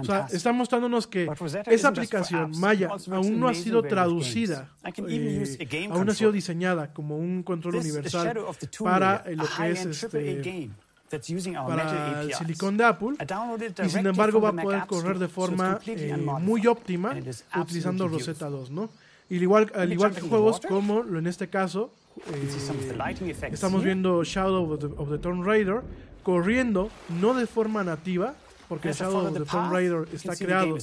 O sea, está mostrándonos que esa aplicación Maya eh, aún no ha sido traducida, eh, aún no ha sido diseñada como un control universal para lo que es este, para el silicón de Apple y sin embargo va a poder correr de forma eh, muy óptima utilizando Rosetta 2, ¿no? Y igual, al igual que juegos como en este caso, eh, estamos viendo Shadow of the, of Tomb Raider corriendo, no de forma nativa, porque Shadow of the Tomb Raider está creado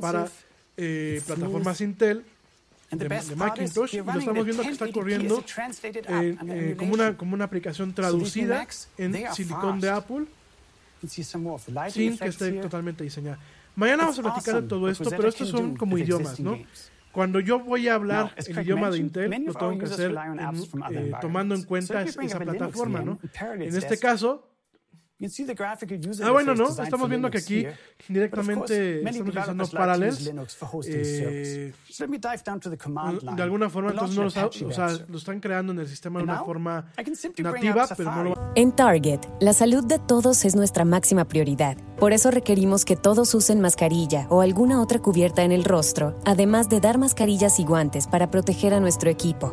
para eh, plataformas Intel, de, de, Macintosh y lo estamos viendo que está corriendo eh, eh, como, una, como una aplicación traducida en silicón de Apple sin que esté totalmente diseñada. Mañana vamos a platicar de todo esto, pero estos son como idiomas, ¿no? Cuando yo voy a hablar el idioma de Intel, lo tengo que hacer en, eh, tomando en cuenta esa plataforma, ¿no? En este caso, Ah, bueno, no, estamos viendo que aquí directamente estamos usando Parallels. Eh, de alguna forma, entonces no los, o sea, lo están creando en el sistema de una forma nativa, pero no lo... En Target, la salud de todos es nuestra máxima prioridad. Por eso requerimos que todos usen mascarilla o alguna otra cubierta en el rostro, además de dar mascarillas y guantes para proteger a nuestro equipo.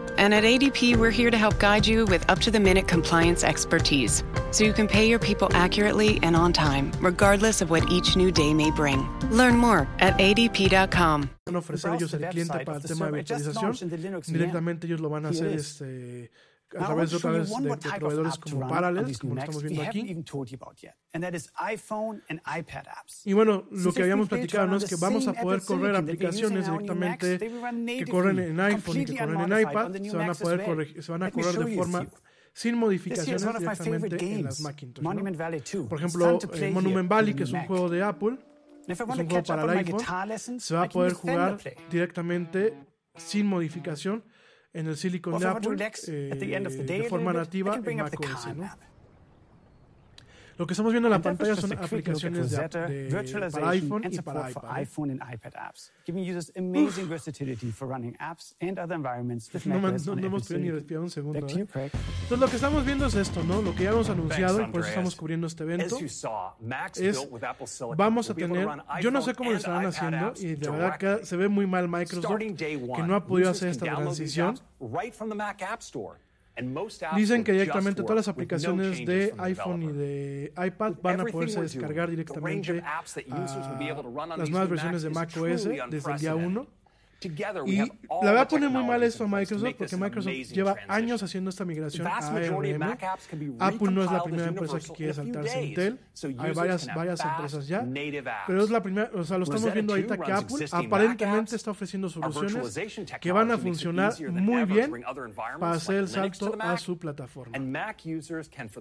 And at ADP, we're here to help guide you with up to the minute compliance expertise so you can pay your people accurately and on time, regardless of what each new day may bring. Learn more at adp.com. van a ofrecer ellos el cliente para el tema de virtualización. Directamente ellos lo van a hacer este, a través de you one de, de proveedores como Parallels, como lo estamos viendo aquí. Y bueno, lo que habíamos platicado ¿no? es que vamos a poder correr aplicaciones directamente que corren en iPhone y que corren en iPad, se van a poder well. corregir, se van a correr de forma sin modificaciones directamente en las Macintosh. ¿no? Monument Valley 2. Por ejemplo, eh, Monument Valley, in que es un juego de Apple, es un juego para el iPhone, se va a poder jugar directamente sin modificación en el Silicon to Apple relax at the end of the eh, day de forma nativa. Lo que estamos viendo en la pantalla son aplicaciones de, de- para iPhone and y para support for iPad. iPhone and iPad apps, giving users amazing versatility for running apps and other environments with No, no, no hemos podido ni respirar un segundo. ¿eh? Entonces lo que estamos viendo es esto, ¿no? Lo que ya hemos anunciado y por eso estamos cubriendo este evento. Es vamos a tener, yo no sé cómo lo estarán haciendo y de verdad que se ve muy mal Microsoft que no ha podido hacer esta transición. Dicen que directamente todas las aplicaciones de iPhone y de iPad van a poderse descargar directamente a las nuevas versiones de macOS desde el día unprecedented. 1. Together, we Y have all la the poner muy mal esto a Microsoft porque Microsoft lleva años haciendo esta migración a ARM. Apple no es la primera empresa que quiere saltarse Intel. Hay varias, varias empresas ya. Pero es la primera, o sea, lo estamos viendo 2 ahorita que Apple aparentemente está ofreciendo soluciones que van a funcionar muy bien para hacer el salto a su plataforma. Mac users can,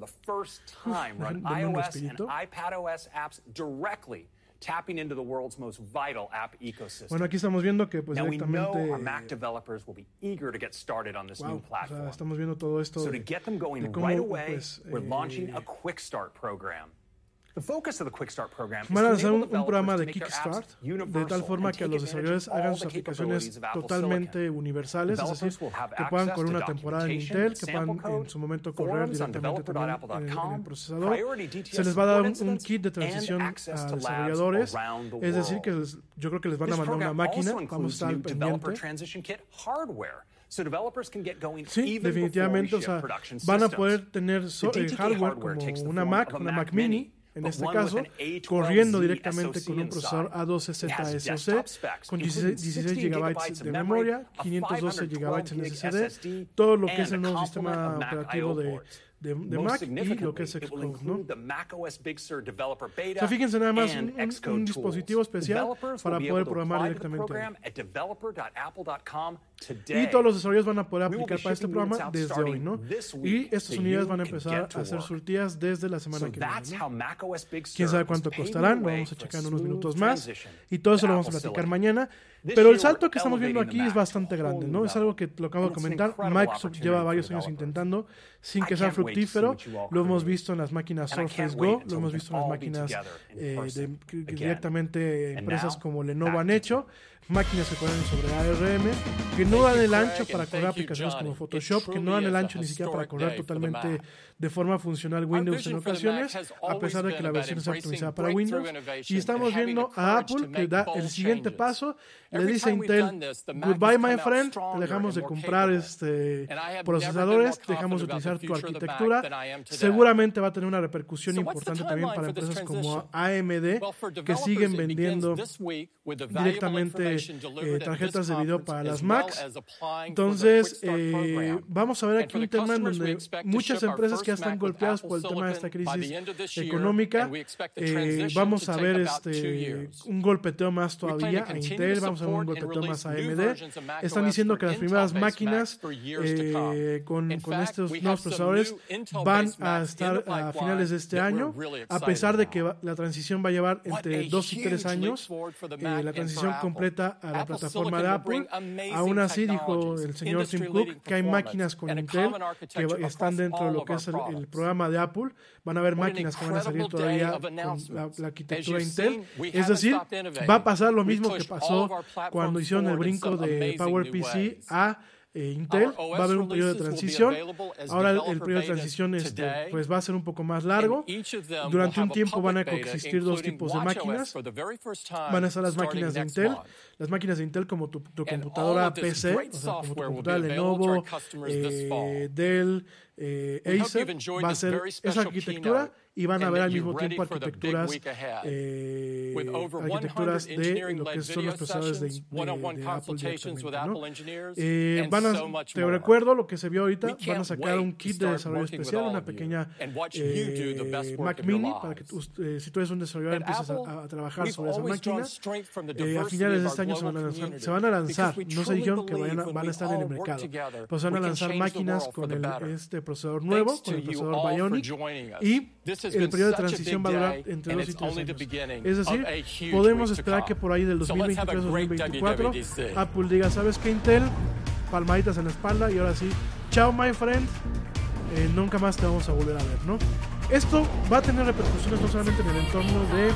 for the first time, run Denme un iOS and respirito. iPadOS apps directly, tapping into the world's most vital app ecosystem. Bueno, aquí estamos viendo que pues now we know directamente our Mac developers will be eager to get started on this wow, new o sea, platform. estamos viendo todo esto So to get them going de cómo right away, pues, we're eh, launching a Quick Start program. Van a lanzar un, programa de Kickstart de tal forma que los desarrolladores hagan sus aplicaciones totalmente universales, es decir, que puedan to una temporada en Intel, que puedan en su momento correr directamente también en, en el procesador. Se les va a dar un, kit de transición a desarrolladores, es decir, que les- yo creo que les van a mandar una máquina, vamos a estar pendiente. transition kit hardware, so developers can get going Sí, even definitivamente, o sea, van a poder tener so- eh, hardware como una Mac, una Mac Mini, en este caso, an A12Z corriendo directamente con un procesador inside. A12Z It has SoC desktop specs, con including 16, 16 16 GB gigabytes de memoria, memory, a 512 GB en 512 SSD, todo lo que es el nuevo sistema operativo de, de, Mac y lo que es Xcode, ¿no? O sea, fíjense nada más un, un- un dispositivo especial para poder programar directamente. Y todos los desarrolladores van a poder aplicar para este programa desde hoy, ¿no? Y estas unidades van a empezar a ser surtidas desde la semana que viene. Quién sabe cuánto costarán, lo vamos a checar en unos minutos más. Y todo eso lo vamos a platicar mañana. Pero el salto que estamos viendo aquí es bastante grande, ¿no? Es algo que lo acabo de comentar. Microsoft lleva varios años intentando sin que sea fructífero. Lo hemos visto en las máquinas Surface Go, lo hemos visto en las máquinas eh, de- directamente empresas como Lenovo han hecho, máquinas que corren sobre ARM, que no dan el ancho para correr aplicaciones como Photoshop, que no dan el ancho ni siquiera para correr totalmente de forma funcional Windows en ocasiones, a pesar de que la versión está optimizada para Windows. Y estamos viendo a Apple que da el siguiente paso, le dice a Intel, goodbye my friend, te dejamos de comprar este procesadores, dejamos de utilizar tu arquitectura. Seguramente va a tener una repercusión importante también para empresas como AMD, que siguen vendiendo directamente eh, tarjetas de video para las Macs. Entonces, eh, vamos a ver aquí un tema en donde muchas empresas que ya están golpeadas por el tema de esta crisis económica, eh, vamos a ver este, un golpeteo más todavía a Intel, vamos a ver un golpeteo más a AMD. Están diciendo que las primeras máquinas eh, con, con estos nuevos procesadores van a estar a finales de este año, a pesar de que la transición va a llevar entre dos y tres años, la transición completa a la plataforma de Apple. Aún así, dijo el señor Tim Cook que hay máquinas con Intel que están dentro de lo que es el, el programa de Apple. Van a haber máquinas que van a salir todavía con la, la arquitectura Intel. Es decir, va a pasar lo mismo que pasó cuando hicieron el brinco de PowerPC a eh, Intel. Va a haber un periodo de transición. Ahora el, periodo de transición este, pues va a ser un poco más largo. Durante un tiempo van a coexistir dos tipos de máquinas. Van a estar las máquinas de Intel, las máquinas de Intel como tu, tu computadora PC, o sea, como tu computadora Lenovo, eh, Dell, eh, Acer, va a ser esa arquitectura y van a haber al mismo tiempo arquitecturas, eh, arquitecturas de lo que son los procesadores de, de- de Apple ¿no? Eh, van a, te recuerdo lo que se vio ahorita, van a sacar un kit de desarrollo especial, una pequeña eh, Mac Mini, para que tú, eh, si tú eres un desarrollador empieces a, a trabajar sobre esa máquina. Eh, a finales de este año se van a lanzar, se van a lanzar. no se dijeron que vayan a- van a estar en el mercado, pues van a lanzar máquinas con el, este procesador nuevo, con el procesador Bionic, y el periodo de transición va a durar entre and 2 y it's 3 only the años. Es decir, podemos esperar que por ahí del So let's have a great 2023-2024 WWDC. Apple diga, ¿sabes qué Intel? Palmaditas en la espalda y ahora sí, chao my friend, eh, nunca más te vamos a volver a ver, ¿no? Esto va a tener repercusiones no solamente en el entorno de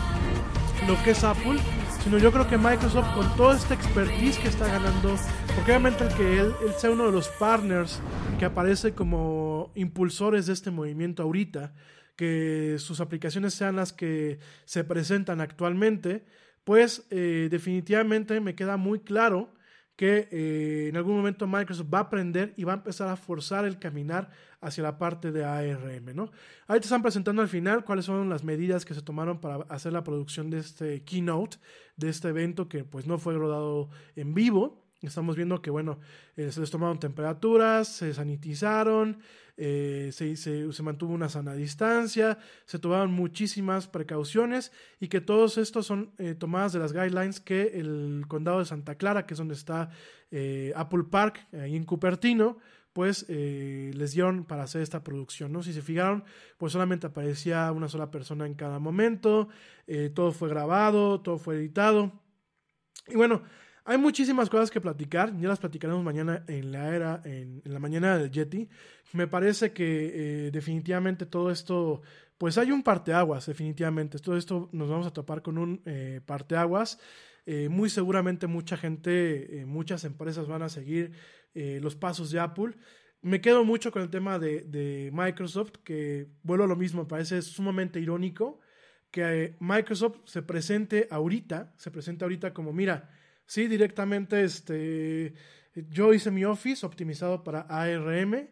lo que es Apple, sino yo creo que Microsoft con toda esta expertise que está ganando, porque obviamente el que él, él sea uno de los partners que aparece como impulsores de este movimiento ahorita, que sus aplicaciones sean las que se presentan actualmente, pues eh, definitivamente me queda muy claro que eh, en algún momento Microsoft va a aprender y va a empezar a forzar el caminar hacia la parte de ARM, ¿no? Ahí te están presentando al final cuáles son las medidas que se tomaron para hacer la producción de este keynote, de este evento que pues no fue rodado en vivo. Estamos viendo que, bueno, eh, se les tomaron temperaturas, se sanitizaron, eh, se, se, mantuvo una sana distancia, se tomaron muchísimas precauciones y que todos estos son eh, tomadas de las guidelines que el condado de Santa Clara, que es donde está eh, Apple Park, ahí en Cupertino, pues eh, les dieron para hacer esta producción, ¿no? Si se fijaron, pues solamente aparecía una sola persona en cada momento, eh, todo fue grabado, todo fue editado. Y bueno, hay muchísimas cosas que platicar, ya las platicaremos mañana en la era, en, la mañana del Yeti. Me parece que eh, definitivamente todo esto, pues hay un parteaguas, definitivamente. Todo esto nos vamos a topar con un eh, parteaguas. Eh, muy seguramente mucha gente, eh, muchas empresas van a seguir los pasos de Apple. Me quedo mucho con el tema de, de Microsoft, que vuelvo a lo mismo, parece sumamente irónico que Microsoft se presente ahorita, se presente ahorita como, mira, sí, directamente este, yo hice mi Office optimizado para ARM,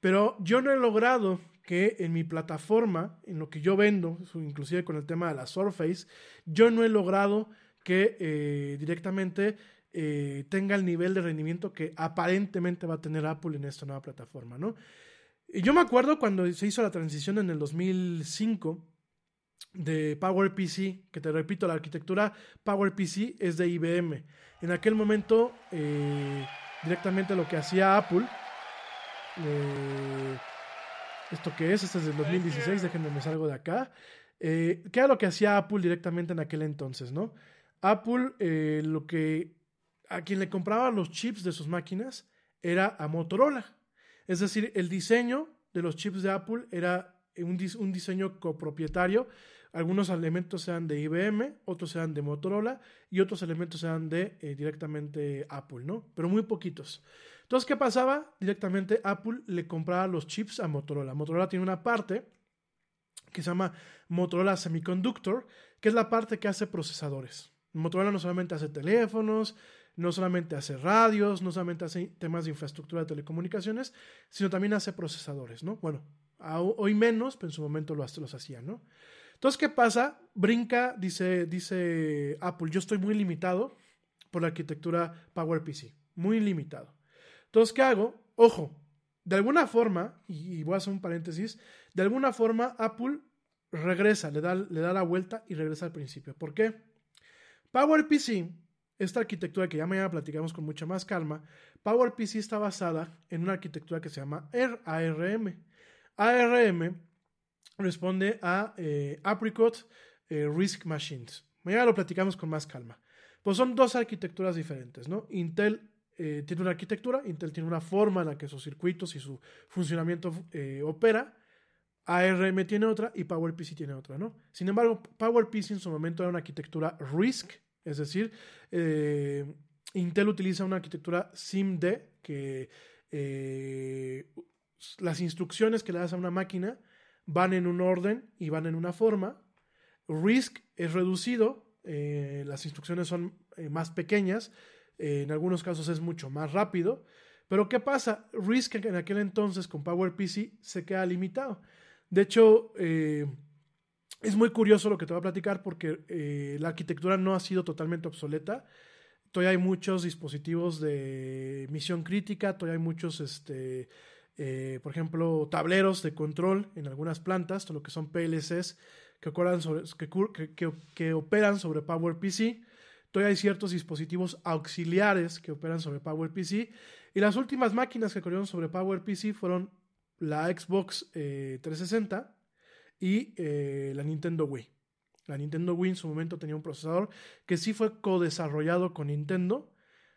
pero yo no he logrado que en mi plataforma, en lo que yo vendo, inclusive con el tema de la Surface, yo no he logrado que eh, directamente eh, tenga el nivel de rendimiento que aparentemente va a tener Apple en esta nueva plataforma, ¿no? Y yo me acuerdo cuando se hizo la transición en el 2005 de PowerPC, que te repito, la arquitectura PowerPC es de IBM. En aquel momento, eh, directamente lo que hacía Apple, eh, ¿esto qué es? Este es del 2016, déjenme me salgo de acá. Eh, ¿Qué era lo que hacía Apple directamente en aquel entonces, no? Apple, eh, lo que a quien le compraba los chips de sus máquinas era a Motorola. Es decir, el diseño de los chips de Apple era un, dis un diseño copropietario. Algunos elementos sean de IBM, otros sean de Motorola y otros elementos sean de eh, directamente Apple, ¿no? Pero muy poquitos. Entonces, ¿qué pasaba? Directamente Apple le compraba los chips a Motorola. Motorola tiene una parte que se llama Motorola Semiconductor, que es la parte que hace procesadores. Motorola no solamente hace teléfonos, no solamente hace radios, no solamente hace temas de infraestructura de telecomunicaciones, sino también hace procesadores, ¿no? Bueno, hoy menos, pero en su momento los, los hacían, ¿no? Entonces, ¿qué pasa? Brinca, dice, dice Apple, yo estoy muy limitado por la arquitectura PowerPC, muy limitado. Entonces, ¿qué hago? Ojo, de alguna forma, y voy a hacer un paréntesis, de alguna forma Apple regresa, le da, le da la vuelta y regresa al principio. ¿Por qué? PowerPC, esta arquitectura que ya mañana platicamos con mucha más calma, PowerPC está basada en una arquitectura que se llama ARM. ARM responde a eh, Apricot eh, Risk Machines. Mañana lo platicamos con más calma. Pues son dos arquitecturas diferentes, ¿no? Intel eh, tiene una arquitectura, Intel tiene una forma en la que sus circuitos y su funcionamiento eh, opera. ARM tiene otra y PowerPC tiene otra. Sin embargo, PowerPC en su momento era una arquitectura RISC, es decir, eh, Intel utiliza una arquitectura SIMD que las instrucciones que le das a una máquina van en un orden y van en una forma. RISC es reducido, eh, las instrucciones son eh, más pequeñas, eh, en algunos casos es mucho más rápido. Pero ¿qué pasa? RISC en aquel entonces con PowerPC se queda limitado. De hecho, es muy curioso lo que te voy a platicar porque la arquitectura no ha sido totalmente obsoleta. Todavía hay muchos dispositivos de misión crítica, todavía hay muchos, este, eh, por ejemplo, tableros de control en algunas plantas, lo que son PLCs que, operan sobre PowerPC. Todavía hay ciertos dispositivos auxiliares que operan sobre PowerPC. Y las últimas máquinas que corrieron sobre PowerPC fueron la Xbox eh, 360 y eh, la Nintendo Wii. La Nintendo Wii en su momento tenía un procesador que sí fue co-desarrollado con Nintendo.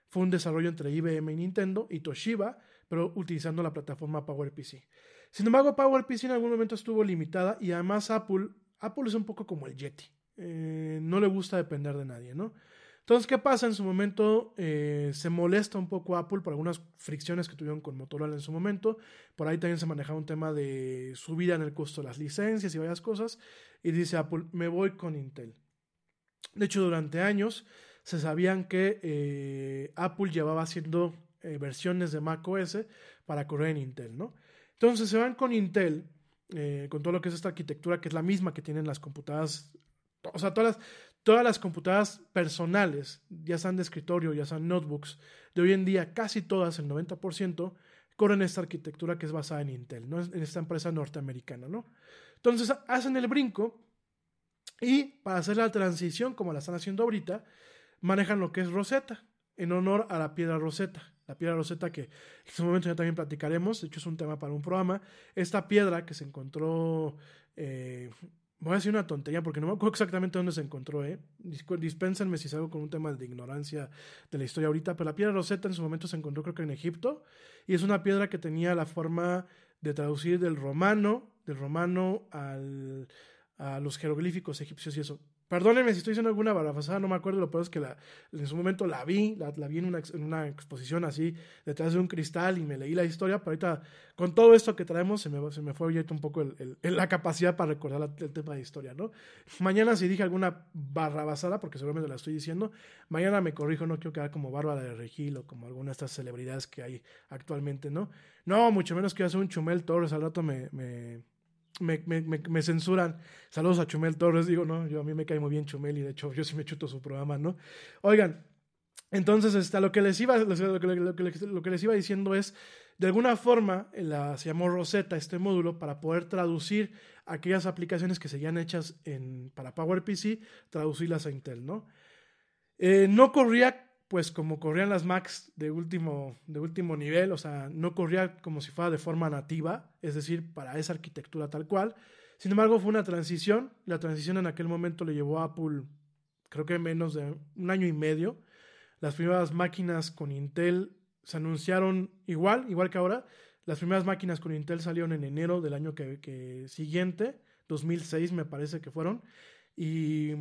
Fue un desarrollo entre IBM y Nintendo y Toshiba, pero utilizando la plataforma PowerPC. Sin embargo, PowerPC en algún momento estuvo limitada y además Apple, Apple es un poco como el Yeti. Eh, no le gusta depender de nadie, ¿no? Entonces, ¿qué pasa? En su momento eh, se molesta un poco Apple por algunas fricciones que tuvieron con Motorola en su momento. Por ahí también se manejaba un tema de subida en el costo de las licencias y varias cosas. Y dice Apple, me voy con Intel. De hecho, durante años se sabían que eh, Apple llevaba haciendo eh, versiones de macOS para correr en Intel, ¿no? Entonces se van con Intel, eh, con todo lo que es esta arquitectura, que es la misma que tienen las computadoras, o sea, todas las, todas las computadoras personales, ya sean de escritorio, ya sean notebooks, de hoy en día, casi todas, el 90%, corren esta arquitectura que es basada en Intel, ¿no? en esta empresa norteamericana. ¿no? Entonces hacen el brinco y para hacer la transición, como la están haciendo ahorita, manejan lo que es Rosetta, en honor a la piedra Rosetta. La piedra Rosetta que en su momento ya también platicaremos, de hecho es un tema para un programa. Esta piedra que se encontró, eh, voy a decir una tontería porque no me acuerdo exactamente dónde se encontró, ¿eh? dispénsenme si salgo con un tema de ignorancia de la historia ahorita, pero la piedra Rosetta en su momento se encontró creo que en Egipto y es una piedra que tenía la forma de traducir del romano, del romano al, a los jeroglíficos egipcios y eso. Perdónenme si estoy diciendo alguna barrafasada, no me acuerdo, lo peor es que la, en su momento la vi, la, vi en una, exposición así, detrás de un cristal y me leí la historia, pero ahorita con todo esto que traemos se me, se me fue ahorita un poco la capacidad para recordar el tema de historia, ¿no? Mañana si dije alguna barrabasada, porque seguramente la estoy diciendo, mañana me corrijo, no quiero quedar como Bárbara de Regil o como alguna de estas celebridades que hay actualmente, ¿no? No, mucho menos quiero hacer un Chumel Torres, al rato me me, me, me, censuran. Saludos a Chumel Torres. Digo, no, yo a mí me cae muy bien Chumel y de hecho yo sí me chuto su programa, ¿no? Oigan, entonces este, lo, que les iba, lo, que, lo, que, lo, que, les iba diciendo es, de alguna forma, la, se llamó Rosetta este módulo para poder traducir aquellas aplicaciones que seguían hechas en, para PowerPC, traducirlas a Intel, ¿no? Eh, no corría pues como corrían las Macs de último, de último nivel, o sea, no corría como si fuera de forma nativa, es decir, para esa arquitectura tal cual. Sin embargo, fue una transición. La transición en aquel momento le llevó a Apple, creo que menos de un año y medio. Las primeras máquinas con Intel se anunciaron igual, igual que ahora. Las primeras máquinas con Intel salieron en enero del año que, que siguiente, 2006 me parece que fueron. Y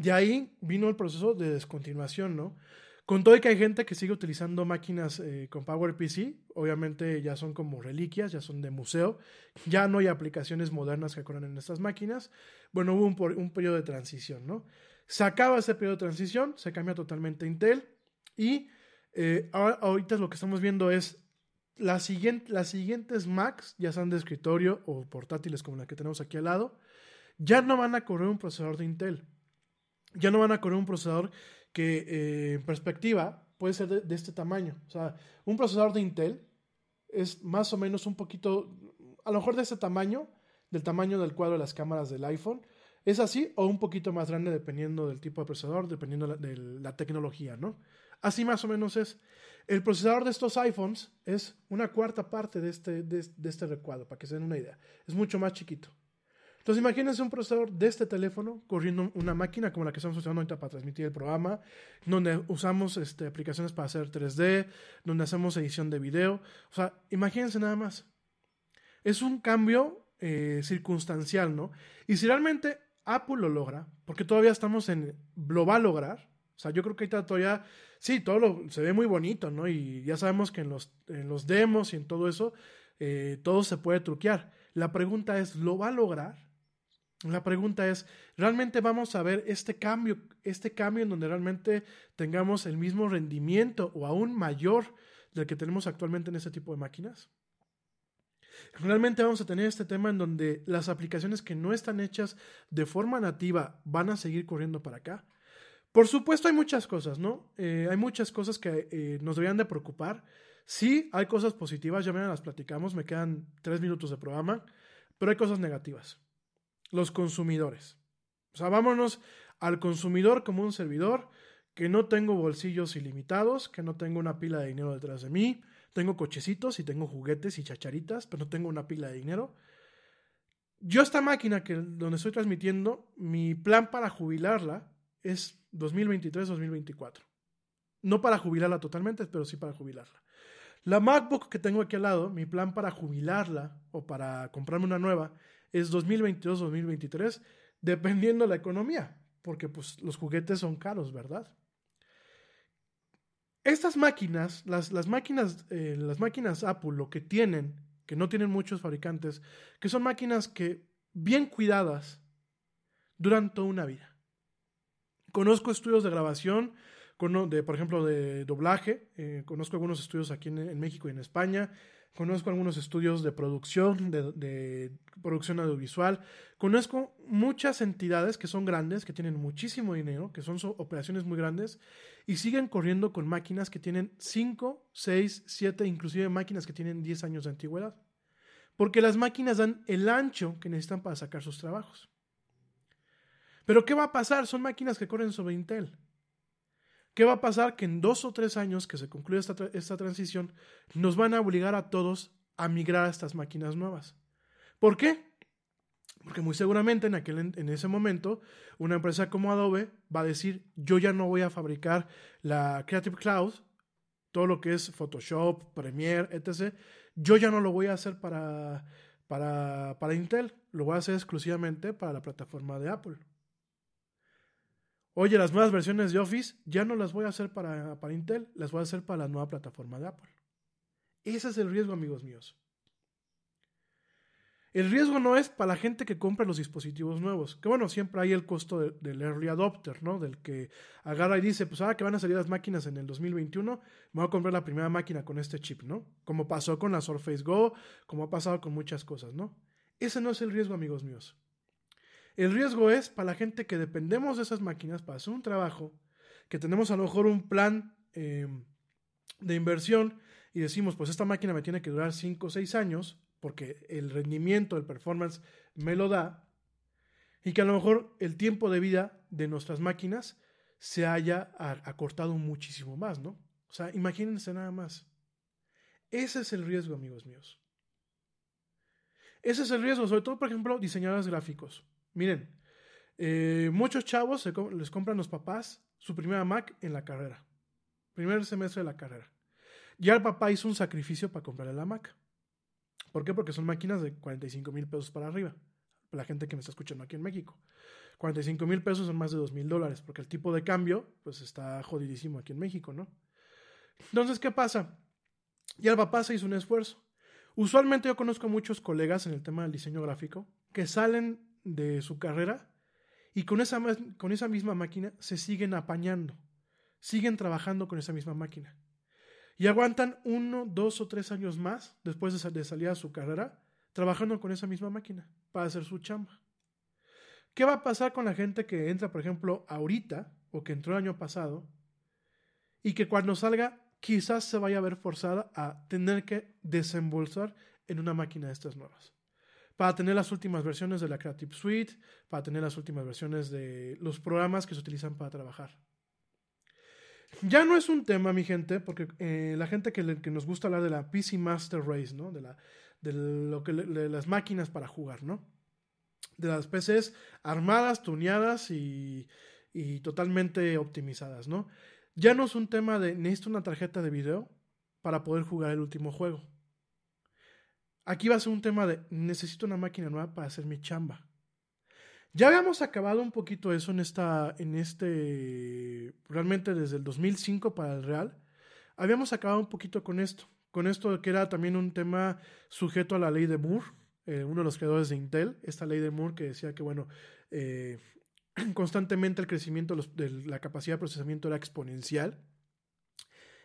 de ahí vino el proceso de descontinuación, ¿no? Con todo y que hay gente que sigue utilizando máquinas eh, con PowerPC, obviamente ya son como reliquias, ya son de museo, ya no hay aplicaciones modernas que corren en estas máquinas. Bueno, hubo un, periodo de transición, ¿no? Se acaba ese periodo de transición, se cambia totalmente Intel y eh, ahora, ahorita lo que estamos viendo es las siguientes Macs, ya sean de escritorio o portátiles como la que tenemos aquí al lado, ya no van a correr un procesador de Intel ya no van a correr un procesador que eh, en perspectiva puede ser de, este tamaño. O sea, un procesador de Intel es más o menos un poquito, a lo mejor de este tamaño, del tamaño del cuadro de las cámaras del iPhone. Es así o un poquito más grande dependiendo del tipo de procesador, dependiendo de la, de la tecnología, ¿no? Así más o menos es. El procesador de estos iPhones es una cuarta parte de este, de, de este recuadro, para que se den una idea. Es mucho más chiquito. Entonces imagínense un procesador de este teléfono corriendo una máquina como la que estamos usando ahorita para transmitir el programa, donde usamos este, aplicaciones para hacer 3D, donde hacemos edición de video. O sea, imagínense nada más. Es un cambio eh, circunstancial, ¿no? Y si realmente Apple lo logra, porque todavía estamos en, lo va a lograr, o sea, yo creo que ahorita todavía, sí, todo lo, se ve muy bonito, ¿no? Y ya sabemos que en los, en los demos y en todo eso, eh, todo se puede truquear. La pregunta es, ¿lo va a lograr? La pregunta es, ¿realmente vamos a ver este cambio, este cambio en donde realmente tengamos el mismo rendimiento o aún mayor del que tenemos actualmente en este tipo de máquinas? Realmente vamos a tener este tema en donde las aplicaciones que no están hechas de forma nativa van a seguir corriendo para acá. Por supuesto hay muchas cosas, ¿no? Eh, hay muchas cosas que eh, nos deberían de preocupar. Sí, hay cosas positivas, ya me las platicamos, me quedan tres minutos de programa, pero hay cosas negativas los consumidores. O sea, vámonos al consumidor como un servidor, que no tengo bolsillos ilimitados, que no tengo una pila de dinero detrás de mí, Tengo cochecitos y tengo juguetes y chacharitas, pero no tengo una pila de dinero. Yo esta máquina que donde estoy transmitiendo, mi plan para jubilarla es 2023-2024. No para jubilarla totalmente, pero sí para jubilarla. La MacBook que tengo aquí al lado, mi plan para jubilarla o para comprarme una nueva es 2022-2023, dependiendo de la economía, porque pues los juguetes son caros, ¿verdad? Estas máquinas, las, las máquinas, eh, las máquinas Apple, lo que tienen, que no tienen muchos fabricantes, que son máquinas que, bien cuidadas, duran toda una vida. Conozco estudios de grabación, de, por ejemplo, de doblaje, eh, conozco algunos estudios aquí en México y en España, conozco algunos estudios de producción, de, producción audiovisual, conozco muchas entidades que son grandes, que tienen muchísimo dinero, que son so- operaciones muy grandes y siguen corriendo con máquinas que tienen 5, 6, 7, inclusive máquinas que tienen 10 años de antigüedad. Porque las máquinas dan el ancho que necesitan para sacar sus trabajos. Pero ¿qué va a pasar? Son máquinas que corren sobre Intel. ¿Qué va a pasar? Que en dos o tres años que se concluya esta, esta transición, nos van a obligar a todos a migrar a estas máquinas nuevas. ¿Por qué? Porque muy seguramente en, aquel, en ese momento una empresa como Adobe va a decir, yo ya no voy a fabricar la Creative Cloud, todo lo que es Photoshop, Premiere, etc. Yo ya no lo voy a hacer para, para, para Intel, lo voy a hacer exclusivamente para la plataforma de Apple. Oye, las nuevas versiones de Office ya no las voy a hacer para, para Intel, las voy a hacer para la nueva plataforma de Apple. Ese es el riesgo, amigos míos. El riesgo no es para la gente que compra los dispositivos nuevos, que bueno, siempre hay el costo de- del early adopter, ¿no? Del que agarra y dice, pues ahora que van a salir las máquinas en el 2021, me voy a comprar la primera máquina con este chip, ¿no? Como pasó con la Surface Go, como ha pasado con muchas cosas, ¿no? Ese no es el riesgo, amigos míos. El riesgo es para la gente que dependemos de esas máquinas para hacer un trabajo, que tenemos a lo mejor un plan eh, de inversión y decimos, pues esta máquina me tiene que durar 5 o 6 años porque el rendimiento, el performance me lo da y que a lo mejor el tiempo de vida de nuestras máquinas se haya acortado muchísimo más, ¿no? O sea, imagínense nada más. Ese es el riesgo, amigos míos. Ese es el riesgo, sobre todo, por ejemplo, diseñadores gráficos. Miren, eh, muchos chavos les compran los papás su primera Mac en la carrera. Primer semestre de la carrera. Ya el papá hizo un sacrificio para comprarle la Mac. ¿Por qué? Porque son máquinas de 45 mil pesos para arriba. La gente que me está escuchando aquí en México. 45 mil pesos son más de 2 mil dólares, porque el tipo de cambio, pues está jodidísimo aquí en México, ¿no? Entonces, ¿qué pasa? Ya el papá se hizo un esfuerzo. Usualmente yo conozco muchos colegas en el tema del diseño gráfico que salen de su carrera y con esa, con esa misma máquina se siguen apañando, siguen trabajando con esa misma máquina. Y aguantan uno, dos o tres años más después de, sa- de salir a su carrera trabajando con esa misma máquina para hacer su chamba. ¿Qué va a pasar con la gente que entra, por ejemplo, ahorita o que entró el año pasado y que cuando salga quizás se vaya a ver forzada a tener que desembolsar en una máquina de estas nuevas? Para tener las últimas versiones de la Creative Suite, para tener las últimas versiones de los programas que se utilizan para trabajar. Ya no es un tema, mi gente, porque eh, la gente que, nos gusta hablar de la PC Master Race, ¿no? De, las máquinas para jugar, ¿no? De las PCs armadas, tuneadas y, y totalmente optimizadas, ¿no? Ya no es un tema de necesito una tarjeta de video para poder jugar el último juego. Aquí va a ser un tema de necesito una máquina nueva para hacer mi chamba. Ya habíamos acabado un poquito eso en esta, en este, realmente desde el 2005 para el Real. Habíamos acabado un poquito con esto, con esto que era también un tema sujeto a la ley de Moore, eh, uno de los creadores de Intel, esta ley de Moore que decía que, bueno, eh, constantemente el crecimiento de, la capacidad de procesamiento era exponencial.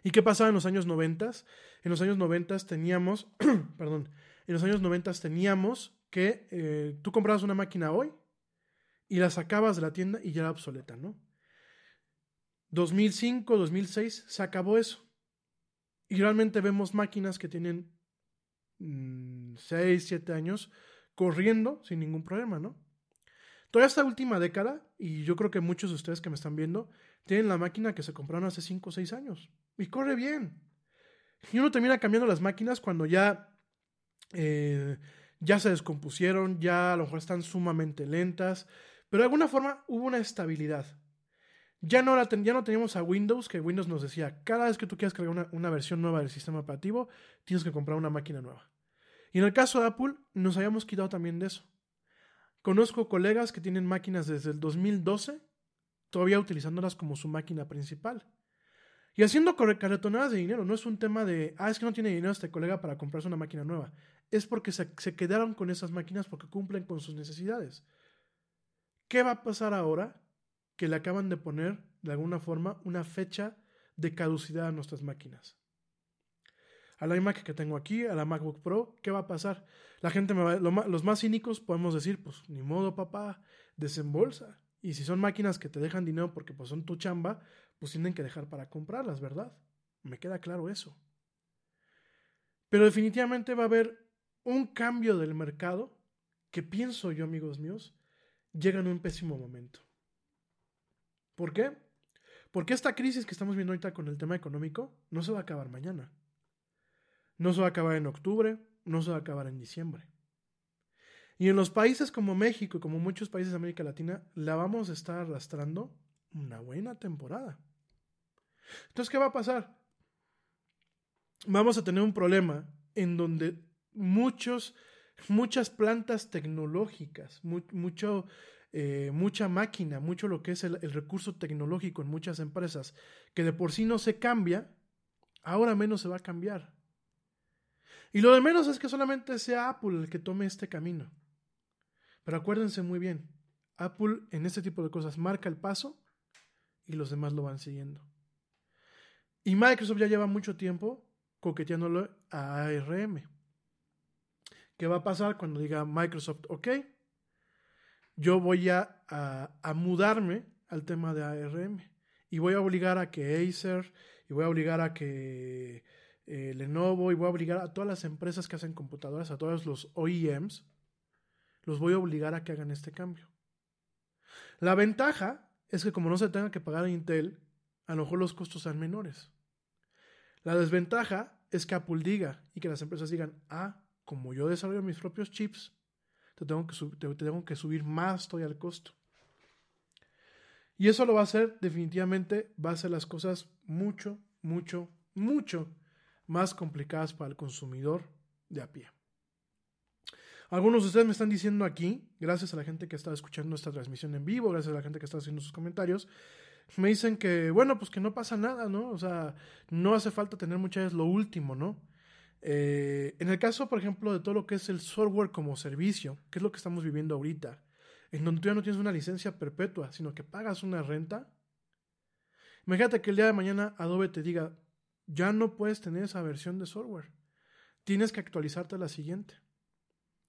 ¿Y qué pasaba en los años 90? En los años 90 teníamos, perdón, en los años 90 teníamos que eh, tú comprabas una máquina hoy y la sacabas de la tienda y ya era obsoleta, ¿no? 2005, 2006 se acabó eso. Y realmente vemos máquinas que tienen 6, 7 años corriendo sin ningún problema, ¿no? Toda esta última década, y yo creo que muchos de ustedes que me están viendo, tienen la máquina que se compraron hace 5 o 6 años. Y corre bien. Y uno termina cambiando las máquinas cuando ya, eh, ya se descompusieron, ya a lo mejor están sumamente lentas, pero de alguna forma hubo una estabilidad. Ya no, la ya no teníamos a Windows, que Windows nos decía, cada vez que tú quieras cargar una, una versión nueva del sistema operativo, tienes que comprar una máquina nueva. Y en el caso de Apple, nos habíamos quitado también de eso. Conozco colegas que tienen máquinas desde el 2012, todavía utilizándolas como su máquina principal. Y haciendo carretonadas de dinero. No es un tema de, ah, es que no tiene dinero este colega para comprarse una máquina nueva. Es porque se, quedaron con esas máquinas porque cumplen con sus necesidades. ¿Qué va a pasar ahora que le acaban de poner, de alguna forma, una fecha de caducidad a nuestras máquinas? A la iMac que tengo aquí, a la MacBook Pro, ¿qué va a pasar? La gente me va, lo los más cínicos podemos decir, pues ni modo, papá, desembolsa. Y si son máquinas que te dejan dinero porque pues, son tu chamba, pues tienen que dejar para comprarlas, ¿verdad? Me queda claro eso. Pero definitivamente va a haber un cambio del mercado que pienso yo, amigos míos, llega en un pésimo momento. ¿Por qué? Porque esta crisis que estamos viendo ahorita con el tema económico no se va a acabar mañana. No se va a acabar en octubre, no se va a acabar en diciembre. Y en los países como México y como muchos países de América Latina, la vamos a estar arrastrando una buena temporada. Entonces, ¿qué va a pasar? Vamos a tener un problema en donde muchos, muchas plantas tecnológicas, mu- mucho, eh, mucha máquina, mucho lo que es el, el recurso tecnológico en muchas empresas, que de por sí no se cambia, ahora menos se va a cambiar. Y lo de menos es que solamente sea Apple el que tome este camino. Pero acuérdense muy bien, Apple en este tipo de cosas marca el paso y los demás lo van siguiendo. Y Microsoft ya lleva mucho tiempo coqueteándolo a ARM. ¿Qué va a pasar cuando diga Microsoft, ok, yo voy a, a, mudarme al tema de ARM y voy a obligar a que Acer y voy a obligar a que eh, Lenovo y voy a obligar a todas las empresas que hacen computadoras, a todos los OEMs, los voy a obligar a que hagan este cambio. La ventaja es que como no se tenga que pagar a Intel, a lo mejor los costos sean menores. La desventaja es que Apple diga y que las empresas digan, ah, como yo desarrollo mis propios chips, te tengo que, te tengo que subir más todavía el costo. Y eso lo va a hacer, definitivamente, va a hacer las cosas mucho, mucho, mucho más complicadas para el consumidor de a pie. Algunos de ustedes me están diciendo aquí, gracias a la gente que está escuchando esta transmisión en vivo, gracias a la gente que está haciendo sus comentarios, me dicen que, bueno, pues que no pasa nada, ¿no? O sea, no hace falta tener muchas veces lo último, ¿no? Eh, en el caso, por ejemplo, de todo lo que es el software como servicio, que es lo que estamos viviendo ahorita, en donde tú ya no tienes una licencia perpetua, sino que pagas una renta. Imagínate que el día de mañana Adobe te diga, ya no puedes tener esa versión de software. Tienes que actualizarte a la siguiente.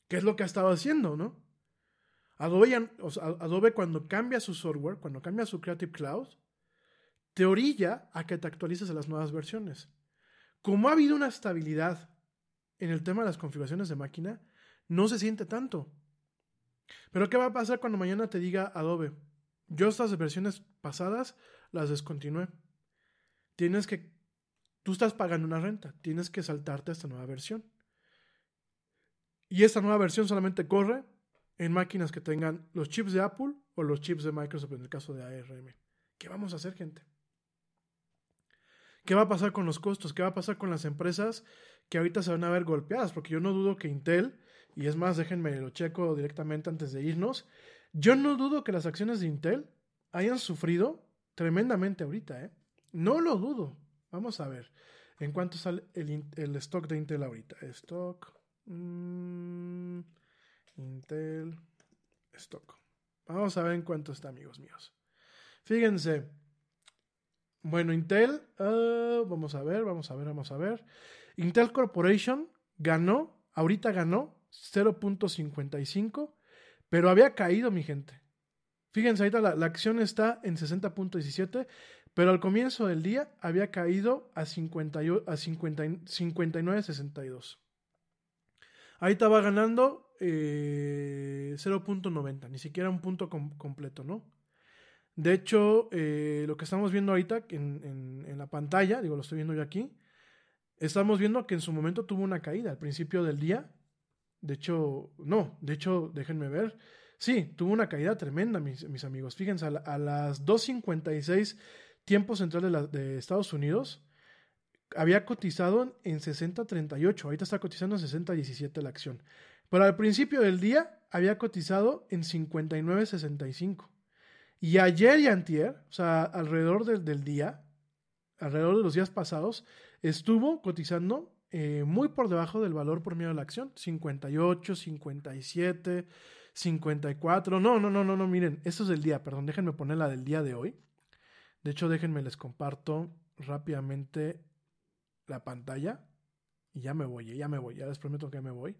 ¿Qué es lo que ha estado haciendo, no? Adobe, o Adobe cuando cambia su software, cuando cambia su Creative Cloud, te orilla a que te actualices a las nuevas versiones. Como ha habido una estabilidad en el tema de las configuraciones de máquina, no se siente tanto. Pero ¿qué va a pasar cuando mañana te diga Adobe? Yo estas versiones pasadas las descontinué. Tienes que, tú estás pagando una renta, tienes que saltarte a esta nueva versión. Y esta nueva versión solamente corre en máquinas que tengan los chips de Apple o los chips de Microsoft en el caso de ARM. ¿Qué vamos a hacer, gente? ¿Qué va a pasar con los costos? ¿Qué va a pasar con las empresas que ahorita se van a ver golpeadas? Porque yo no dudo que Intel, y es más, déjenme lo checo directamente antes de irnos, yo no dudo que las acciones de Intel hayan sufrido tremendamente ahorita, ¿eh? No lo dudo. Vamos a ver en cuánto sale el, stock de Intel ahorita. Stock. mm, Intel. Stock. Vamos a ver en cuánto está, amigos míos. Fíjense. Bueno, Intel, ah, vamos a ver, vamos a ver, vamos a ver. Intel Corporation ganó, ahorita ganó 0.55, pero había caído, mi gente. Fíjense, ahorita la, la acción está en 60.17, pero al comienzo del día había caído a, 50 y- a 50 y- 59.62. Ahorita va ganando eh, 0.90, ni siquiera un punto com- completo, ¿no? De hecho, eh, lo que estamos viendo ahorita en, en- la pantalla, digo, lo estoy viendo yo aquí, estamos viendo que en su momento tuvo una caída al principio del día. De hecho, no, de hecho, déjenme ver. Sí, tuvo una caída tremenda, mis, mis amigos. Fíjense, a, la- a las 2.56 tiempo central de, la- de Estados Unidos, había cotizado en 60.38. Ahorita está cotizando en 60.17 la acción. Pero al principio del día había cotizado en 59.65. Y ayer y antier, o sea, alrededor del, del día, alrededor de los días pasados, estuvo cotizando eh, muy por debajo del valor por medio de la acción. 58, 57, 54. No, no, no, no, no, miren, esto es del día, perdón, déjenme poner la del día de hoy. De hecho, déjenme les comparto rápidamente la pantalla. Y ya me voy, eh, ya me voy, ya les prometo que me voy.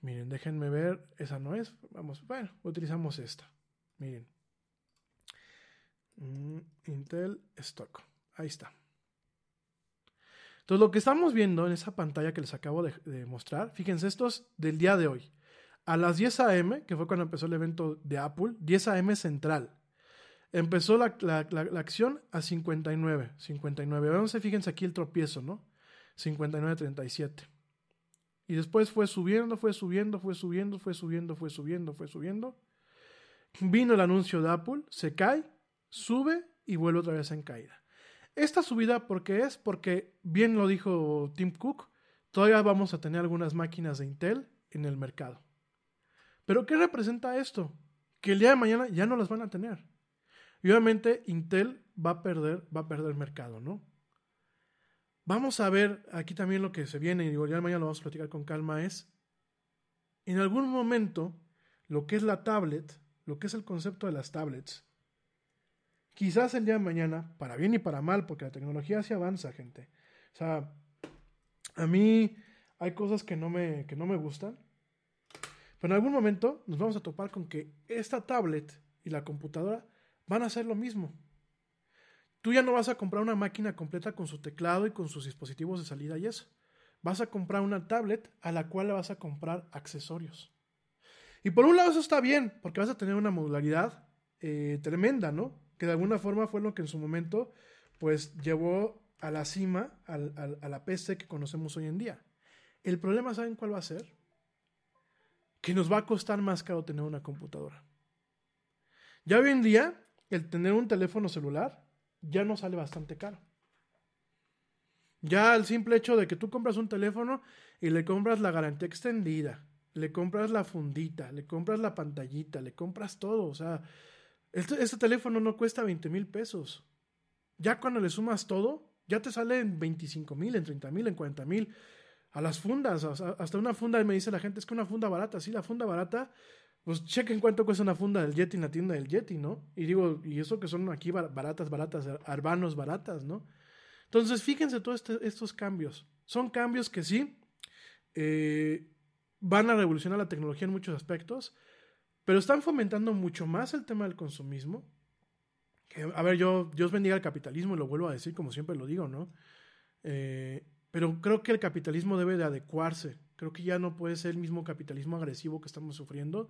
Miren, déjenme ver, esa no es. Vamos, bueno, utilizamos esta. Miren. Mm, Intel Stock. Ahí está. Entonces, lo que estamos viendo en esa pantalla que les acabo de, mostrar, fíjense, esto es del día de hoy. A las 10 a.m., que fue cuando empezó el evento de Apple, 10 a.m. central. Empezó la, la- la- la acción a 59, 59. Entonces, fíjense aquí el tropiezo, ¿no? 59.37. Y después fue subiendo, fue subiendo, fue subiendo, fue subiendo, fue subiendo, fue subiendo. Vino el anuncio de Apple, se cae, sube y vuelve otra vez en caída. Esta subida, ¿por qué es? Porque, bien lo dijo Tim Cook, todavía vamos a tener algunas máquinas de Intel en el mercado. ¿Pero qué representa esto? Que el día de mañana ya no las van a tener. Y obviamente Intel va a perder, va a perder mercado, ¿no? Vamos a ver aquí también lo que se viene, y digo, ya mañana lo vamos a platicar con calma, es en algún momento lo que es la tablet, lo que es el concepto de las tablets, quizás el día de mañana, para bien y para mal, porque la tecnología se avanza, gente. O sea, a mí hay cosas que no me, que no me gustan, pero en algún momento nos vamos a topar con que esta tablet y la computadora van a hacer lo mismo. Tú ya no vas a comprar una máquina completa con su teclado y con sus dispositivos de salida y eso. Vas a comprar una tablet a la cual le vas a comprar accesorios. Y por un lado eso está bien, porque vas a tener una modularidad eh, tremenda, ¿no? Que de alguna forma fue lo que en su momento, pues, llevó a la cima al- a la PC que conocemos hoy en día. El problema, ¿saben cuál va a ser? Que nos va a costar más caro tener una computadora. Ya hoy en día, el tener un teléfono celular ya no sale bastante caro. Ya el simple hecho de que tú compras un teléfono y le compras la garantía extendida, le compras la fundita, le compras la pantallita, le compras todo. O sea, este, este teléfono no cuesta 20 mil pesos. Ya cuando le sumas todo, ya te sale en 25 mil, en 30 mil, en 40 mil. A las fundas, hasta una funda, me dice la gente, es que una funda barata, sí, la funda barata, pues chequen cuánto cuesta una funda del Yeti en la tienda del Yeti, ¿no? Y digo, y eso que son aquí bar- baratas, baratas, arbanos baratas, ¿no? Entonces, fíjense todos este- estos cambios. Son cambios que sí eh, van a revolucionar la tecnología en muchos aspectos, pero están fomentando mucho más el tema del consumismo. Que, a ver, yo, Dios bendiga el capitalismo, y lo vuelvo a decir como siempre lo digo, ¿no? Eh, pero creo que el capitalismo debe de adecuarse. Creo que ya no puede ser el mismo capitalismo agresivo que estamos sufriendo.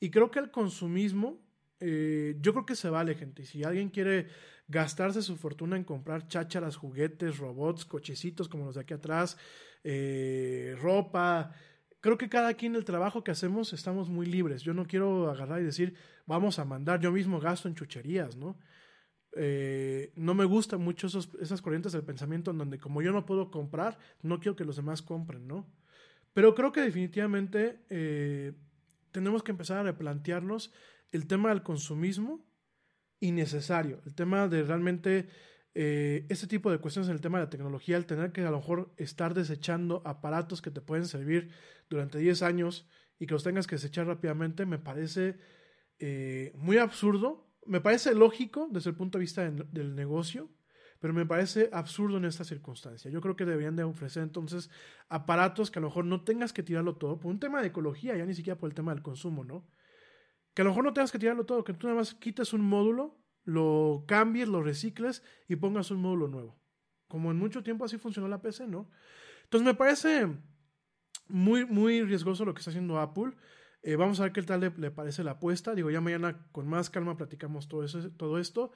Y creo que el consumismo, eh, yo creo que se vale, gente. Si alguien quiere gastarse su fortuna en comprar chácharas, juguetes, robots, cochecitos como los de aquí atrás, eh, ropa, creo que cada quien el trabajo que hacemos estamos muy libres. Yo no quiero agarrar y decir, vamos a mandar, yo mismo gasto en chucherías, ¿no? Eh, no me gustan mucho esas corrientes del pensamiento en donde como yo no puedo comprar, no quiero que los demás compren, ¿no? Pero creo que definitivamente eh, tenemos que empezar a replantearnos el tema del consumismo innecesario, el tema de realmente este tipo de cuestiones en el tema de la tecnología, el tener que a lo mejor estar desechando aparatos que te pueden servir durante 10 años y que los tengas que desechar rápidamente, me parece eh, muy absurdo, me parece lógico desde el punto de vista del, del negocio, pero me parece absurdo en esta circunstancia. Yo creo que deberían de ofrecer entonces aparatos que a lo mejor no tengas que tirarlo todo por un tema de ecología, ya ni siquiera por el tema del consumo, ¿no? Que a lo mejor no tengas que tirarlo todo, que tú nada más quites un módulo, lo cambies, lo recicles y pongas un módulo nuevo. Como en mucho tiempo así funcionó la PC, ¿no? Entonces me parece muy, muy riesgoso lo que está haciendo Apple. Eh, vamos a ver qué tal le, parece la apuesta. Digo, ya mañana con más calma platicamos todo, eso, todo esto.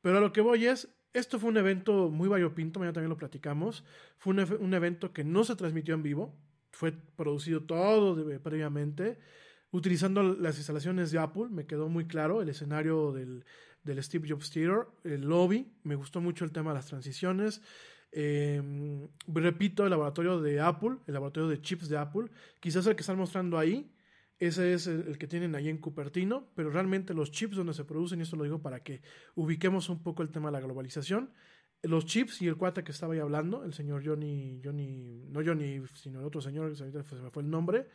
Pero a lo que voy es, esto fue un evento muy variopinto, mañana también lo platicamos. Fue un, un evento que no se transmitió en vivo, fue producido todo previamente, utilizando las instalaciones de Apple, me quedó muy claro el escenario del, del Steve Jobs Theater, el lobby, me gustó mucho el tema de las transiciones. Eh, repito, el laboratorio de Apple, el laboratorio de chips de Apple, quizás el que están mostrando ahí, ese es el, el, que tienen ahí en Cupertino, pero realmente los chips donde se producen, y esto lo digo para que ubiquemos un poco el tema de la globalización, los chips y el cuate que estaba ahí hablando, el señor Johnny, Johnny, no Johnny, sino el otro señor, se me fue el nombre,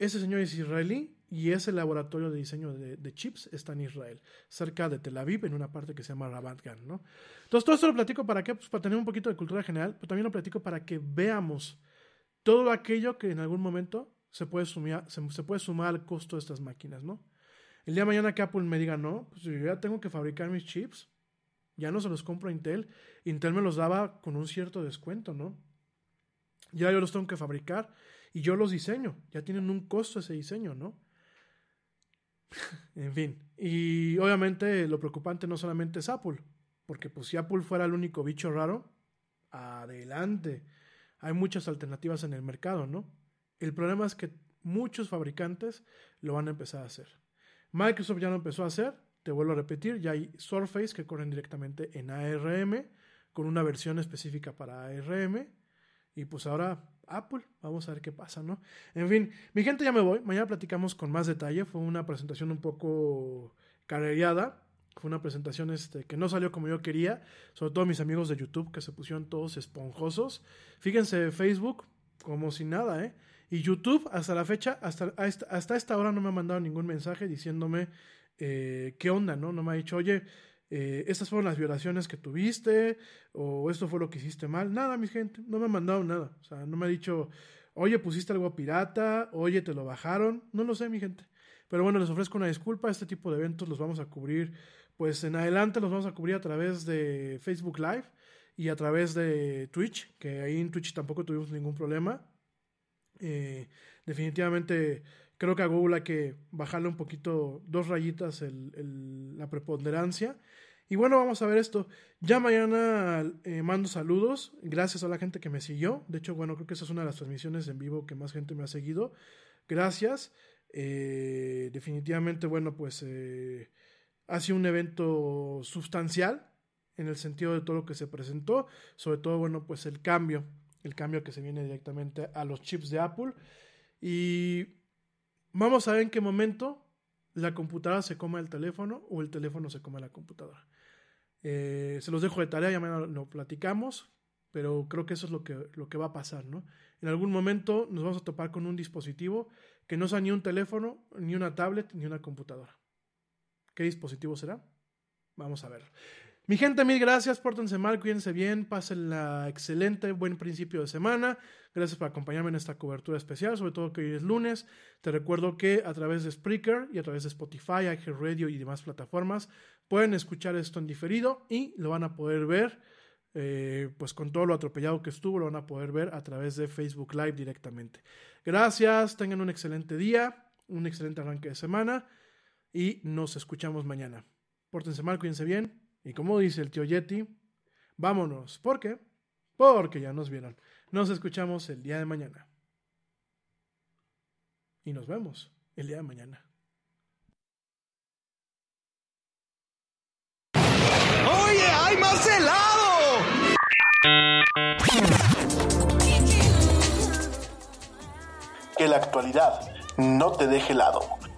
ese señor es israelí y ese laboratorio de diseño de, chips está en Israel, cerca de Tel Aviv, en una parte que se llama Rabat Gan, ¿no? Entonces, todo esto lo platico para qué? Pues para tener un poquito de cultura general, pero también lo platico para que veamos todo aquello que en algún momento se puede, sumar, se, se, puede sumar al costo de estas máquinas, ¿no? El día de mañana que Apple me diga, no, pues yo ya tengo que fabricar mis chips, ya no se los compro a Intel, Intel me los daba con un cierto descuento, ¿no? Ya yo los tengo que fabricar y yo los diseño, ya tienen un costo ese diseño, ¿no? en fin, y obviamente lo preocupante no solamente es Apple, porque pues si Apple fuera el único bicho raro, adelante, hay muchas alternativas en el mercado, ¿no? El problema es que muchos fabricantes lo van a empezar a hacer. Microsoft ya lo empezó a hacer, te vuelvo a repetir, ya hay Surface que corren directamente en ARM, con una versión específica para ARM, y pues ahora Apple, vamos a ver qué pasa, ¿no? En fin, mi gente ya me voy, mañana platicamos con más detalle, fue una presentación un poco carrereada, fue una presentación este, que no salió como yo quería, sobre todo mis amigos de YouTube que se pusieron todos esponjosos. Fíjense, Facebook, como si nada, ¿eh? Y YouTube, hasta la fecha, hasta, hasta esta hora no me ha mandado ningún mensaje diciéndome eh, qué onda, ¿no? No me ha dicho, oye, eh, estas fueron las violaciones que tuviste, o esto fue lo que hiciste mal. Nada, mi gente, no me ha mandado nada. O sea, no me ha dicho, oye, pusiste algo pirata, oye, te lo bajaron. No lo sé, mi gente. Pero bueno, les ofrezco una disculpa. Este tipo de eventos los vamos a cubrir, pues en adelante los vamos a cubrir a través de Facebook Live y a través de Twitch, que ahí en Twitch tampoco tuvimos ningún problema. Eh, definitivamente creo que a Google hay que bajarle un poquito, dos rayitas el, la preponderancia. Y bueno, vamos a ver esto. Ya mañana eh, mando saludos. Gracias a la gente que me siguió. De hecho, bueno, creo que esa es una de las transmisiones en vivo que más gente me ha seguido. Gracias. Eh, definitivamente, bueno, pues eh, ha sido un evento sustancial en el sentido de todo lo que se presentó. Sobre todo, bueno, pues el cambio. El cambio que se viene directamente a los chips de Apple. Y Vamos a ver en qué momento la computadora se coma el teléfono o el teléfono se coma la computadora. Eh, se los dejo de tarea, ya mañana lo platicamos, pero creo que eso es lo que, lo que va a pasar, ¿no? En algún momento nos vamos a topar con un dispositivo que no sea ni un teléfono, ni una tablet, ni una computadora. ¿Qué dispositivo será? Vamos a ver. Mi gente, mil gracias, pórtense mal, cuídense bien, pasen la excelente, buen principio de semana. Gracias por acompañarme en esta cobertura especial, sobre todo que hoy es lunes. Te recuerdo que a través de Spreaker y a través de Spotify, Radio y demás plataformas pueden escuchar esto en diferido y lo van a poder ver, eh, pues con todo lo atropellado que estuvo, lo van a poder ver a través de Facebook Live directamente. Gracias, tengan un excelente día, un excelente arranque de semana y nos escuchamos mañana. Pórtense mal, cuídense bien. Y como dice el tío Yeti, vámonos. ¿Por qué? Porque ya nos vieron. Nos escuchamos el día de mañana. Y nos vemos el día de mañana. ¡Oye, hay más helado! Que la actualidad no te deje helado.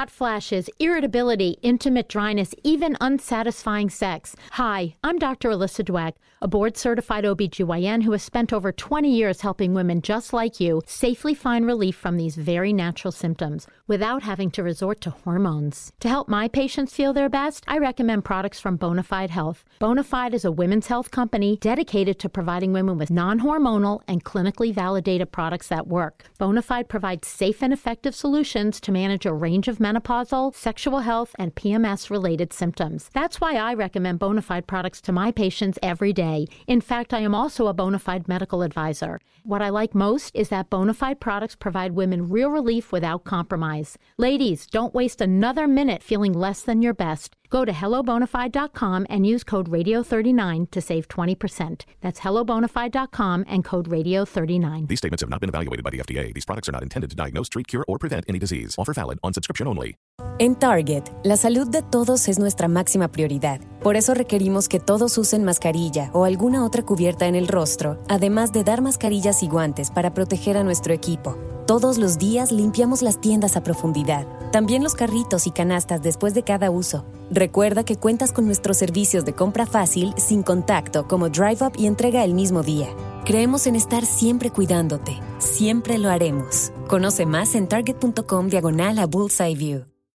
Hot flashes, irritability, intimate dryness, even unsatisfying sex. Hi, I'm Dr. Alyssa Dweck, a board certified OBGYN who has spent over 20 years helping women just like you safely find relief from these very natural symptoms. Without having to resort to hormones. To help my patients feel their best, I recommend products from Bonafide Health. Bonafide is a women's health company dedicated to providing women with non hormonal and clinically validated products that work. Bonafide provides safe and effective solutions to manage a range of menopausal, sexual health, and PMS related symptoms. That's why I recommend Bonafide products to my patients every day. In fact, I am also a Bonafide medical advisor. What I like most is that Bonafide products provide women real relief without Ladies, don't waste another minute feeling less than your best. Go to hellobonafide.com and use code radio39 to save 20%. That's hellobonafide.com and code radio39. These statements have not been evaluated by the FDA. These products are not intended to diagnose, treat, cure, or prevent any disease. Offer valid on subscription only. En Target, la salud de todos es nuestra máxima prioridad. Por eso requerimos que todos usen mascarilla o alguna otra cubierta en el rostro, además de dar mascarillas y guantes para proteger a nuestro equipo. Todos los días limpiamos las tiendas a profundidad, también los carritos y canastas después de cada uso. Recuerda que cuentas con nuestros servicios de compra fácil, sin contacto, como Drive Up y entrega el mismo día. Creemos en estar siempre cuidándote. Siempre lo haremos. Conoce más en target.com diagonal a Bullseye View.